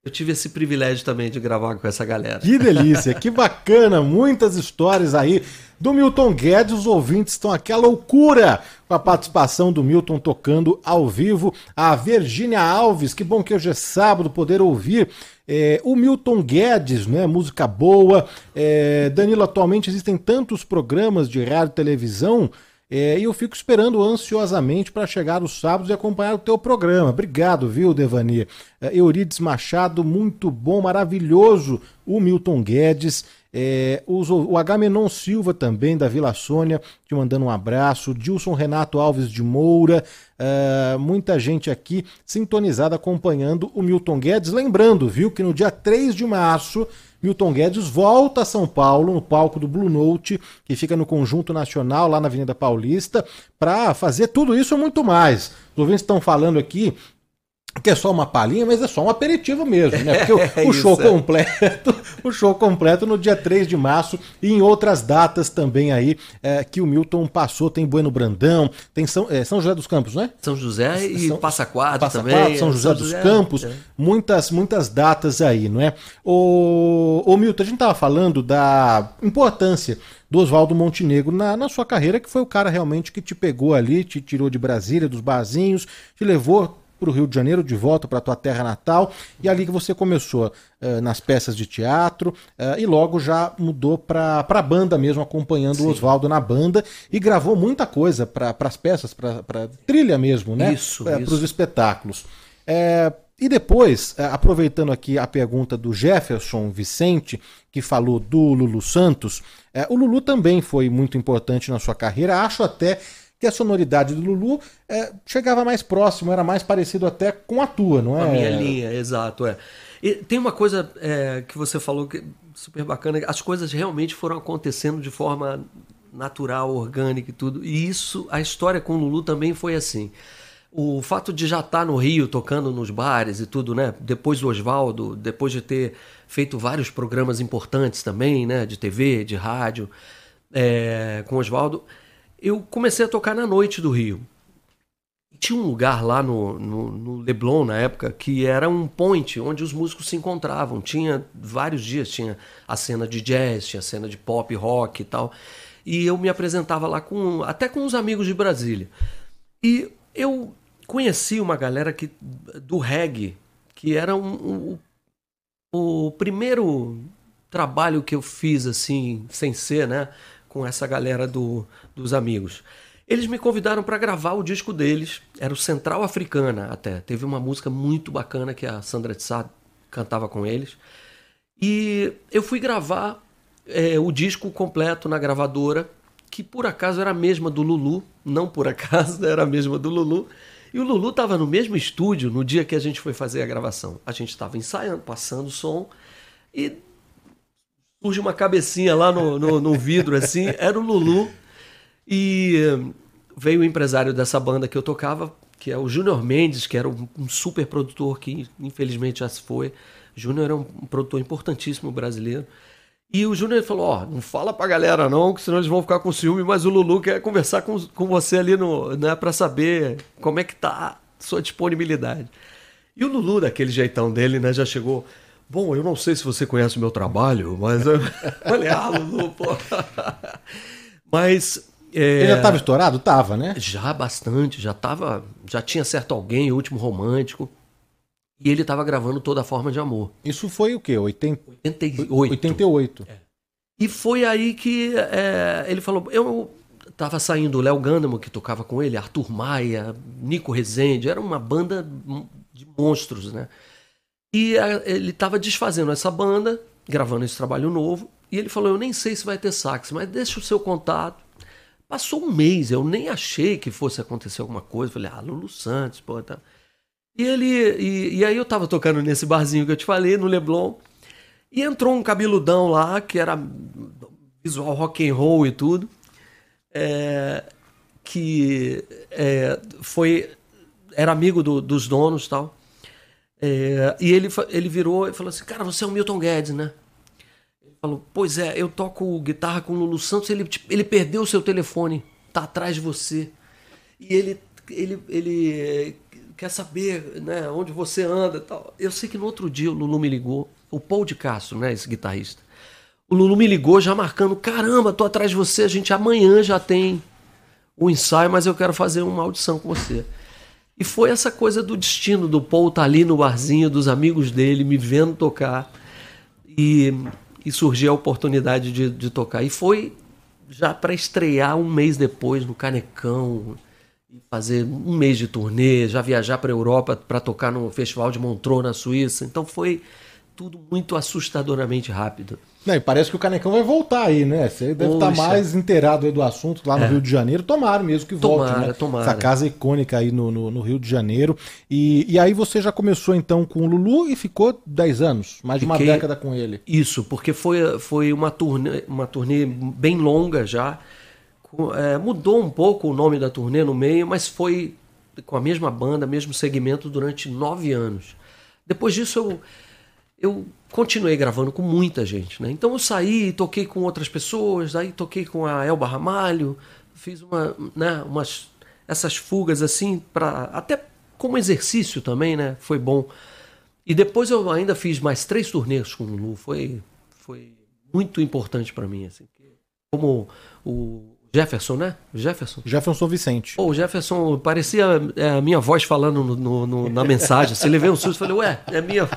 eu tive esse privilégio também de gravar com essa galera. Que delícia, que bacana, muitas histórias aí do Milton Guedes. Os ouvintes estão aqui a loucura com a participação do Milton tocando ao vivo. A Virgínia Alves, que bom que hoje é sábado poder ouvir é, o Milton Guedes, né? Música boa. É, Danilo, atualmente existem tantos programas de rádio e televisão é, e eu fico esperando ansiosamente para chegar os sábados e acompanhar o teu programa. Obrigado, viu, Devani? É, Eurides Machado, muito bom, maravilhoso. O Milton Guedes, é, os, o Agamenon Silva também, da Vila Sônia, te mandando um abraço. Dilson Renato Alves de Moura, é, muita gente aqui sintonizada acompanhando o Milton Guedes. Lembrando, viu, que no dia 3 de março Milton Guedes volta a São Paulo, no palco do Blue Note, que fica no Conjunto Nacional, lá na Avenida Paulista, para fazer tudo isso e muito mais. Os ouvintes estão falando aqui que é só uma palhinha, mas é só um aperitivo mesmo, né? Porque o, é o show é. completo, o show completo no dia 3 de março e em outras datas também aí é, que o Milton passou, tem Bueno Brandão, tem São, é, São José dos Campos, né? São José e São, Passa Quatro Passa também. Quatro, São José São dos José, Campos, muitas muitas datas aí, não é? O, o Milton, a gente tava falando da importância do Oswaldo Montenegro na, na sua carreira, que foi o cara realmente que te pegou ali, te tirou de Brasília, dos barzinhos, te levou para o Rio de Janeiro, de volta para a tua terra natal, e ali que você começou uh, nas peças de teatro uh, e logo já mudou para a banda mesmo, acompanhando Sim. o Oswaldo na banda e gravou muita coisa para as peças, para trilha mesmo, né? Isso, Para os espetáculos. É, E depois, aproveitando aqui a pergunta do Jefferson Vicente, que falou do Lulu Santos, eh, o Lulu também foi muito importante na sua carreira. Acho até que a sonoridade do Lulu eh, chegava mais próximo, era mais parecido até com a tua, não é? A minha linha, exato, é. E tem uma coisa é, que você falou que é super bacana, as coisas realmente foram acontecendo de forma natural, orgânica e tudo. E isso, a história com o Lulu também foi assim. O fato de já estar no Rio tocando nos bares e tudo, né? Depois do Oswaldo, depois de ter feito vários programas importantes também, né? De TV, de rádio, é, com o Oswaldo, eu comecei a tocar na noite do Rio. Tinha um lugar lá no, no, no, Leblon, na época, que era um point onde os músicos se encontravam. Tinha vários dias, tinha a cena de jazz, tinha a cena de pop, rock e tal. E eu me apresentava lá com até com uns amigos de Brasília. E eu conheci uma galera que, do reggae, que era um, um, o primeiro trabalho que eu fiz assim, sem ser, né, com essa galera do, dos amigos. Eles me convidaram para gravar o disco deles, era o Central Africana até. Teve uma música muito bacana que a Sandra de Sá cantava com eles. E eu fui gravar é, o disco completo na gravadora, que por acaso era a mesma do Lulu, não por acaso era a mesma do Lulu. E o Lulu estava no mesmo estúdio no dia que a gente foi fazer a gravação. A gente estava ensaiando, passando o som, e surge uma cabecinha lá no, no, no vidro, assim, era o Lulu. E hum, veio o empresário dessa banda que eu tocava, que é o Júnior Mendes, que era um, um, super produtor que infelizmente já se foi. Júnior era um, um produtor importantíssimo brasileiro. E o Júnior falou: Ó, oh, não fala pra galera não, que senão eles vão ficar com ciúme, mas o Lulu quer conversar com, com você ali no, né, pra saber como é que tá sua disponibilidade. E o Lulu, daquele jeitão dele, né, já chegou. Bom, eu não sei se você conhece o meu trabalho, mas eu falei, ah, Lulu, pô. mas. É... Ele já estava estourado? Tava, né? Já bastante, já tava. Já tinha certo alguém, o último romântico. E ele estava gravando Toda Forma de Amor. Isso foi o quê? 80... 88. 88. É. E foi aí que é, ele falou. Eu tava saindo o Léo Gandamo, que tocava com ele, Arthur Maia, Nico Rezende, era uma banda de monstros, né? E ele estava desfazendo essa banda, gravando esse trabalho novo, e ele falou: Eu nem sei se vai ter sax, mas deixa o seu contato. Passou um mês, eu nem achei que fosse acontecer alguma coisa. Falei: Ah, Lulu Santos, pô, tá. E ele. E, e, aí eu tava tocando nesse barzinho que eu te falei, no Leblon. E entrou um cabeludão lá, que era visual rock and roll e tudo. É, que é, foi. Era amigo do, dos donos tal. É, e ele, ele virou e falou assim: Cara, você é o Milton Guedes, né? Ele falou: Pois é, eu toco guitarra com o Lulu Santos. Ele, ele perdeu o seu telefone, tá atrás de você. E ele, ele, ele quer saber né, onde você anda tal. Eu sei que no outro dia o Lulu me ligou, o Paul de Castro, né, esse guitarrista. O Lulu me ligou já marcando, caramba, tô atrás de você, a gente amanhã já tem o ensaio, mas eu quero fazer uma audição com você. E foi essa coisa do destino do Paul estar tá ali no barzinho dos amigos dele, me vendo tocar. E, e surgiu a oportunidade de, de tocar. E foi já para estrear um mês depois no Canecão, fazer um mês de turnê, já viajar para a Europa para tocar no Festival de Montreux na Suíça. Então foi tudo muito assustadoramente rápido. Não, e parece que o Canecão vai voltar aí, né? Você deve estar tá mais inteirado do assunto lá no é. Rio de Janeiro. Tomara mesmo que volte, tomara, né? Tomara. Essa casa icônica aí no, no, no, Rio de Janeiro. E, e aí você já começou então com o Lulu e ficou 10 anos, mais de uma década com ele. Isso, porque foi, foi uma, turnê, uma turnê bem longa já. É, mudou um pouco o nome da turnê no meio, mas foi com a mesma banda, mesmo segmento durante nove anos. Depois disso eu eu continuei gravando com muita gente, né? Então eu saí, toquei com outras pessoas, aí toquei com a Elba Ramalho, fiz uma, né, umas essas fugas assim para até como exercício também, né? Foi bom. E depois eu ainda fiz mais três turnês com o Lu, foi foi muito importante para mim assim. Como o Jefferson, né? Jefferson. Jefferson Vicente. o Jefferson parecia é, a minha voz falando no, no, no, na mensagem. Você levei um susto e falei, ué, é minha.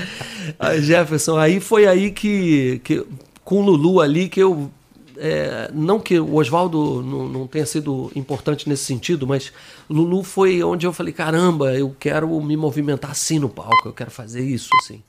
aí, Jefferson, aí foi aí que, que, com o Lulu ali, que eu é, não que o Oswaldo não, não tenha sido importante nesse sentido, mas Lulu foi onde eu falei, caramba, eu quero me movimentar assim no palco, eu quero fazer isso, assim.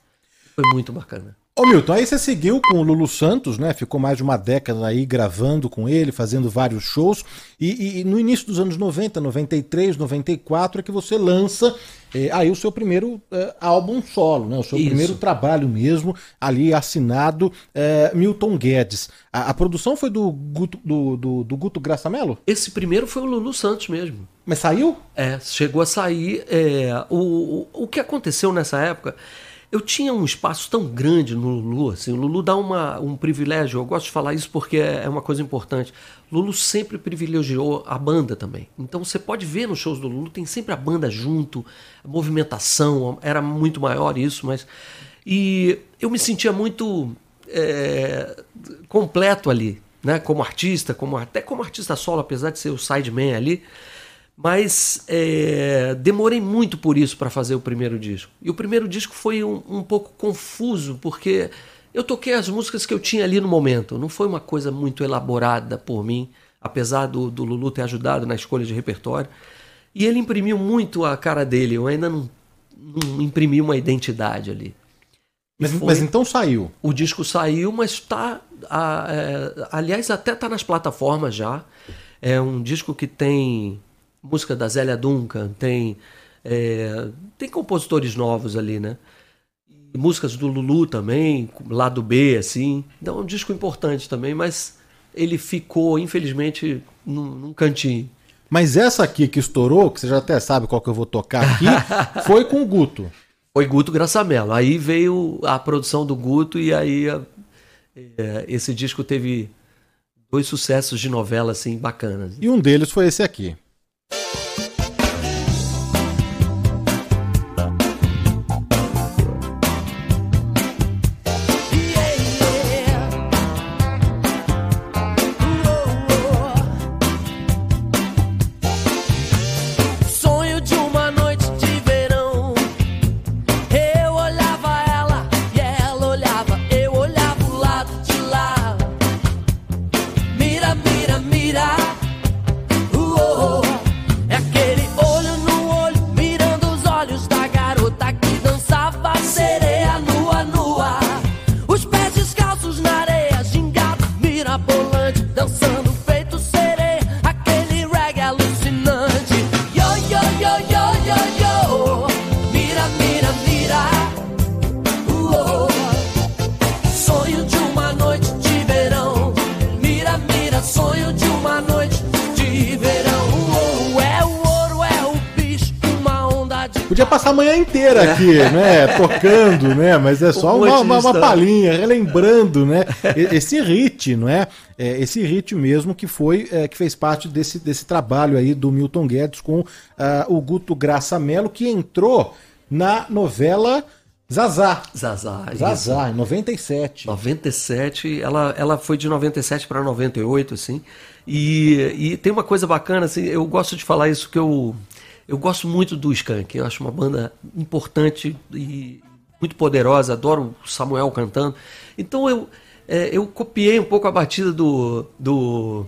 Foi muito bacana. Ô Milton, aí você seguiu com o Lulu Santos, né? Ficou mais de uma década aí gravando com ele, fazendo vários shows. E, e no início dos anos 90, 93, 94, é que você lança eh, aí o seu primeiro eh, álbum solo, né? O seu Isso. primeiro trabalho mesmo, ali assinado eh, Milton Guedes. A, a produção foi do Guto, do, do, do Guto Graçamelo? Esse primeiro foi o Lulu Santos mesmo. Mas saiu? É, chegou a sair. é, o, o, o que aconteceu nessa época, eu tinha um espaço tão grande no Lulu, assim, o Lulu dá uma, um privilégio, eu gosto de falar isso porque é é uma coisa importante. Lulu sempre privilegiou a banda também. Então você pode ver nos shows do Lulu, tem sempre a banda junto, a movimentação, era muito maior isso, mas. E eu me sentia muito é, completo ali, né? Como artista, como, até como artista solo, apesar de ser o sideman ali. Mas é, demorei muito por isso para fazer o primeiro disco. E o primeiro disco foi um, um pouco confuso, porque eu toquei as músicas que eu tinha ali no momento. Não foi uma coisa muito elaborada por mim, apesar do, do Lulu ter ajudado na escolha de repertório. E ele imprimiu muito a cara dele. Eu ainda não, não imprimi uma identidade ali. Mas, foi- mas então saiu. o disco saiu, mas está. aliás, até está nas plataformas já. É um disco que tem música da Zélia Duncan, tem, é, tem compositores novos ali, né? E músicas do Lulu também, lado B, assim. Então é um disco importante também, mas ele ficou, infelizmente, num, num cantinho. Mas essa aqui que estourou, que você já até sabe qual que eu vou tocar aqui, foi com o Guto. Foi Guto Graçamelo. Aí veio a produção do Guto e aí a- é, esse disco teve dois sucessos de novela assim bacanas. E um deles foi esse aqui. Né? Tocando, né? Mas é só Um uma, uma, uma palhinha, relembrando, né? Esse hit, não é? É, Esse hit mesmo que foi, é, que fez parte desse, desse trabalho aí do Milton Guedes com ah, o Guto Graça Mello, que entrou na novela Zazá. Zazá. isso. Zazá, em 97. 97, ela, ela foi de 97 para 98, assim. E, e tem uma coisa bacana, assim, eu gosto de falar isso que eu, eu gosto muito do Skank. Eu acho uma banda importante e muito poderosa, adoro o Samuel cantando. Então eu, é, eu copiei um pouco a batida do, do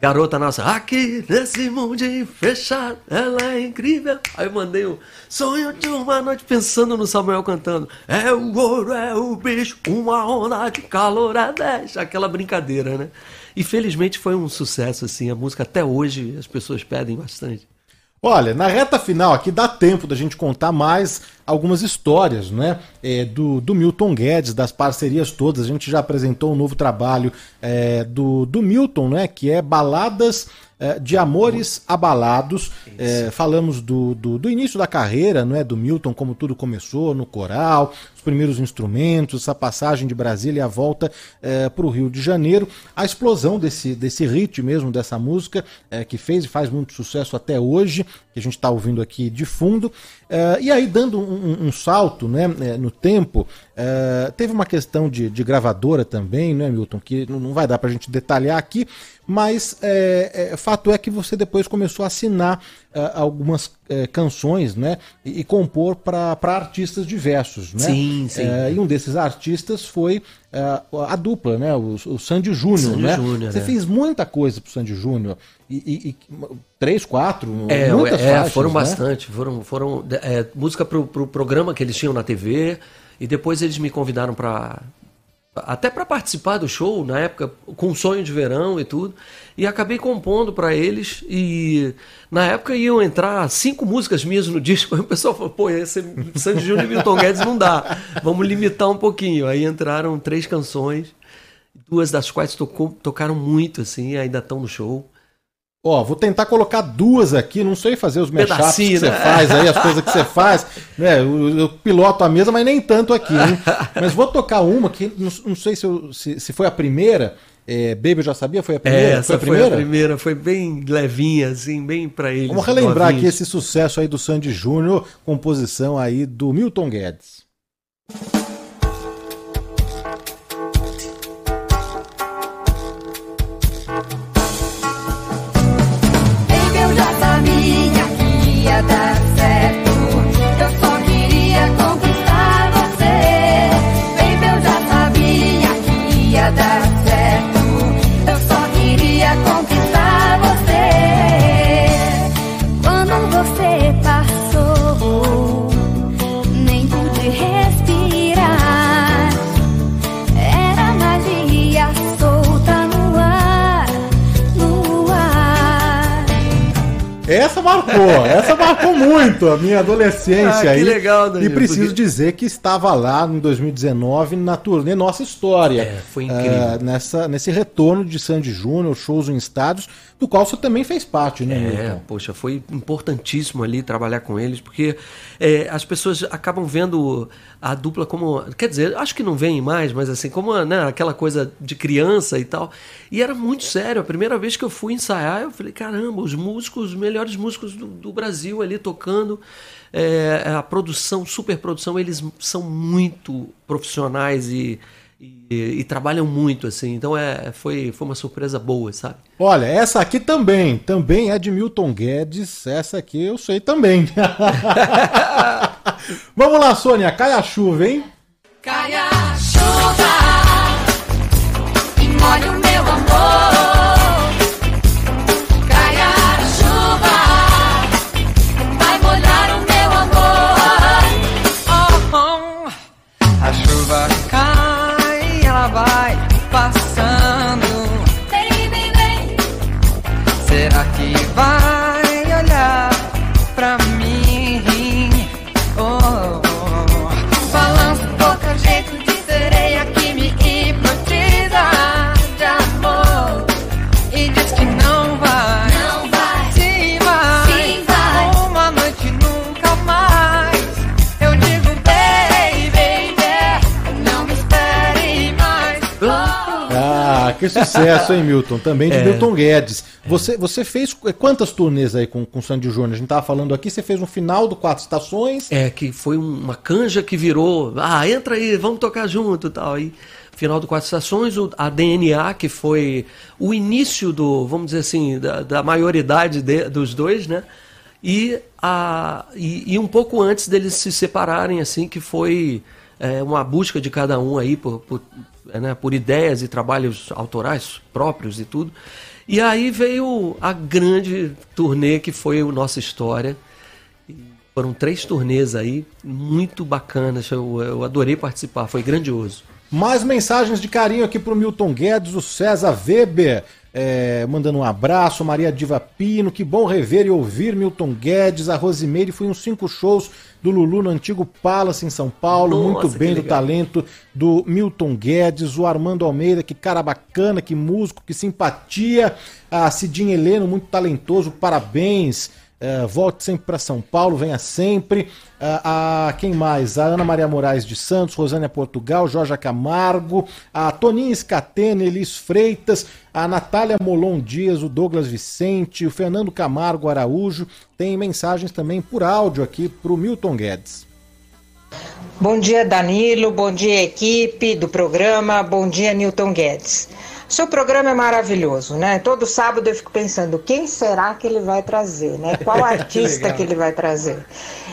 Garota Nossa. Aqui nesse mundo fechado, ela é incrível. Aí eu mandei o sonho de uma noite pensando no Samuel cantando. É o ouro, é o bicho, uma onda de calor a 10. Aquela brincadeira, né? E felizmente foi um sucesso, assim. A música até hoje as pessoas pedem bastante. Olha, na reta final aqui dá tempo da gente contar mais algumas histórias, né? É, do, do Milton Guedes, das parcerias todas. A gente já apresentou um novo trabalho é, do, do Milton, né? Que é Baladas de Amores Abalados. É, falamos do, do, do início da carreira, não é? Do Milton, como tudo começou, no coral, os primeiros instrumentos, essa passagem de Brasília e a volta para o Rio de Janeiro, a explosão desse, desse hit mesmo, dessa música, é, que fez e faz muito sucesso até hoje, que a gente está ouvindo aqui de fundo. É, e aí, dando um, um- um salto né, é, no tempo, Uh, teve uma questão de, de, gravadora também, né, Milton? Que não vai dar para a gente detalhar aqui, mas é, é, fato é que você depois começou a assinar uh, algumas uh, canções, né? E, e compor para artistas diversos, né? Sim, sim. E um desses artistas foi a dupla, né? O, o Sandy Júnior, né? Júnior, você é. fez muita coisa pro Sandy Júnior. E, e, e, três, quatro, é, muitas é, faixas, Foram né? bastante. Foram, foram é, música pro, pro programa que eles tinham na TV. E depois eles me convidaram para até para participar do show na época com sonho de verão e tudo. E acabei compondo para eles. E na época iam entrar cinco músicas minhas no disco. O pessoal falou pô esse Sandy Júnior e Milton Guedes não dá. Vamos limitar um pouquinho. Aí entraram três canções duas das quais tocou, tocaram muito assim ainda estão no show Ó, vou tentar colocar duas aqui, não sei fazer os mashups que você né? faz aí, as coisas que você faz. Né? Eu, eu, piloto a mesa, mas nem tanto aqui, hein? Mas vou tocar uma que não, não sei se, eu, se, se, foi a primeira. É, Baby eu já sabia, foi a primeira? É, essa foi a primeira? foi a primeira, foi bem levinha, assim, bem para eles. Vamos relembrar aqui esse sucesso aí do Sandy Júnior, composição aí do Milton Guedes. Essa marcou, essa marcou muito a minha adolescência ah, aí. legal, Danilo, E preciso porque... dizer que estava lá em 2019 na turnê Nossa História. É, foi incrível. Uh, nessa, nesse retorno de Sandy Júnior, shows em estádios, do qual você também fez parte, né, É, poxa, foi importantíssimo ali trabalhar com eles, porque é, as pessoas acabam vendo a dupla como. Quer dizer, acho que não vem mais, mas assim, como né, aquela coisa de criança e tal. E era muito sério. A primeira vez que eu fui ensaiar, eu falei: caramba, os músicos, os melhores músicos do, do Brasil ali tocando. É, a produção, super produção, eles são muito profissionais e, e, e, trabalham muito, assim. Então é, foi, foi uma surpresa boa, sabe? Olha, essa aqui também, também é de Milton Guedes. Essa aqui eu sei também. Vamos lá, Sônia, cai a chuva, hein? Cai a chuva e molha o meu amor. Que sucesso, hein, Milton? Também de é. Milton Guedes. Você, você fez quantas turnês aí com, com Sandy Júnior? A gente tava falando aqui, você fez um final do Quatro Estações. É, que foi uma canja que virou. Ah, entra aí, vamos tocar junto e tal. Aí, final do Quatro Estações, a DNA, que foi o início do, vamos dizer assim, da, da maioridade de, dos dois, né? E, a, e, e, um pouco antes deles se separarem, assim, que foi é, uma busca de cada um aí por, por né, por ideias e trabalhos autorais próprios e tudo. E aí veio a grande turnê que foi o Nossa História. Foram três turnês aí, muito bacanas. Eu, eu adorei participar, foi grandioso. Mais mensagens de carinho aqui para o Milton Guedes, o César Weber, é, mandando um abraço, Maria Diva Pino, que bom rever e ouvir Milton Guedes, a Rosimeire, foi uns cinco shows do Lulu no antigo Palace em São Paulo, Nossa, muito bem do talento do Milton Guedes, o Armando Almeida, que cara bacana, que músico, que simpatia, a Cidinha Heleno, muito talentoso, parabéns. Uh, volte sempre para São Paulo, venha sempre. Uh, a quem mais? A Ana Maria Moraes de Santos, Rosânia Portugal, Jorge Camargo, a Toninha Scatena, Elis Freitas, a Natália Molon Dias, o Douglas Vicente, o Fernando Camargo Araújo. Tem mensagens também por áudio aqui para o Milton Guedes. Bom dia, Danilo. Bom dia, equipe do programa. Bom dia, Newton Guedes. Seu programa é maravilhoso, né? Todo sábado eu fico pensando quem será que ele vai trazer, né? Qual artista que ele vai trazer.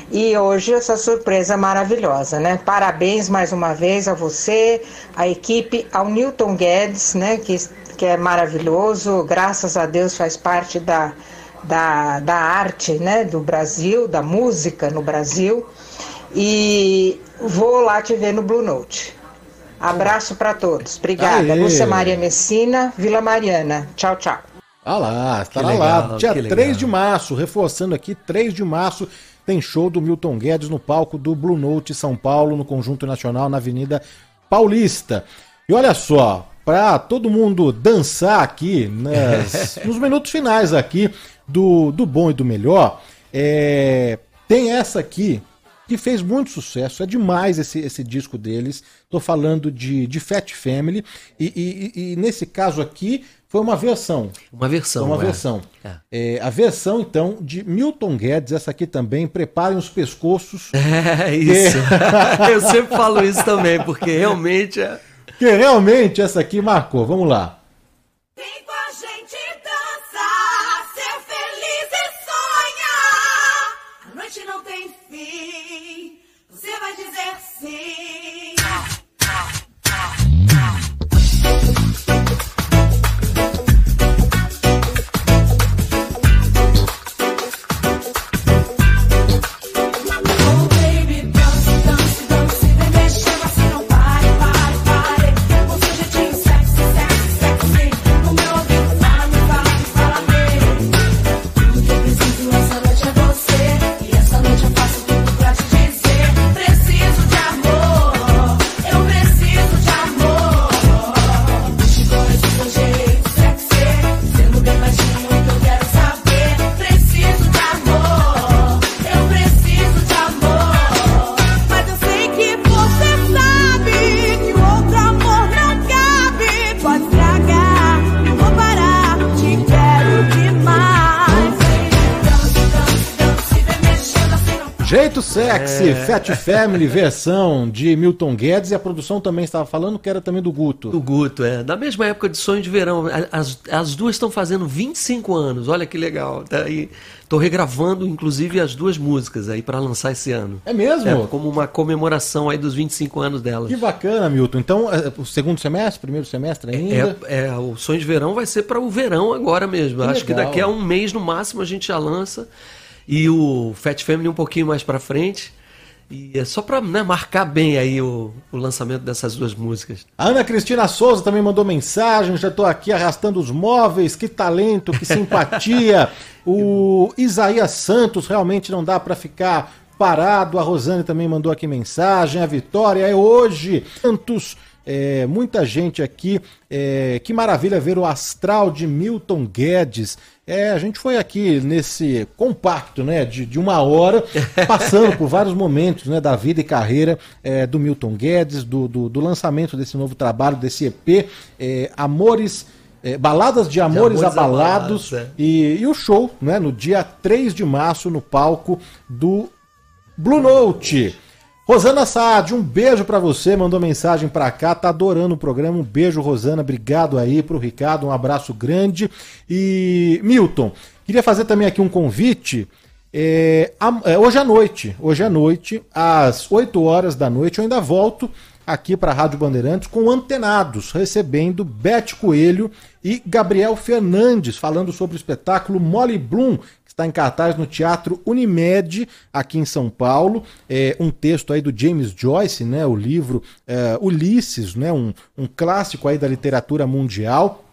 E hoje essa surpresa maravilhosa, né? Parabéns mais uma vez a você, a equipe, ao Newton Guedes, né? Que, que é maravilhoso, graças a Deus faz parte da, da, da arte, né? Do Brasil, da música no Brasil. E vou lá te ver no Blue Note. Abraço para todos. Obrigada. Aê. Lúcia Maria Messina, Vila Mariana. Tchau, tchau. Ah lá, estará Que lá. legal, Dia que 3 legal. de março, reforçando aqui, 3 de março, tem show do Milton Guedes no palco do Blue Note São Paulo, no Conjunto Nacional, na Avenida Paulista. E olha só, para todo mundo dançar aqui, nas- nos minutos finais aqui do, do Bom e do Melhor, é, tem essa aqui que fez muito sucesso. É demais esse, esse disco deles. Tô falando de, de Fat Family. E, e- e- nesse caso aqui foi uma versão. Uma versão. Foi uma é. versão. É, a versão, então, de Milton Guedes, essa aqui também. Preparem os pescoços. É isso. Eu sempre falo isso também, porque realmente é. Que realmente essa aqui marcou. Vamos lá. Jeito Sexy, É. Fat Family, versão de Milton Guedes. E a produção também estava falando que era também do Guto. Do Guto, é. Da mesma época de Sonho de Verão. As, as duas estão fazendo 25 anos. Olha que legal. Tá aí. Tô regravando, inclusive, as duas músicas aí para lançar esse ano. É mesmo? como uma comemoração aí dos 25 anos delas. Que bacana, Milton. Então, é, o segundo semestre, primeiro semestre ainda? É, é, o Sonho de Verão vai ser para o verão agora mesmo. Que Acho que legal. daqui a um mês no máximo a gente já lança. E o Fat Family um pouquinho mais para frente. E é só para marcar bem aí o, o lançamento dessas duas músicas. A Ana Cristina Souza também mandou mensagem. Já estou aqui arrastando os móveis. Que talento, que simpatia. o Isaías Santos realmente não dá para ficar parado. A Rosane também mandou aqui mensagem. A Vitória é hoje. Santos. É, muita gente aqui. é, que maravilha ver o astral de Milton Guedes. É, a gente foi aqui nesse compacto, né, de, de uma hora, passando por vários momentos, né, da vida e carreira é, do Milton Guedes, do, do, do lançamento desse novo trabalho, desse EP, é, Amores, é, Baladas de Amores, Amores Abalados, Abalados, é. e, e o show, né, no dia 3 de março, no palco do Blue Note. Rosana Saad, um beijo pra você, mandou mensagem pra cá, tá adorando o programa. Um beijo, Rosana, obrigado aí pro Ricardo, um abraço grande. E Milton, queria fazer também aqui um convite. É, é, hoje à noite, hoje à noite, às 8 horas da noite, eu ainda volto aqui para a Rádio Bandeirantes com Antenados, recebendo Beth Coelho e Gabriel Fernandes, falando sobre o espetáculo Molly Bloom, está em cartaz no Teatro Unimed, aqui em São Paulo. É um texto aí do James Joyce, né, o livro é, Ulisses, né, um, um clássico aí da literatura mundial.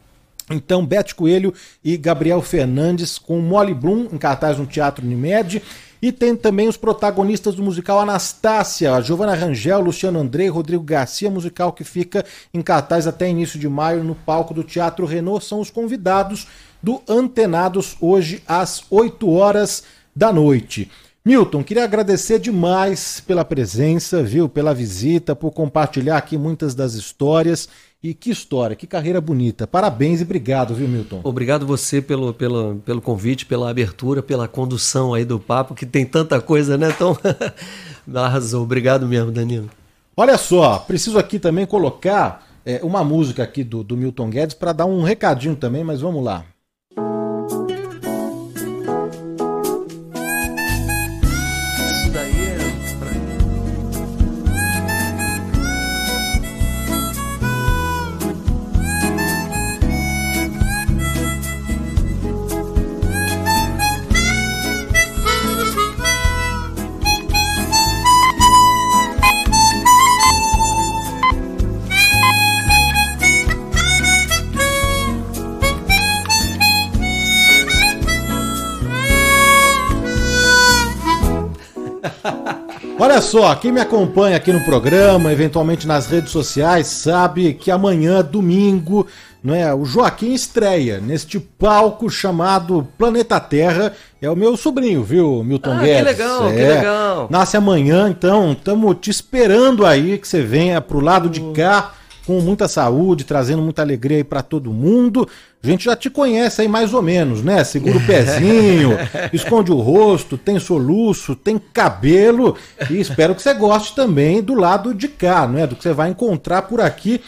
Então, Beth Coelho e Gabriel Fernandes com Molly Bloom em cartaz no Teatro Unimed. E tem também os protagonistas do musical Anastácia, Giovanna Rangel, Luciano Andrei, Rodrigo Garcia, musical que fica em cartaz até início de maio no palco do Teatro Renault. São os convidados do Antenados hoje às 8 horas da noite. Milton, queria agradecer demais pela presença, viu, pela visita, por compartilhar aqui muitas das histórias. E que história, que carreira bonita. Parabéns e obrigado, viu, Milton? Obrigado você pelo, pelo, pelo convite, pela abertura, pela condução aí do papo, que tem tanta coisa, né? Então, Arrasou, obrigado mesmo, Danilo. Olha só, preciso aqui também colocar é, uma música aqui do, do Milton Guedes para dar um recadinho também, mas vamos lá. Olha só, quem me acompanha aqui no programa, eventualmente nas redes sociais, sabe que amanhã, domingo, não é, o Joaquim estreia neste palco chamado Planeta Terra. É o meu sobrinho, viu, Milton Ah, que Guedes? legal, que É. legal. Nasce amanhã, então estamos te esperando aí que você venha pro lado de cá com muita saúde, trazendo muita alegria aí pra todo mundo. A gente já te conhece aí mais ou menos, né? Segura o pezinho, esconde o rosto, tem soluço, tem cabelo e espero que você goste também do lado de cá, não é? Do que você vai encontrar por aqui.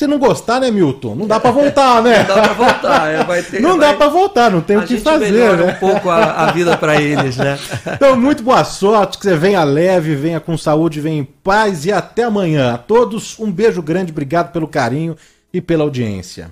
Se não gostar, né, Milton? Não dá pra voltar, né? Não dá pra voltar, é, vai ter- Não vai- dá pra voltar, não tem a o que gente fazer, melhora né? um pouco a, a vida pra eles, né? Então, muito boa sorte, que você venha leve, venha com saúde, venha em paz e até amanhã. A todos, um beijo grande, obrigado pelo carinho e pela audiência.